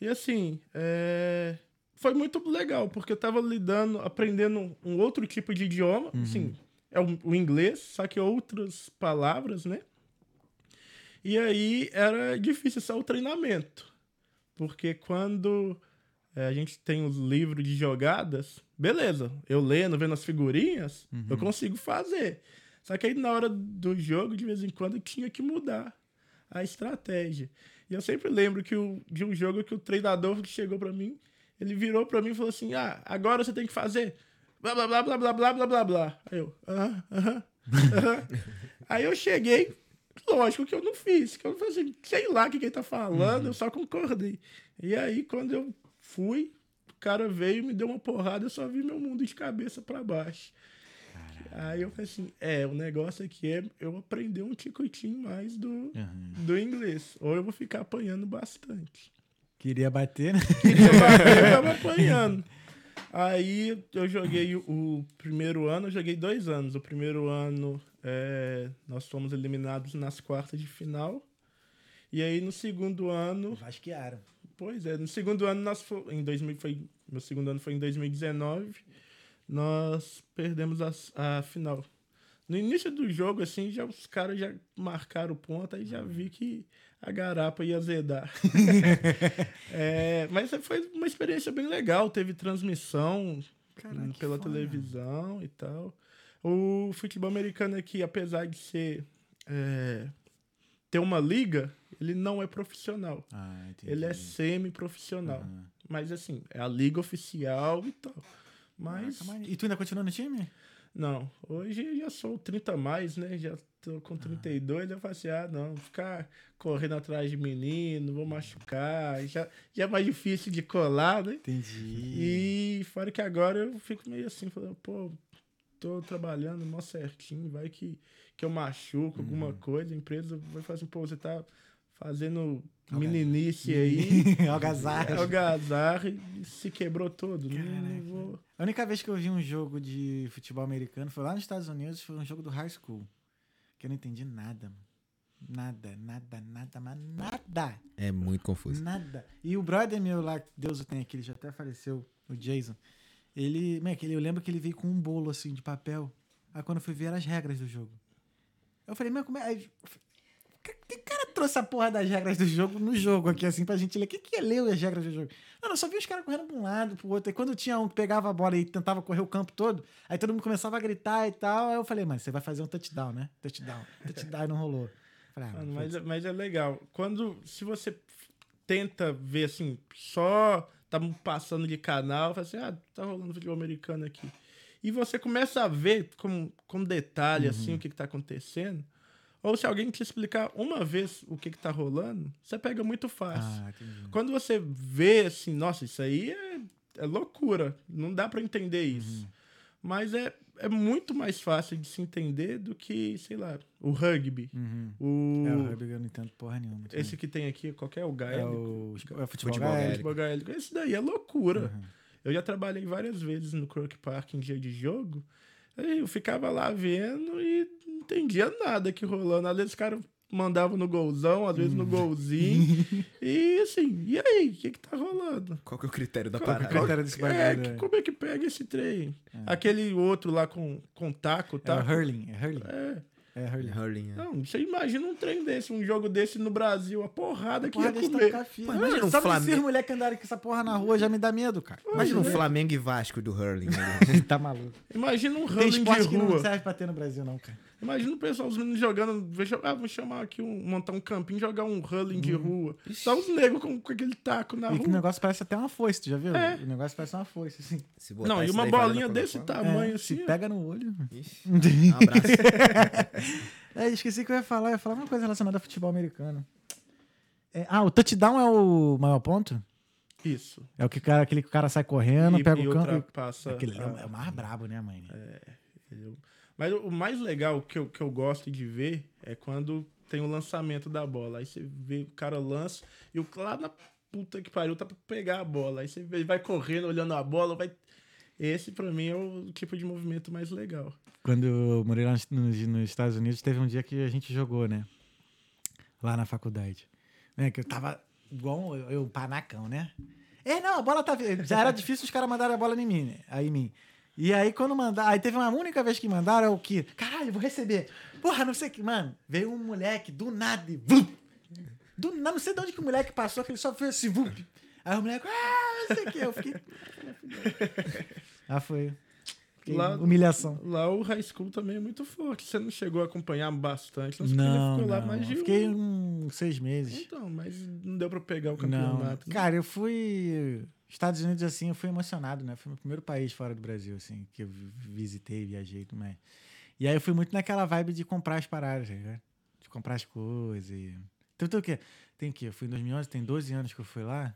E assim, é, foi muito legal, porque eu tava lidando, aprendendo um outro tipo de idioma, assim, é o, o inglês, só que outras palavras, né? E aí era difícil só o treinamento, porque quando é, a gente tem os livros de jogadas, beleza, eu lendo, vendo as figurinhas, eu consigo fazer. Só que aí na hora do jogo, de vez em quando, tinha que mudar a estratégia. E eu sempre lembro que o, de um jogo que o treinador que chegou pra mim, ele virou pra mim e falou assim: Ah, agora você tem que fazer blá blá blá blá blá blá blá blá blá. Aí eu, aham, aham, aham. Aí eu cheguei, lógico que eu não fiz, que eu falei assim, sei lá o que, que ele tá falando, eu só concordei. E aí, quando eu fui, o cara veio me deu uma porrada, eu só vi meu mundo de cabeça pra baixo. Aí eu falei assim, é, o negócio aqui é eu aprender um ticotinho mais do, Uhum. do inglês. Ou eu vou ficar apanhando bastante. Queria bater, né? Queria bater, eu tava apanhando. Aí eu joguei o- primeiro ano, eu joguei dois anos. O primeiro ano é, nós fomos eliminados nas quartas de final. E aí no segundo ano, Vasquearam. pois é, no segundo ano nós fo- em 2000 foi meu segundo ano foi em 2019. Nós perdemos as- a, final. No início do jogo assim, já os caras já marcaram o ponto, aí já vi que a garapa ia azedar. É, mas foi uma experiência bem legal. Teve transmissão Caraca, que pela foda. televisão e tal. O futebol americano aqui, apesar de ser é, ter uma liga, ele não é profissional. Ah. Ele é semi-profissional. Aham. Mas assim, é a liga oficial e tal. Mas Caraca, mas- E tu ainda continua no time? não, hoje eu já sou 30 a mais, né? Já tô com 32, eu falo assim, ah, não, ficar correndo atrás de menino, vou machucar, já, já é mais difícil de colar, né? Entendi. E fora que agora eu fico meio assim, falando, pô, tô trabalhando mó certinho, vai que, que eu machuco alguma coisa, a empresa vai falar assim, pô, você tá fazendo meninice aí, Algazarra. algazarra e se quebrou todo. Não, não Caraca. vou... A única vez que eu vi um jogo de futebol americano foi lá nos Estados Unidos, foi um jogo do high school. Que eu não entendi nada, mano. Nada, nada, nada, mas nada. É muito confuso. Nada. E o brother meu lá, que Deus o tenha aqui, ele já até faleceu, o Jason. Ele, ele- eu lembro que ele veio com um bolo assim de papel. Aí quando eu fui ver eram as regras do jogo. Eu falei, meu, como é. Que, que cara trouxe a porra das regras do jogo no jogo aqui, assim, pra gente ler? O que, que é ler as regras do jogo? Não, eu só vi os caras correndo pra um lado, pro outro. E quando tinha um que pegava a bola e tentava correr o campo todo, aí todo mundo começava a gritar e tal. Aí eu falei, mano, você vai fazer um touchdown, né? Touchdown. Touchdown e não rolou. Falei, ah, Mano, mano, mas, é- mas é legal. Quando, se você tenta ver assim, só tá passando de canal, fala assim, ah, tá rolando futebol americano aqui. E você começa a ver com, com detalhe, Uhum. assim, o que que tá acontecendo. Ou se alguém te explicar uma vez o que que tá rolando, você pega muito fácil. Ah. Quando você vê assim, nossa, isso aí é, é loucura. Não dá pra entender isso. Mas é, é muito mais fácil de se entender do que, sei lá, o rugby. Uhum. O, É, o rugby eu não entendo porra nenhuma. esse que tem aqui, o é gaélico. o, é o futebol, Futebol gaélico. Futebol gaélico. Esse daí é loucura. Uhum. Eu já trabalhei várias vezes no Crook Park em dia de jogo. Eu ficava lá vendo e entendia nada que rolando. Às vezes os caras mandavam no golzão, às vezes no golzinho. e assim, e aí? O que que tá rolando? Qual que é o critério da Qual- parada? qual- critério desse é, bagulho, que- é. como é que pega esse trem? Aquele outro lá com, com taco, É o hurling, é hurling. É. É hurling. Hurling, né? Não, você imagina um trem desse, um jogo desse no Brasil, a porrada que Porra, ia comer. Pô, imagina um Só Flamengo- esses moleques que andaram com essa porra na rua já me dá medo, cara. Imagina um Flamengo e Vasco do Hurling. né? tá maluco. Imagina um Tem hurling de esporte que não rua. serve pra ter no Brasil, não, cara. Imagina o pessoal, os meninos jogando. eu- Ah, vou chamar aqui, um, montar um campinho e jogar um hurling de rua. Só os negros com, com aquele taco na Hum. E que o rua. negócio parece até uma foice, tu já viu? É. O negócio parece uma foice, assim. Se botar Não, e uma bolinha desse tamanho É, assim. se ó. pega no olho. Ixi, um abraço. É, esqueci que eu ia falar. Eu ia falar uma coisa relacionada a futebol americano. É, ah, o touchdown é o maior ponto? Isso. É o que o cara, aquele que o cara sai correndo, e, pega e o campo. ultrapassa. Aquele é o- a- é o mais brabo, né, mãe? entendeu? Mas o mais legal que eu, que eu gosto de ver é quando tem o lançamento da bola. Aí você vê o cara lança e o lá na puta que pariu, tá pra pegar a bola. Aí você vê- vai correndo, olhando a bola, vai. Esse, pra mim, é o tipo de movimento mais legal. Quando eu morei lá nos, nos- nos Estados Unidos, teve um dia que a gente jogou, né? Lá na faculdade. Né? Que eu tava igual eu, eu panacão, né? É, não, a bola tá. Já era difícil os caras mandarem a bola em mim, né? Aí em mim. E aí, quando mandaram. Aí teve uma única vez que mandaram, é o que? Caralho, vou receber. Porra, não sei o que. Mano, veio um moleque do nada e. Do nada, não sei de onde que o moleque passou, que ele só fez esse vup. Aí o moleque. Ah, não sei o que. Eu fiquei. Ah, foi. Fiquei Lá- Humilhação. Lá o high school também é muito forte. Você não chegou a acompanhar bastante, não, você Não, ficou lá não. mais de Fiquei um. uns seis meses. Então, mas não deu pra pegar o Não, campeonato. né? cara, eu fui. Estados Unidos, assim, eu fui emocionado, né? Foi o primeiro país fora do Brasil, assim, que eu vi- visitei, viajei tudo. E aí eu fui muito naquela vibe de comprar as paradas, ligado? De comprar as coisas. E... Então, tem o quê? Tem o quê? Eu fui em 2011, tem 12 anos que eu fui lá.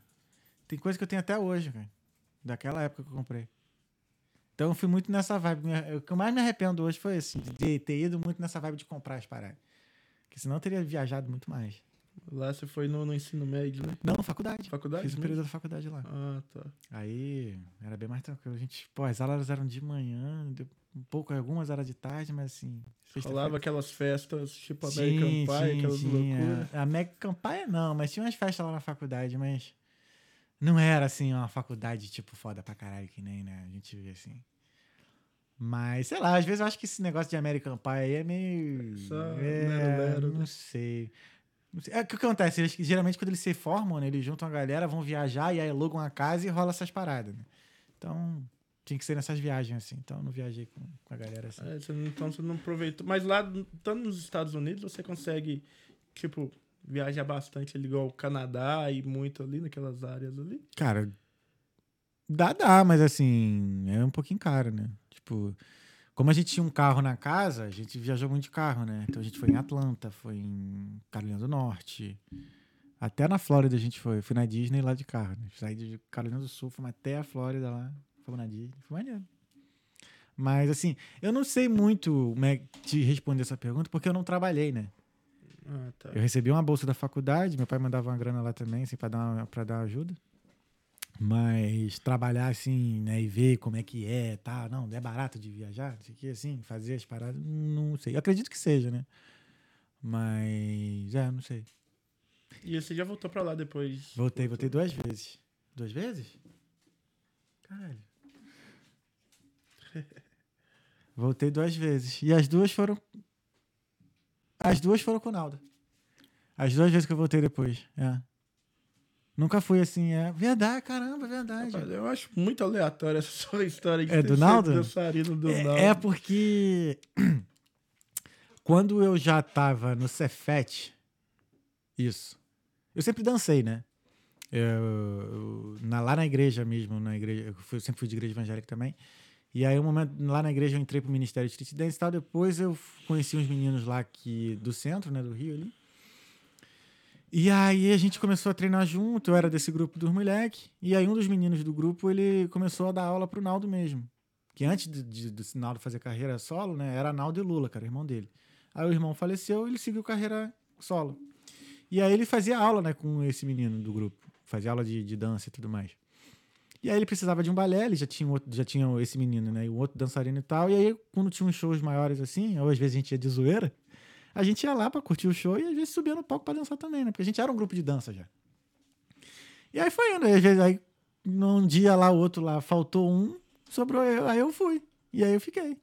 Tem coisa que eu tenho até hoje, cara. Daquela época que eu comprei. Então eu fui muito nessa vibe. O que eu mais me arrependo hoje foi assim, de ter ido muito nessa vibe de comprar as paradas. Porque senão eu teria viajado muito mais. Lá você foi no, no ensino médio, né? Não, faculdade. Faculdade Fiz o mesmo? período da faculdade lá. Ah, tá. Aí era bem mais tranquilo. A gente, pô, as aulas eram de manhã, de- um pouco, algumas eram de tarde, mas assim. Rolava aquelas festas tipo American Sim, Pie, sim, aquelas sim, loucuras. é. A American Pie não, mas tinha umas festas lá na faculdade, mas não era assim uma faculdade tipo foda pra caralho que nem, né? A gente vê assim. Mas, sei lá, às vezes eu acho que esse negócio de American Pie aí é meio. Só é, lero-lero, não né? Não sei. É o que acontece? Eles, geralmente, quando eles se formam, né, eles juntam a galera, vão viajar e aí alugam a casa e rola essas paradas, né? Então, tinha que ser nessas viagens, assim. Então, eu não viajei com, com a galera assim. É, você não- então você não aproveitou. Mas lá, estando nos Estados Unidos, você consegue, tipo, viajar bastante ali, igual o Canadá e muito ali naquelas áreas ali. Cara, dá, dá, mas assim, é um pouquinho caro, né? Tipo, como a gente tinha um carro na casa, a gente viajou muito de carro, né? Então a gente foi em Atlanta, foi em Carolina do Norte, até na Flórida a gente foi. Fui na Disney lá de carro, né? Saí de Carolina do Sul, fomos até a Flórida lá, fomos na Disney, foi maneiro. Mas assim, eu não sei muito como é te responder essa pergunta, porque eu não trabalhei, né? Ah, tá. Eu recebi uma bolsa da faculdade, meu pai mandava uma grana lá também, assim, pra dar, uma, pra dar ajuda. Mas trabalhar assim, né, e ver como é que é, tá? Não, é barato de viajar, não sei o que, assim, fazer as paradas, não sei. Eu acredito que seja, né? Mas, é, não sei. E você já voltou pra lá depois? Voltei, voltei duas vezes. Duas vezes? Caralho. Voltei duas vezes. E as duas foram. As duas foram com o Naldo. As duas vezes que eu voltei depois. É. Nunca fui assim, é. Verdade, caramba, verdade. Rapaz, eu acho muito aleatória essa sua história de É do Naldo? dançarino do Naldo. É, é porque quando eu já tava no Cefet, isso. Eu sempre dancei, né? Eu, eu- na- lá na igreja mesmo, na igreja, eu fui- sempre fui de igreja evangélica também. E aí, um momento, lá na igreja, eu entrei pro Ministério de Street Dance e tal. Depois eu conheci uns meninos lá que, do centro, né, do Rio ali. E aí a gente começou a treinar junto, eu era desse grupo dos moleques. E aí um dos meninos do grupo, ele começou a dar aula pro Naldo mesmo. Que antes de, de, do Naldo fazer carreira solo, né, era Naldo e Lula, cara, irmão dele. Aí o irmão faleceu ele seguiu carreira solo. E aí ele fazia aula, né, com esse menino do grupo. Fazia aula de, de dança e tudo mais. E aí ele precisava de um balé, ele já tinha, outro, já tinha esse menino, né, e o outro dançarino e tal. E aí, quando tinha uns shows maiores assim, ou às vezes a gente ia de zoeira, a gente ia lá pra curtir o show e às vezes subia no palco pra dançar também, né? Porque a gente era um grupo de dança já. E aí foi indo. Aí, às vezes, aí num dia lá, o outro lá, faltou um, sobrou eu, aí eu fui. E aí eu fiquei.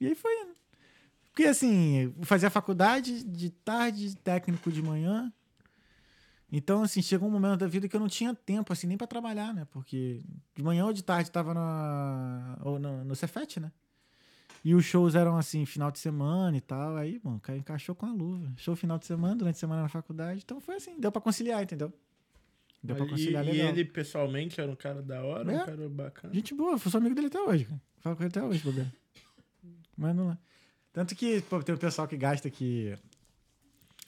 E aí foi indo. Porque assim, fazia faculdade de tarde, técnico de manhã. Então, assim, chegou um momento da vida que eu não tinha tempo, assim, nem pra trabalhar, né? Porque de manhã ou de tarde tava na, ou no, no Cefet, né? E os shows eram assim, final de semana e tal. Aí, mano, ca- encaixou com a luva. Show final de semana, durante a semana na faculdade. Então foi assim, deu pra conciliar, entendeu? Deu pra E- conciliar e, legal. ele, pessoalmente, era um cara da hora, É. um cara bacana. Gente boa, eu sou amigo dele até hoje, cara. Falo com ele até hoje, bobeira. Mas não é. Tanto que, pô, tem o pessoal que gasta que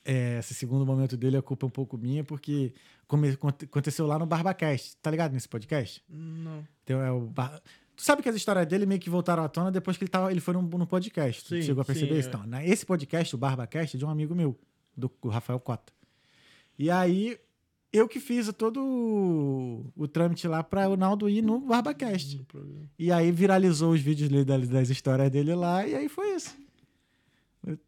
é, esse segundo momento dele a culpa é um pouco minha, porque come- aconte- aconteceu lá no Barbacast. Tá ligado nesse podcast? Não. Então, é o Bar- sabe que as histórias dele meio que voltaram à tona depois que ele, tava, ele foi no, no podcast. Sim, chegou a perceber sim, isso? é. Então, na- esse podcast, o Barbacast, é de um amigo meu, do, do Rafael Cota. E aí, eu que fiz todo o, o trâmite lá pra o Naldo ir no BarbaCast. Programa. E aí viralizou os vídeos das, das histórias dele lá, e aí foi isso.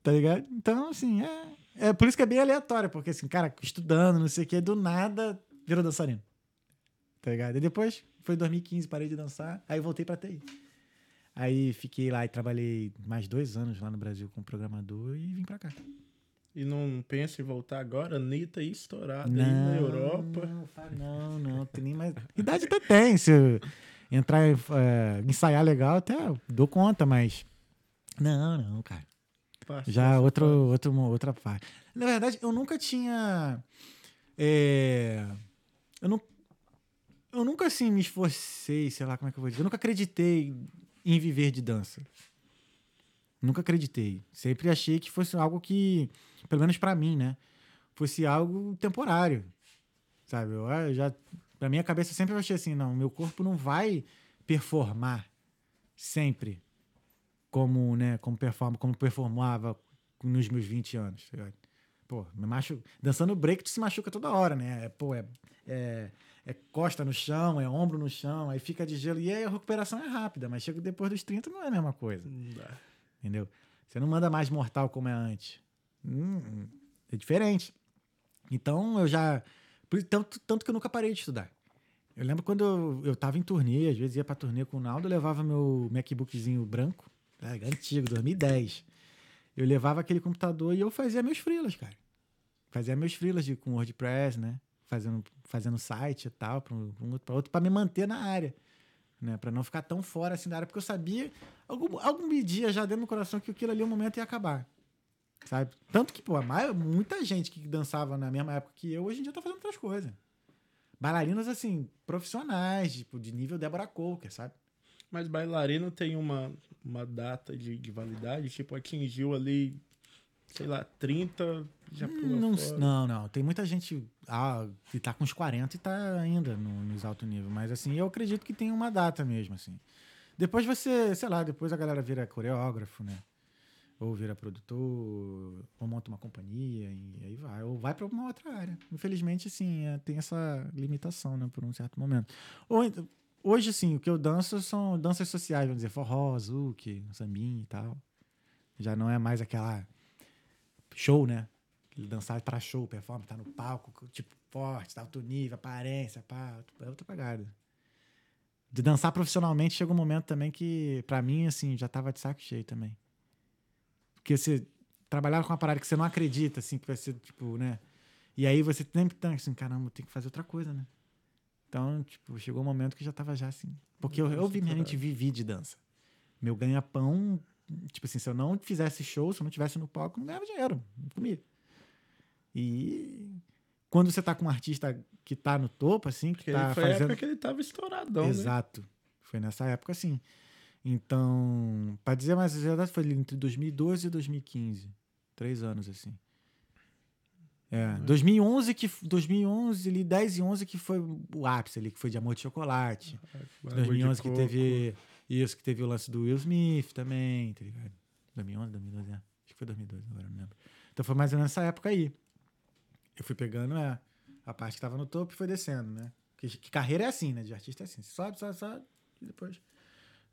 Tá ligado? Então, assim, é, é por isso que é bem aleatório, porque assim, cara, estudando, não sei o que, do nada virou dançarino. Tá ligado? E depois, foi em 2015, parei de dançar, aí voltei pra TI. Aí fiquei lá e trabalhei mais dois anos lá no Brasil como programador e vim pra cá. E não pensa em voltar agora? Anitta estourada aí na Europa. Não, não, não, tem nem mais. Idade até tem. Se eu entrar, eh, ensaiar legal, até dou conta, mas. Não, não, cara. Já outro, outro, outra parte. Na verdade, eu nunca tinha. é, eu, não, eu nunca assim me esforcei, sei lá como é que eu vou dizer. Eu nunca acreditei em viver de dança. Nunca acreditei. Sempre achei que fosse algo que, pelo menos pra mim, né? Fosse algo temporário. Sabe? Eu, ah, eu já. Na minha cabeça sempre eu achei assim: não, meu corpo não vai performar sempre como, né, como performa, como performava nos meus 20 anos, tá? Pô, me machu... dançando break tu se machuca toda hora, né? É, pô, é, é, é costa no chão, é ombro no chão, aí fica de gelo e aí a recuperação é rápida, mas chega depois dos 30 não é a mesma coisa, entendeu? Você não manda mais mortal como é antes. Hum, é diferente. Então eu já. Tanto, tanto que eu nunca parei de estudar. Eu lembro quando eu, eu tava em turnê, às vezes ia pra turnê com o Naldo, eu levava meu MacBookzinho branco, tá? antigo, 2010. Eu levava aquele computador e eu fazia meus freelas, cara. Fazia meus freelas de, com WordPress, né? Fazendo, fazendo site e tal, pra um, outro, outro, pra me manter na área. Né? Pra não ficar tão fora assim da área, porque eu sabia, algum, algum dia já dentro do coração que aquilo ali, um momento ia acabar. Sabe? Tanto que, pô, a maior- muita gente que dançava na mesma época que eu, hoje em dia tá fazendo outras coisas. Bailarinas, assim, profissionais, tipo, de nível Débora Coker, sabe? Mas bailarino tem uma, uma data de, de validade, tipo, atingiu ali, sei lá, 30, já pula Não, fora. não, não. Tem muita gente ah, que tá com uns 40 e tá ainda no, nos alto nível. Mas, assim, eu acredito que tem uma data mesmo, assim. Depois você, sei lá, depois a galera vira coreógrafo, né? Ou vira produtor, ou monta uma companhia e aí vai. Ou vai para uma outra área. Infelizmente, assim, é, tem essa limitação, né? Por um certo momento. Ou, ent- hoje, assim, o que eu danço são danças sociais, vamos dizer, forró, zouk, sambinha e tal. Já não é mais aquela show, né? Dançar pra show, performance, tá no palco, tipo, forte, tá alto nível, aparência, pá, é outra pegada. De dançar profissionalmente chega um momento também que, pra mim, assim, já tava de saco cheio também. Porque você trabalhar com uma parada que você não acredita, assim, que vai ser, tipo, né? E aí você sempre tá assim, caramba, tem que fazer outra coisa, né? Então, tipo, chegou um momento que já tava já assim. Porque eu, eu obviamente vivi de dança. Meu ganha-pão, tipo assim, se eu não fizesse show, se eu não tivesse no palco, não ganhava dinheiro, não comia. E quando você tá com um artista que tá no topo, assim, que Porque tá foi a fazendo. época que ele tava estouradão, né? Exato. Foi nessa época, sim. Então, para dizer mais a verdade, foi entre 2012 e 2015. Três anos, assim. É, 2011 que 2011 ali 10 e 11 que foi o ápice ali que foi de Amor de Chocolate. De 2011 que teve isso que teve o lance do Will Smith também, tá ligado? 2011, 2012, é. acho que foi 2012, agora não lembro. Então foi mais ou menos nessa época aí. Eu fui pegando é, a parte que tava no topo e foi descendo, né? Que, que carreira é assim, né? De artista é assim. Você sobe, sobe, sobe e depois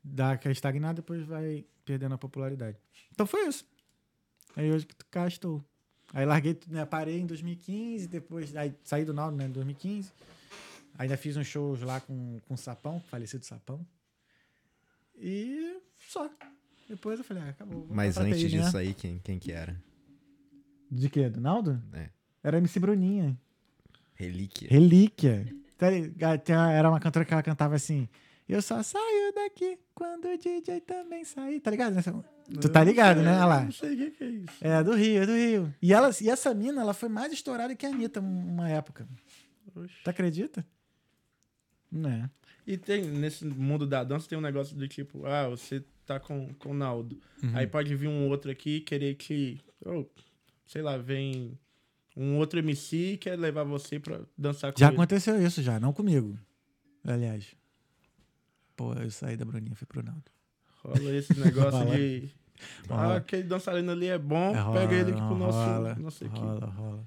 dá aquela estagnada, depois vai perdendo a popularidade. Então foi isso. Aí hoje que cá estou. Aí larguei, né, parei em 2015, depois aí saí do Naldo, né, em 2015. Ainda fiz uns shows lá com, com o Sapão, falecido Sapão. E só. Depois eu falei, ah, acabou. Mas antes TI, né? disso aí, quem, quem que era? De quê? Do Naldo? É. Era MC Bruninha. Relíquia. Relíquia. Tá Era uma cantora que ela cantava assim. Eu só saio daqui quando o DJ também sair. Tá ligado? Nessa- Tu tá ligado, né? Olha lá. Não sei o que, que é isso. É, do Rio, é do Rio. E, ela, e essa mina, ela foi mais estourada que a Anitta uma época. Oxe. Tu acredita? Não é. E tem, nesse mundo da dança, tem um negócio do tipo, ah, você tá com, com o Naldo. Uhum. Aí pode vir um outro aqui querer que, ou, sei lá, vem um outro MC quer levar você pra dançar com Já ele. aconteceu isso, já. Não comigo. Aliás. Pô, eu saí da Bruninha, fui pro Naldo. Rola esse negócio Rola. de. Rola. Ah, aquele dançarino ali é bom, É, rola, pega ele aqui pro nosso, rola, nossa equipe. rola, rola.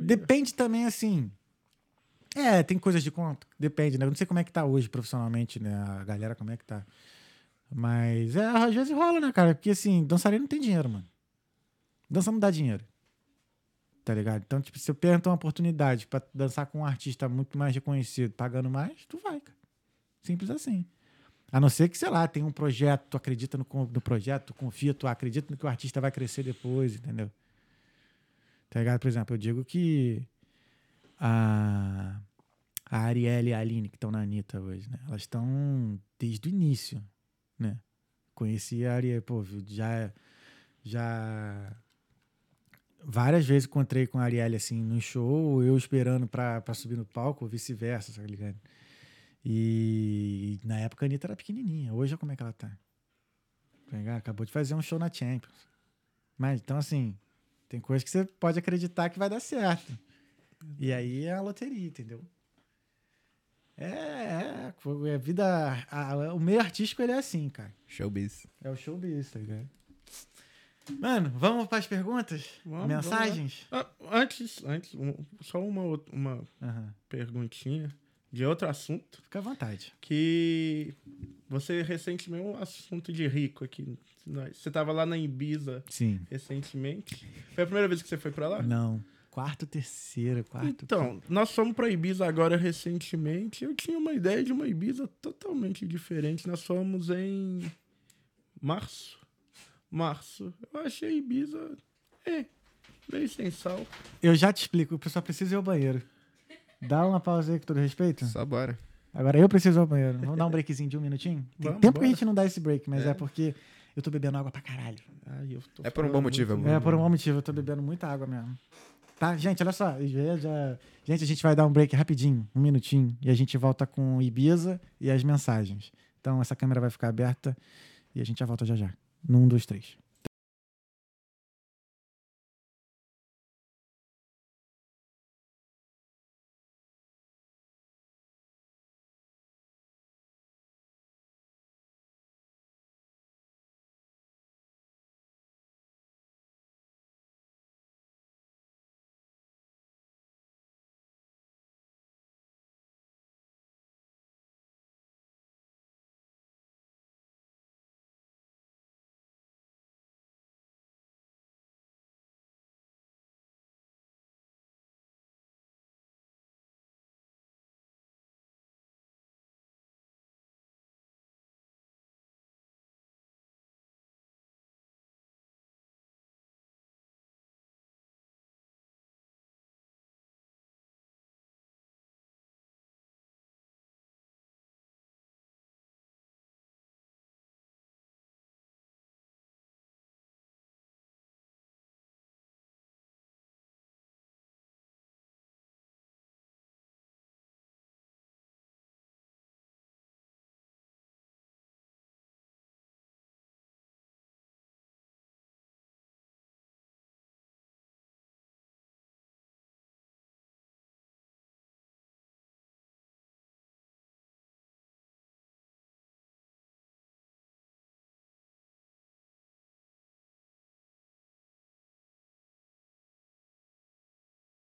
Depende também, assim. É, tem coisas de conta. Depende, né? Eu não sei como é que tá hoje profissionalmente, né? A galera, como é que tá. Mas é, às vezes rola, né, cara? Porque assim, dançarino não tem dinheiro, mano. Dança não dá dinheiro. Tá ligado? Então, tipo, se eu perguntar uma oportunidade pra dançar com um artista muito mais reconhecido, pagando mais, tu vai, cara. Simples assim. A não ser que, sei lá, tem um projeto, tu acredita no, no projeto, tu confia, tu acredita no que o artista vai crescer depois, entendeu? Tá ligado? Por exemplo, eu digo que a, a Arielle e a Aline, que estão na Anitta hoje, né? Elas estão desde o início, né? Conheci a Arielle, pô, já, já várias vezes encontrei com a Arielle, assim, no show, eu esperando pra, pra subir no palco, ou vice-versa, tá ligado? E na época a Anitta era pequenininha. Hoje, como é que ela tá. Tá? Acabou de fazer um show na Champions. Mas, então, assim, tem coisas que você pode acreditar que vai dar certo. E aí é a loteria, entendeu? É, é, é vida. a- o meio artístico ele é assim, cara. Showbiz. É o showbiz, tá ligado? Mano, vamos para as perguntas? Vamos, Mensagens? Ah, antes, antes um- só uma, outra- uma Aham. perguntinha de outro assunto. Fica à vontade. Que você recentemente, um assunto de rico aqui. nós- Você tava lá na Ibiza Sim. recentemente. Foi a primeira vez que você foi pra lá? Não. Quarto, terceiro, quarto. Então, nós fomos pra Ibiza agora recentemente. Eu tinha uma ideia de uma Ibiza totalmente diferente. Nós fomos em março. Março. Eu achei Ibiza. É, meio sem sal. Eu já te explico, o pessoal precisa ir ao banheiro. Dá uma pausa aí com todo respeito. Só bora. Agora eu preciso ir ao banheiro. Vamos dar um breakzinho de um minutinho? Tem Vamos, tempo que a bora. gente não dá esse break, mas é, É. porque eu tô bebendo água pra caralho. Ai, eu tô É por um bom motivo, muito amor. É, por um bom motivo, eu tô bebendo muita água mesmo. Tá, gente, olha só. já- já- Gente, a gente vai dar um break rapidinho, um minutinho, e a gente volta com Ibiza e as mensagens. Então, essa câmera vai ficar aberta e a gente já volta já já. No 1, 2, 3.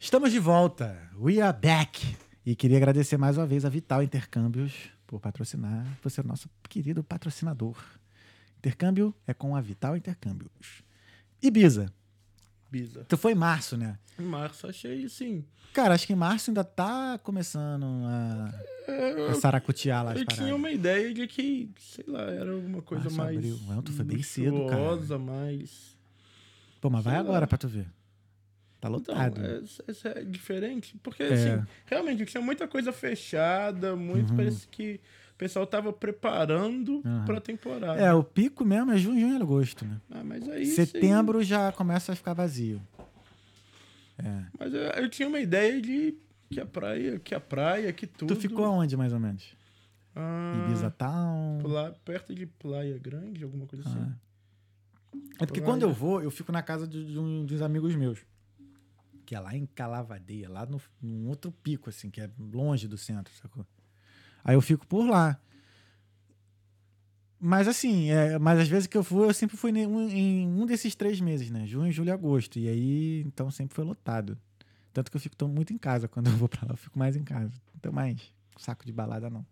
Estamos de volta. We are back. E queria agradecer mais uma vez a Vital Intercâmbios por patrocinar. Você é o nosso querido patrocinador. Intercâmbio é com a Vital Intercâmbios. Ibiza. Ibiza. Tu foi em março, né? Em março, achei assim. Cara, acho que em março ainda tá começando a, é, a Eu, saracutear lá as eu paradas. tinha uma ideia de que, sei lá, era alguma coisa Março, mais. abril. Não, tu foi bem cedo, cara. mais. Pô, mas vai sei lá. agora pra tu ver. Tá Então, lotado. essa, essa é diferente. Porque, É. assim, realmente tinha muita coisa fechada, muito. Uhum. Parece que o pessoal tava preparando Aham. pra temporada. É, o pico mesmo é junho, junho e agosto, né? Ah, mas aí. Setembro já começa a ficar vazio. É. sim. Mas eu, eu tinha uma ideia de que a praia, que a praia, que tudo. Tu ficou aonde, mais ou menos? Ah, Ibiza Town? lá perto de Praia Grande, alguma coisa assim. Ah. É porque Praia. quando eu vou, eu fico na casa de, de um, de uns amigos meus. Que é lá em Calavadeia, lá no, num outro pico, assim, que é longe do centro, sacou? Aí eu fico por lá. Mas assim, é, mas às vezes que eu fui, eu sempre fui em um, em um desses três meses, né? Junho, julho e agosto. E aí, então sempre foi lotado. Tanto que eu fico tão muito em casa. Quando eu vou pra lá, eu fico mais em casa. Não tenho mais saco de balada, não.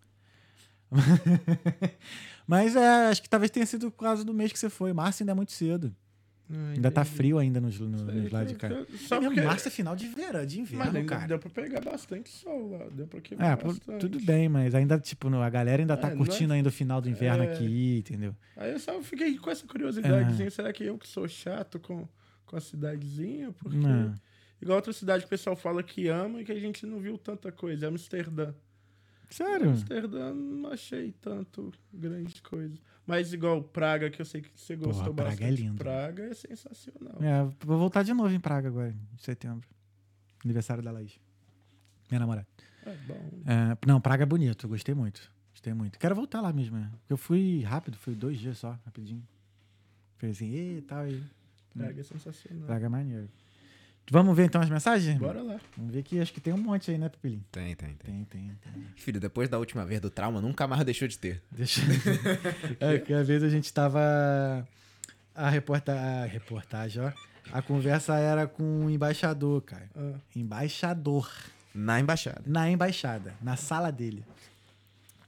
Mas é, acho que talvez tenha sido por causa do mês que você foi. Março ainda é muito cedo. Ah, Ainda tá frio ainda nos, Sei, nos lados de cá. que- Só É porque... é final de verão, de Mas inverno, ainda cara. deu pra pegar bastante sol lá. Deu pra queimar É, bastante. tudo bem, mas ainda, tipo, no- a galera ainda tá É, curtindo ainda o final do inverno É. aqui, entendeu? Aí eu só fiquei com essa curiosidadezinha. Será que eu que sou chato com, com a cidadezinha? Porque... Não. Igual outra cidade que o pessoal fala que ama e que a gente não viu tanta coisa. É Amsterdã. Sério? Amsterdã não achei tanto grande coisa. Mas igual Praga, que eu sei que você gostou Porra, Praga bastante. é lindo. Praga é sensacional. É, vou voltar de novo em Praga agora, em setembro. Aniversário da Laís. Minha namorada. É bom. É, não, Praga é bonito, eu gostei muito. Gostei muito. Quero voltar lá mesmo. é. Eu fui rápido, fui dois dias só, rapidinho. Foi assim, e tal, e. Praga é sensacional. Praga é maneiro. Vamos ver então as mensagens? Bora lá. Vamos ver que acho que tem um monte aí, né, Pupilinho? Tem, tem, tem. Tem, tem, tem. Filho, depois da última vez do trauma, nunca mais deixou de ter. Deixa É, que às vezes a gente tava. A, reporta... a reportagem, ó. A conversa era com o embaixador, cara. Ah, Embaixador. Na embaixada. Na embaixada, na sala dele.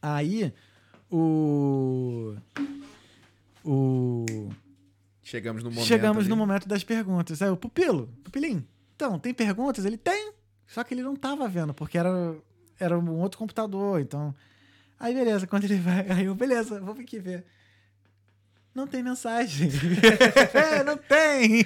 Aí, o. O. Chegamos no momento. Chegamos ali. no momento das perguntas. Aí o Pupilo, Pupilinho, então, tem perguntas? Ele tem. Só que ele não tava vendo, porque era, era um outro computador. Então. Aí, beleza, quando ele vai. Aí eu, beleza, vou aqui ver. Não tem mensagem. É, não tem.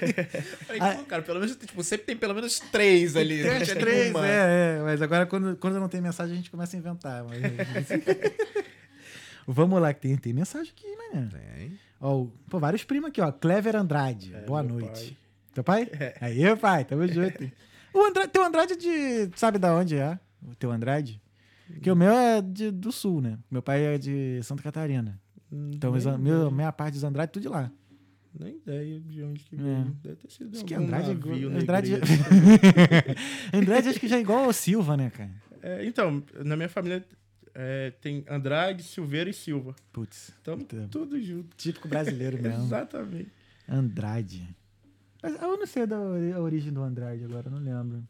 Falei, Ah. cara, pelo menos, tipo, sempre tem pelo menos três ali. Tem não as três, nenhuma. é, é. Mas agora, quando, quando não tem mensagem, a gente começa a inventar. Mas... Vamos lá, que tem, tem mensagem aqui, né? Tem. Ó, pô, vários primos aqui, ó. Clever Andrade. É, Boa noite. pai. Teu pai? Aí, pai, tamo junto. O Andrade, teu Andrade é de. Sabe da onde é? O teu Andrade? Porque o meu é de, do sul, né? Meu pai é de Santa Catarina. Então, os an- meu, minha parte dos Andrade, tudo de lá. nem ideia de onde que É. veio. Deve ter sido Acho que Andrade é navio na Andrade. Andrade acho que já é igual ao Silva, né, cara? É, então, na minha família é, tem Andrade, Silveira e Silva. Putz. Então, puta, tudo junto. típico brasileiro mesmo. Exatamente. Andrade. Mas Eu não sei da a origem do Andrade agora, não lembro.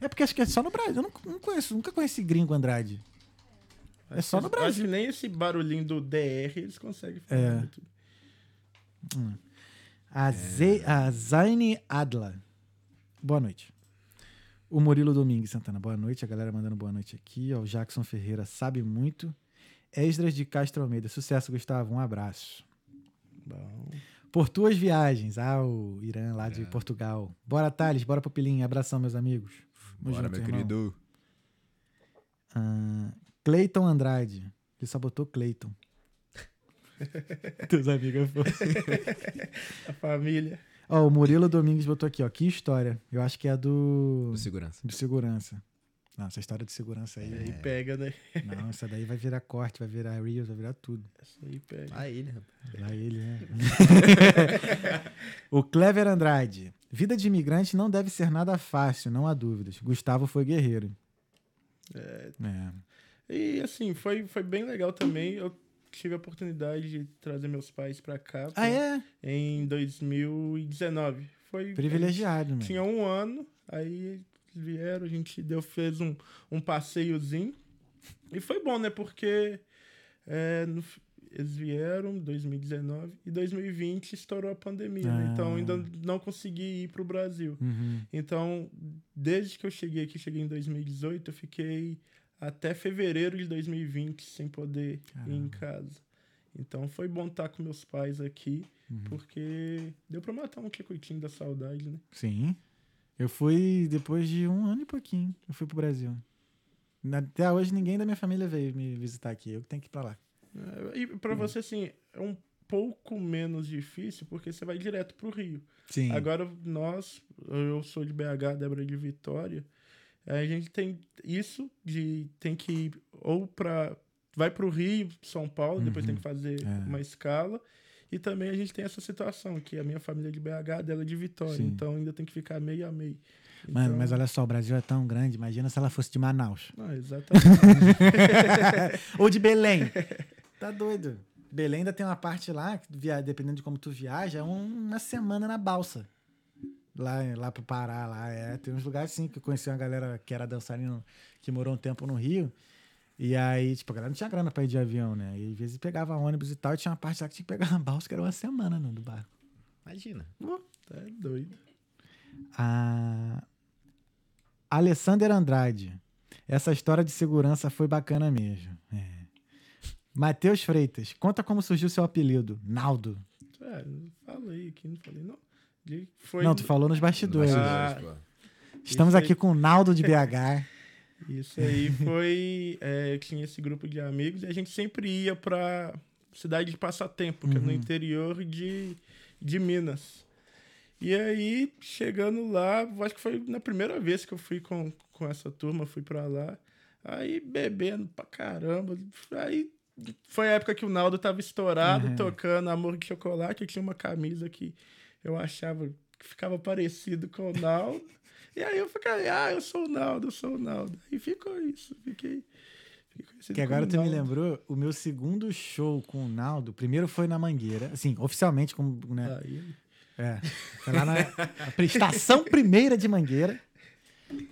É porque acho que é só no Brasil. Eu não, não conheço, nunca conheci gringo Andrade. É só no Acho que Brasil. nem esse barulhinho do DR eles conseguem fazer. É. muito. A, Ze, a Zaine Adla. Boa noite. O Murilo Domingues Santana. Boa noite. A galera mandando boa noite aqui. Ó, o Jackson Ferreira sabe muito. Esdras de Castro Almeida. Sucesso, Gustavo. Um abraço. Bom. Por tuas viagens. Ah, o Irã lá de Portugal. Bora, Thales. Bora, Pupilinho. Abração, meus amigos. Tamo Bora, junto, meu irmão. querido. Ah, Cleiton Andrade. Ele só botou Cleiton. Teus amigos. pô. A família. Ó, o Murilo Domingues botou aqui, ó. Que história. Eu acho que é do. Do segurança. De segurança. Não, essa história de segurança aí. Aí pega, né? Não, essa daí vai virar corte, vai virar Reels, vai virar tudo. Essa aí pega. Ah, ele, rapaz. Lá ele, né? o Clever Andrade. Vida de imigrante não deve ser nada fácil, não há dúvidas. Gustavo foi guerreiro. É, É. E assim, foi, foi bem legal também. Eu tive a oportunidade de trazer meus pais pra cá Ah, é? em 2019. Foi Privilegiado, mano. Tinha um ano, aí vieram, a gente deu, fez um, um passeiozinho. E foi bom, né? Porque é, no eles vieram em 2019 e 2020 estourou a pandemia, né? Ah. Então ainda não consegui ir pro Brasil. Uhum. Então, desde que eu cheguei aqui, cheguei em 2018, eu fiquei até fevereiro de 2020 sem poder ir em casa. Então foi bom estar com meus pais aqui, Uhum. porque deu pra matar um circuitinho da saudade, né? Sim. Eu fui depois de um ano e pouquinho. Eu fui pro Brasil. Até hoje ninguém da minha família veio me visitar aqui. Eu tenho que ir pra lá. É, E pra você, assim, é um pouco menos difícil, porque você vai direto pro Rio. Sim. Agora, nós, eu sou de BH, Débora de Vitória, a gente tem isso de tem que ir ou para vai para o Rio, São Paulo, depois tem que fazer É. uma escala. E também a gente tem essa situação, que a minha família é de BH, dela é de Vitória, Sim. então ainda tem que ficar meio a meio. Mano, Então- mas olha só, o Brasil é tão grande. Imagina se ela fosse de Manaus. Não, exatamente. Ou de Belém. Tá doido. Belém ainda tem uma parte lá, dependendo de como tu viaja, é um- uma semana na balsa. Lá, lá pro Pará, lá, é. Tem uns lugares assim que eu conheci uma galera que era dançarino que morou um tempo no Rio. E aí, tipo, a galera não tinha grana pra ir de avião, né? E às vezes pegava ônibus e tal, e tinha uma parte lá que tinha que pegar uma balsa, que era uma semana no do barco. Imagina. Tá doido. A Alessander Andrade. Essa história de segurança foi bacana mesmo. É. Matheus Freitas. Conta como surgiu seu apelido. Naldo. É, não falei aqui, não falei, não. Foi, Não, tu falou nos bastidores. Ah. Estamos aqui com o Naldo de BH. Isso aí foi. é, tinha esse grupo de amigos e a gente sempre ia pra cidade de passatempo, que é no interior de, de Minas. E aí, chegando lá, acho que foi na primeira vez que eu fui com, com essa turma, fui pra lá. Aí bebendo pra caramba. Aí foi a época que o Naldo tava estourado, Uhum. tocando Amor de Chocolate. Eu tinha uma camisa que eu achava que ficava parecido com o Naldo. E aí eu fiquei, ah, eu sou o Naldo, eu sou o Naldo. E ficou isso, fiquei. Que agora tu me lembrou, o meu segundo show com o Naldo, primeiro foi na Mangueira, assim, oficialmente, como, né? Aí, É. Foi lá na na prestação primeira de Mangueira.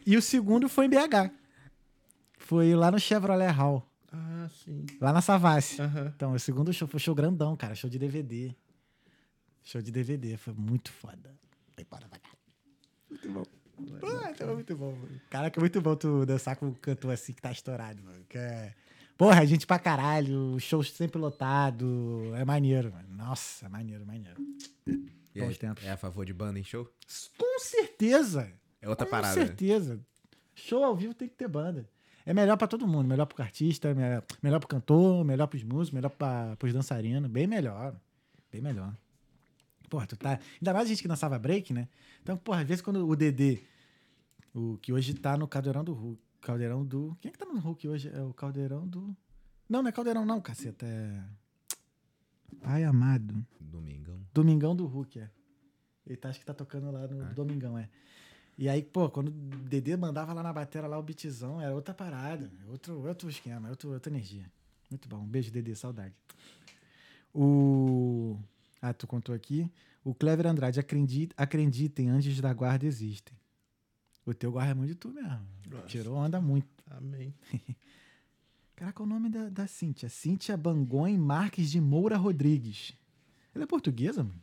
E o segundo foi em BH. Foi lá no Chevrolet Hall, ah, sim. lá na Savassi. Então, o segundo show foi show grandão, cara, show de DVD. Show de DVD, foi muito foda. Foi foda pra caralho. Muito bom. Ah, então é muito bom, mano. Caraca, é muito bom tu dançar com um cantor assim que tá estourado, mano. Que é... Porra, é gente pra caralho, show sempre lotado. É maneiro, mano. Nossa, é maneiro, maneiro. E Bons aí, tempos. É a favor de banda em show? Com certeza. É outra Com parada. né? certeza. Show ao vivo tem que ter banda. É melhor pra todo mundo. Melhor pro artista, melhor, melhor pro cantor, melhor pros músicos, melhor pra, pros dançarinos. Bem melhor. Bem melhor. Porra, tu tá. Ainda mais a gente que dançava break, né? Então, porra, às vezes quando o Dedê, o que hoje tá no Caldeirão do Hulk. Caldeirão do. Quem é que tá no Hulk hoje? É o Caldeirão do. Não, não é Caldeirão, não, caceta. É. Pai amado. Domingão. Domingão do Hulk, é. Ele tá, acho que tá tocando lá no Domingão, é. E aí, pô, quando o Dedê mandava lá na bateria lá o beatzão, era outra parada, outro, outro esquema, outro, outra energia. Muito bom. Um beijo, Dedê, saudade. O. Ah, tu contou aqui. O Clever Andrade, acredite, acreditem, anjos da guarda existem. O teu guarda é muito de tu mesmo. Nossa. Tirou onda muito. Amém. Caraca, o nome da, da Cíntia. Cíntia Bangon Marques de Moura Rodrigues. Ela é portuguesa, mano?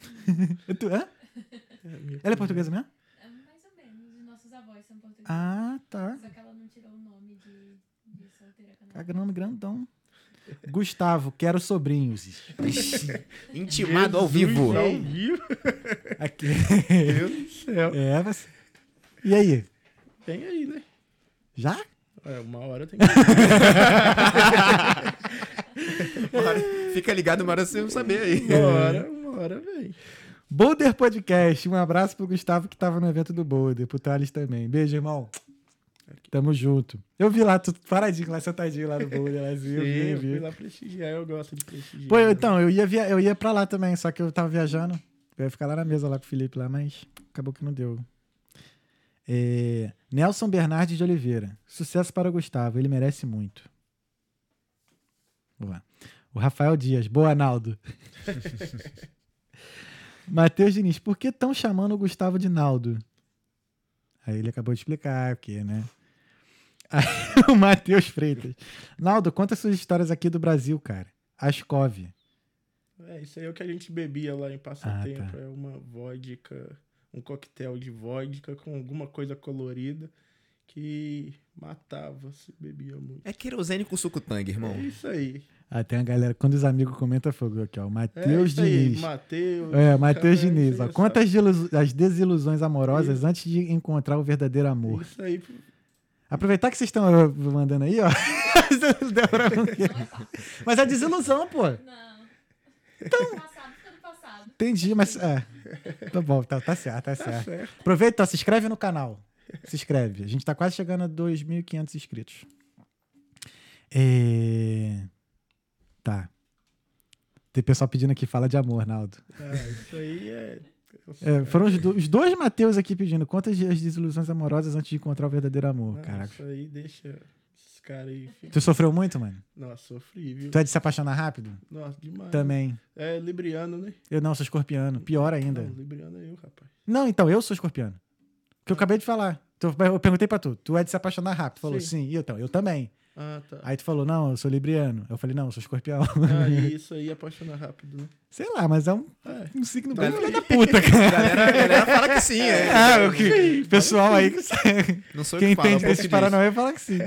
tu, hã? É, Ela é portuguesa mesmo? É mais ou menos. Os nossos avós são portugueses. Ah, tá. Só que ela não tirou o nome de, de solteira. Caga nome grandão. Gustavo, quero sobrinhos. Intimado ao vivo. Ao vivo? Aqui. Meu Deus do céu. É, você. E aí? Tem aí, né? Já? É, uma hora tem que. Uma hora- Fica ligado, uma hora você não saber aí. Uma hora, uma hora vem. Boulder Podcast. Um abraço pro Gustavo que tava no evento do Boulder. Pro Thales também. Beijo, irmão. Tamo junto. Eu vi lá, tu paradinho lá, sentadinho lá no Boulder. Lá, assim, eu Sim, vi, eu vi. fui lá prestigiar, eu gosto de prestigiar. Pô, eu- então, eu ia, via, eu ia pra lá também, só que eu tava viajando. Eu ia ficar lá na mesa lá com o Felipe lá, mas acabou que não deu. É, Nelson Bernardes de Oliveira. Sucesso para o Gustavo, ele merece muito. Boa. O Rafael Dias. Boa, Naldo. Matheus Diniz. Por que estão chamando o Gustavo de Naldo? Aí ele acabou de explicar, porque, né? Aí, o Matheus Freitas. Naldo, conta suas histórias aqui do Brasil, cara. Ascov. É, isso aí é o que a gente bebia lá em passatempo. Ah, tá. É uma vodka, um coquetel de vodka com alguma coisa colorida que matava se bebia muito. É querosene com suco tangue, irmão. É isso aí. Ah, tem a galera, quando os amigos comentam fogo aqui, ó. O É Matheus isso aí, Diniz. Matheus. É, Matheus Diniz, isso ó. aí, Conta só- as, desilu- as desilusões amorosas antes de encontrar o verdadeiro amor. Isso aí. Aproveitar que vocês estão uh, mandando aí, ó. É mas é desilusão, pô. Não. Então... Passado fica no passado. Entendi, mas é. Tá bom, tá, tá certo, tá certo. certo. Aproveita, ó, se inscreve no canal. Se inscreve. A gente tá quase chegando a 2.500 inscritos. É... Tá. Tem pessoal pedindo aqui, fala de amor, Naldo. Ah, isso aí é. É, foram os, do- os dois Mateus aqui pedindo quantas as desilusões amorosas antes de encontrar o verdadeiro amor. Ah, Caraca. Isso aí deixa. caras aí. Fica... Tu sofreu muito, mano? Nossa, sofri, viu? Tu é de se apaixonar rápido? Nossa, demais. Também. É libriano, né? Eu não, sou escorpiano. Pior ainda. Não, libriano é eu, rapaz. Não, então, eu sou escorpiano. Que eu acabei de falar. Eu perguntei pra tu, tu é de se apaixonar rápido? Tu falou, Sim. sim. E eu, então, eu também. Ah, tá. Aí tu falou, não, eu sou libriano. Eu falei, não, eu sou escorpião. Ah, e isso aí apaixona rápido, né? Sei lá, mas é um, É. um signo bem filho da puta, cara. A galera, a galera fala que sim, é. Ah, o que, pessoal aí, que- Não sou eu quem é entende pouco desses. Paranauê fala que sim.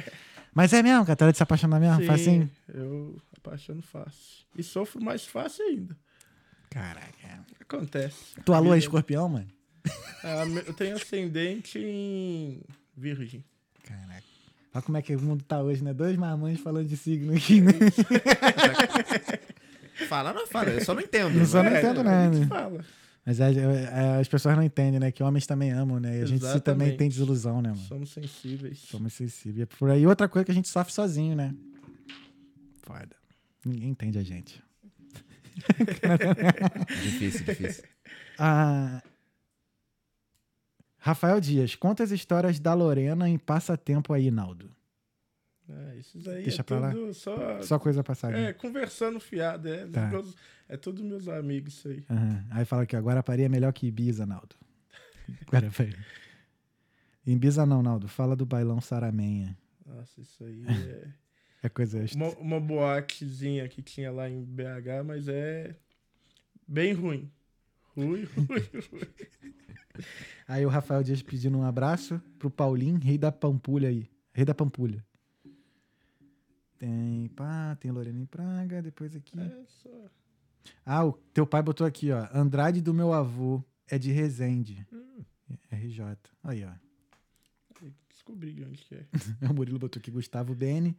Mas é mesmo, cara, é de se apaixonar mesmo? Sim, Facinho? eu apaixono fácil. E sofro mais fácil ainda. Caraca. Acontece. Tua lua é escorpião, mano? Ah, eu tenho ascendente em virgem. Caraca. Olha como é que o mundo tá hoje, né? Dois marmães falando de signo aqui, né? Fala, não fala, eu só não entendo. Eu só não É, entendo gente fala. Mas é- é- as pessoas não entendem, né? Que homens também amam, né? E a gente também tem desilusão, né, mano? Somos sensíveis. Somos sensíveis. É por aí outra coisa que a gente sofre sozinho, né? Foda. Ninguém entende a gente. Difícil, difícil. Ah, Rafael Dias, quantas histórias da Lorena em passatempo aí, Naldo? É, esses aí Deixa é pra lá. só... Só coisa passada. É, conversando fiado. É, Tá. meus- é tudo meus amigos isso aí. Aham. Aí fala que Guarapari é melhor que Ibiza, Naldo. Guarapari. Ibiza não, Naldo. Fala do bailão Saramenha. Nossa, isso aí é... É coisa extra. uma, uma boatezinha que tinha lá em BH, mas é bem ruim. Ruim, ruim. Aí o Rafael Dias pedindo um abraço pro Paulinho, rei da Pampulha aí. Rei da Pampulha. Tem, pá, tem Lorena em Praga, depois aqui. É. Ah, o teu pai botou aqui, ó. Andrade do meu avô é de Resende. RJ. Aí, ó. Descobri de onde que é. O Murilo botou aqui Gustavo Bene.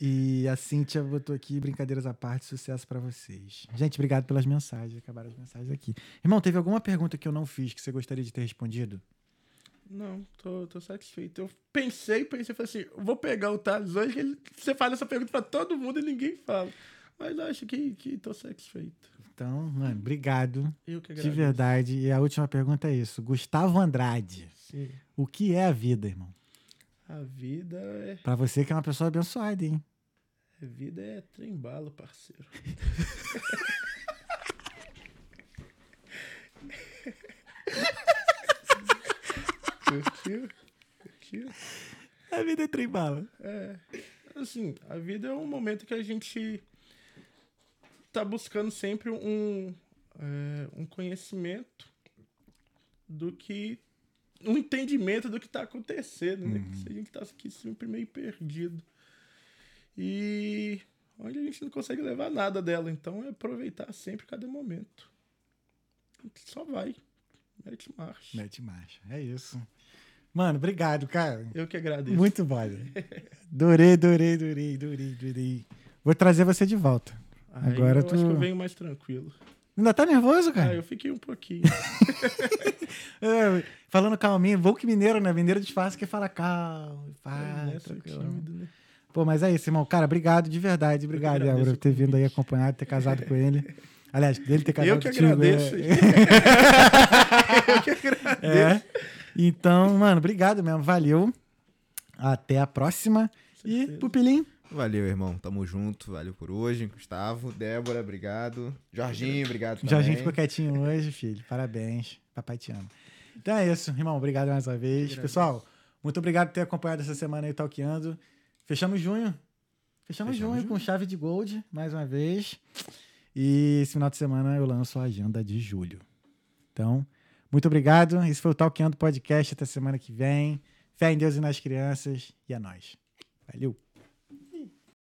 E a Cíntia botou aqui, brincadeiras à parte, sucesso pra vocês. Gente, obrigado pelas mensagens. Acabaram as mensagens aqui. Irmão, teve alguma pergunta que eu não fiz que você gostaria de ter respondido? Não, tô, tô satisfeito. Eu pensei, pensei, falei assim, vou pegar o Thales hoje, que ele- você faz essa pergunta pra todo mundo e ninguém fala. Mas acho que, que tô satisfeito. Então, mano, obrigado. Eu que De agradeço. verdade. E a última pergunta é isso. Gustavo Andrade. Sim. O que é a vida, irmão? A vida é. Pra você que é uma pessoa abençoada, hein? A vida é trembalo, parceiro. Curtiu? Curtiu? A vida é trembala. É. Assim, a vida é um momento que a gente tá buscando sempre um, é, um conhecimento do que. Um entendimento do que tá acontecendo, né? A gente tá aqui sempre meio perdido. E onde a gente não consegue levar nada dela. Então é aproveitar sempre cada momento. Só vai. Mete marcha. Mete marcha. É isso. Mano, obrigado, cara. Eu que agradeço. Muito bom. Adorei, adorei, adorei, adorei, adorei. Vou trazer você de volta. Aí Agora eu tu- acho que eu venho mais tranquilo. Ainda tá nervoso, Ah, cara? eu fiquei um pouquinho. É, falando calminho, vou que mineiro, né? Mineiro disfarça que fala calmo, É, faz, né? Tranquilo. tímido, né? Pô, mas é isso, irmão. Cara, obrigado de verdade. Obrigado, Débora, por ter vindo aí acompanhado, ter casado com ele. Aliás, dele ter casado Eu que contigo. agradeço. é. eu que agradeço. É. Então, mano, obrigado mesmo. Valeu. Até a próxima. E, certeza. Valeu, irmão. Tamo junto. Valeu por hoje. Gustavo, Débora, obrigado. Jorginho, obrigado também. Jorginho ficou quietinho hoje, filho. Parabéns. Papai te ama. Então é isso, irmão. Obrigado mais uma vez. Pessoal, muito obrigado por ter acompanhado essa semana aí, Talkeando. Fechamos junho. Fechamos, Fechamos junho, junho. com chave de gold, mais uma vez. E esse final de semana eu lanço a agenda de julho. Então, muito obrigado. Esse foi o Talkeando Podcast. Até semana que vem. Fé em Deus e nas crianças. E é nóis. Valeu.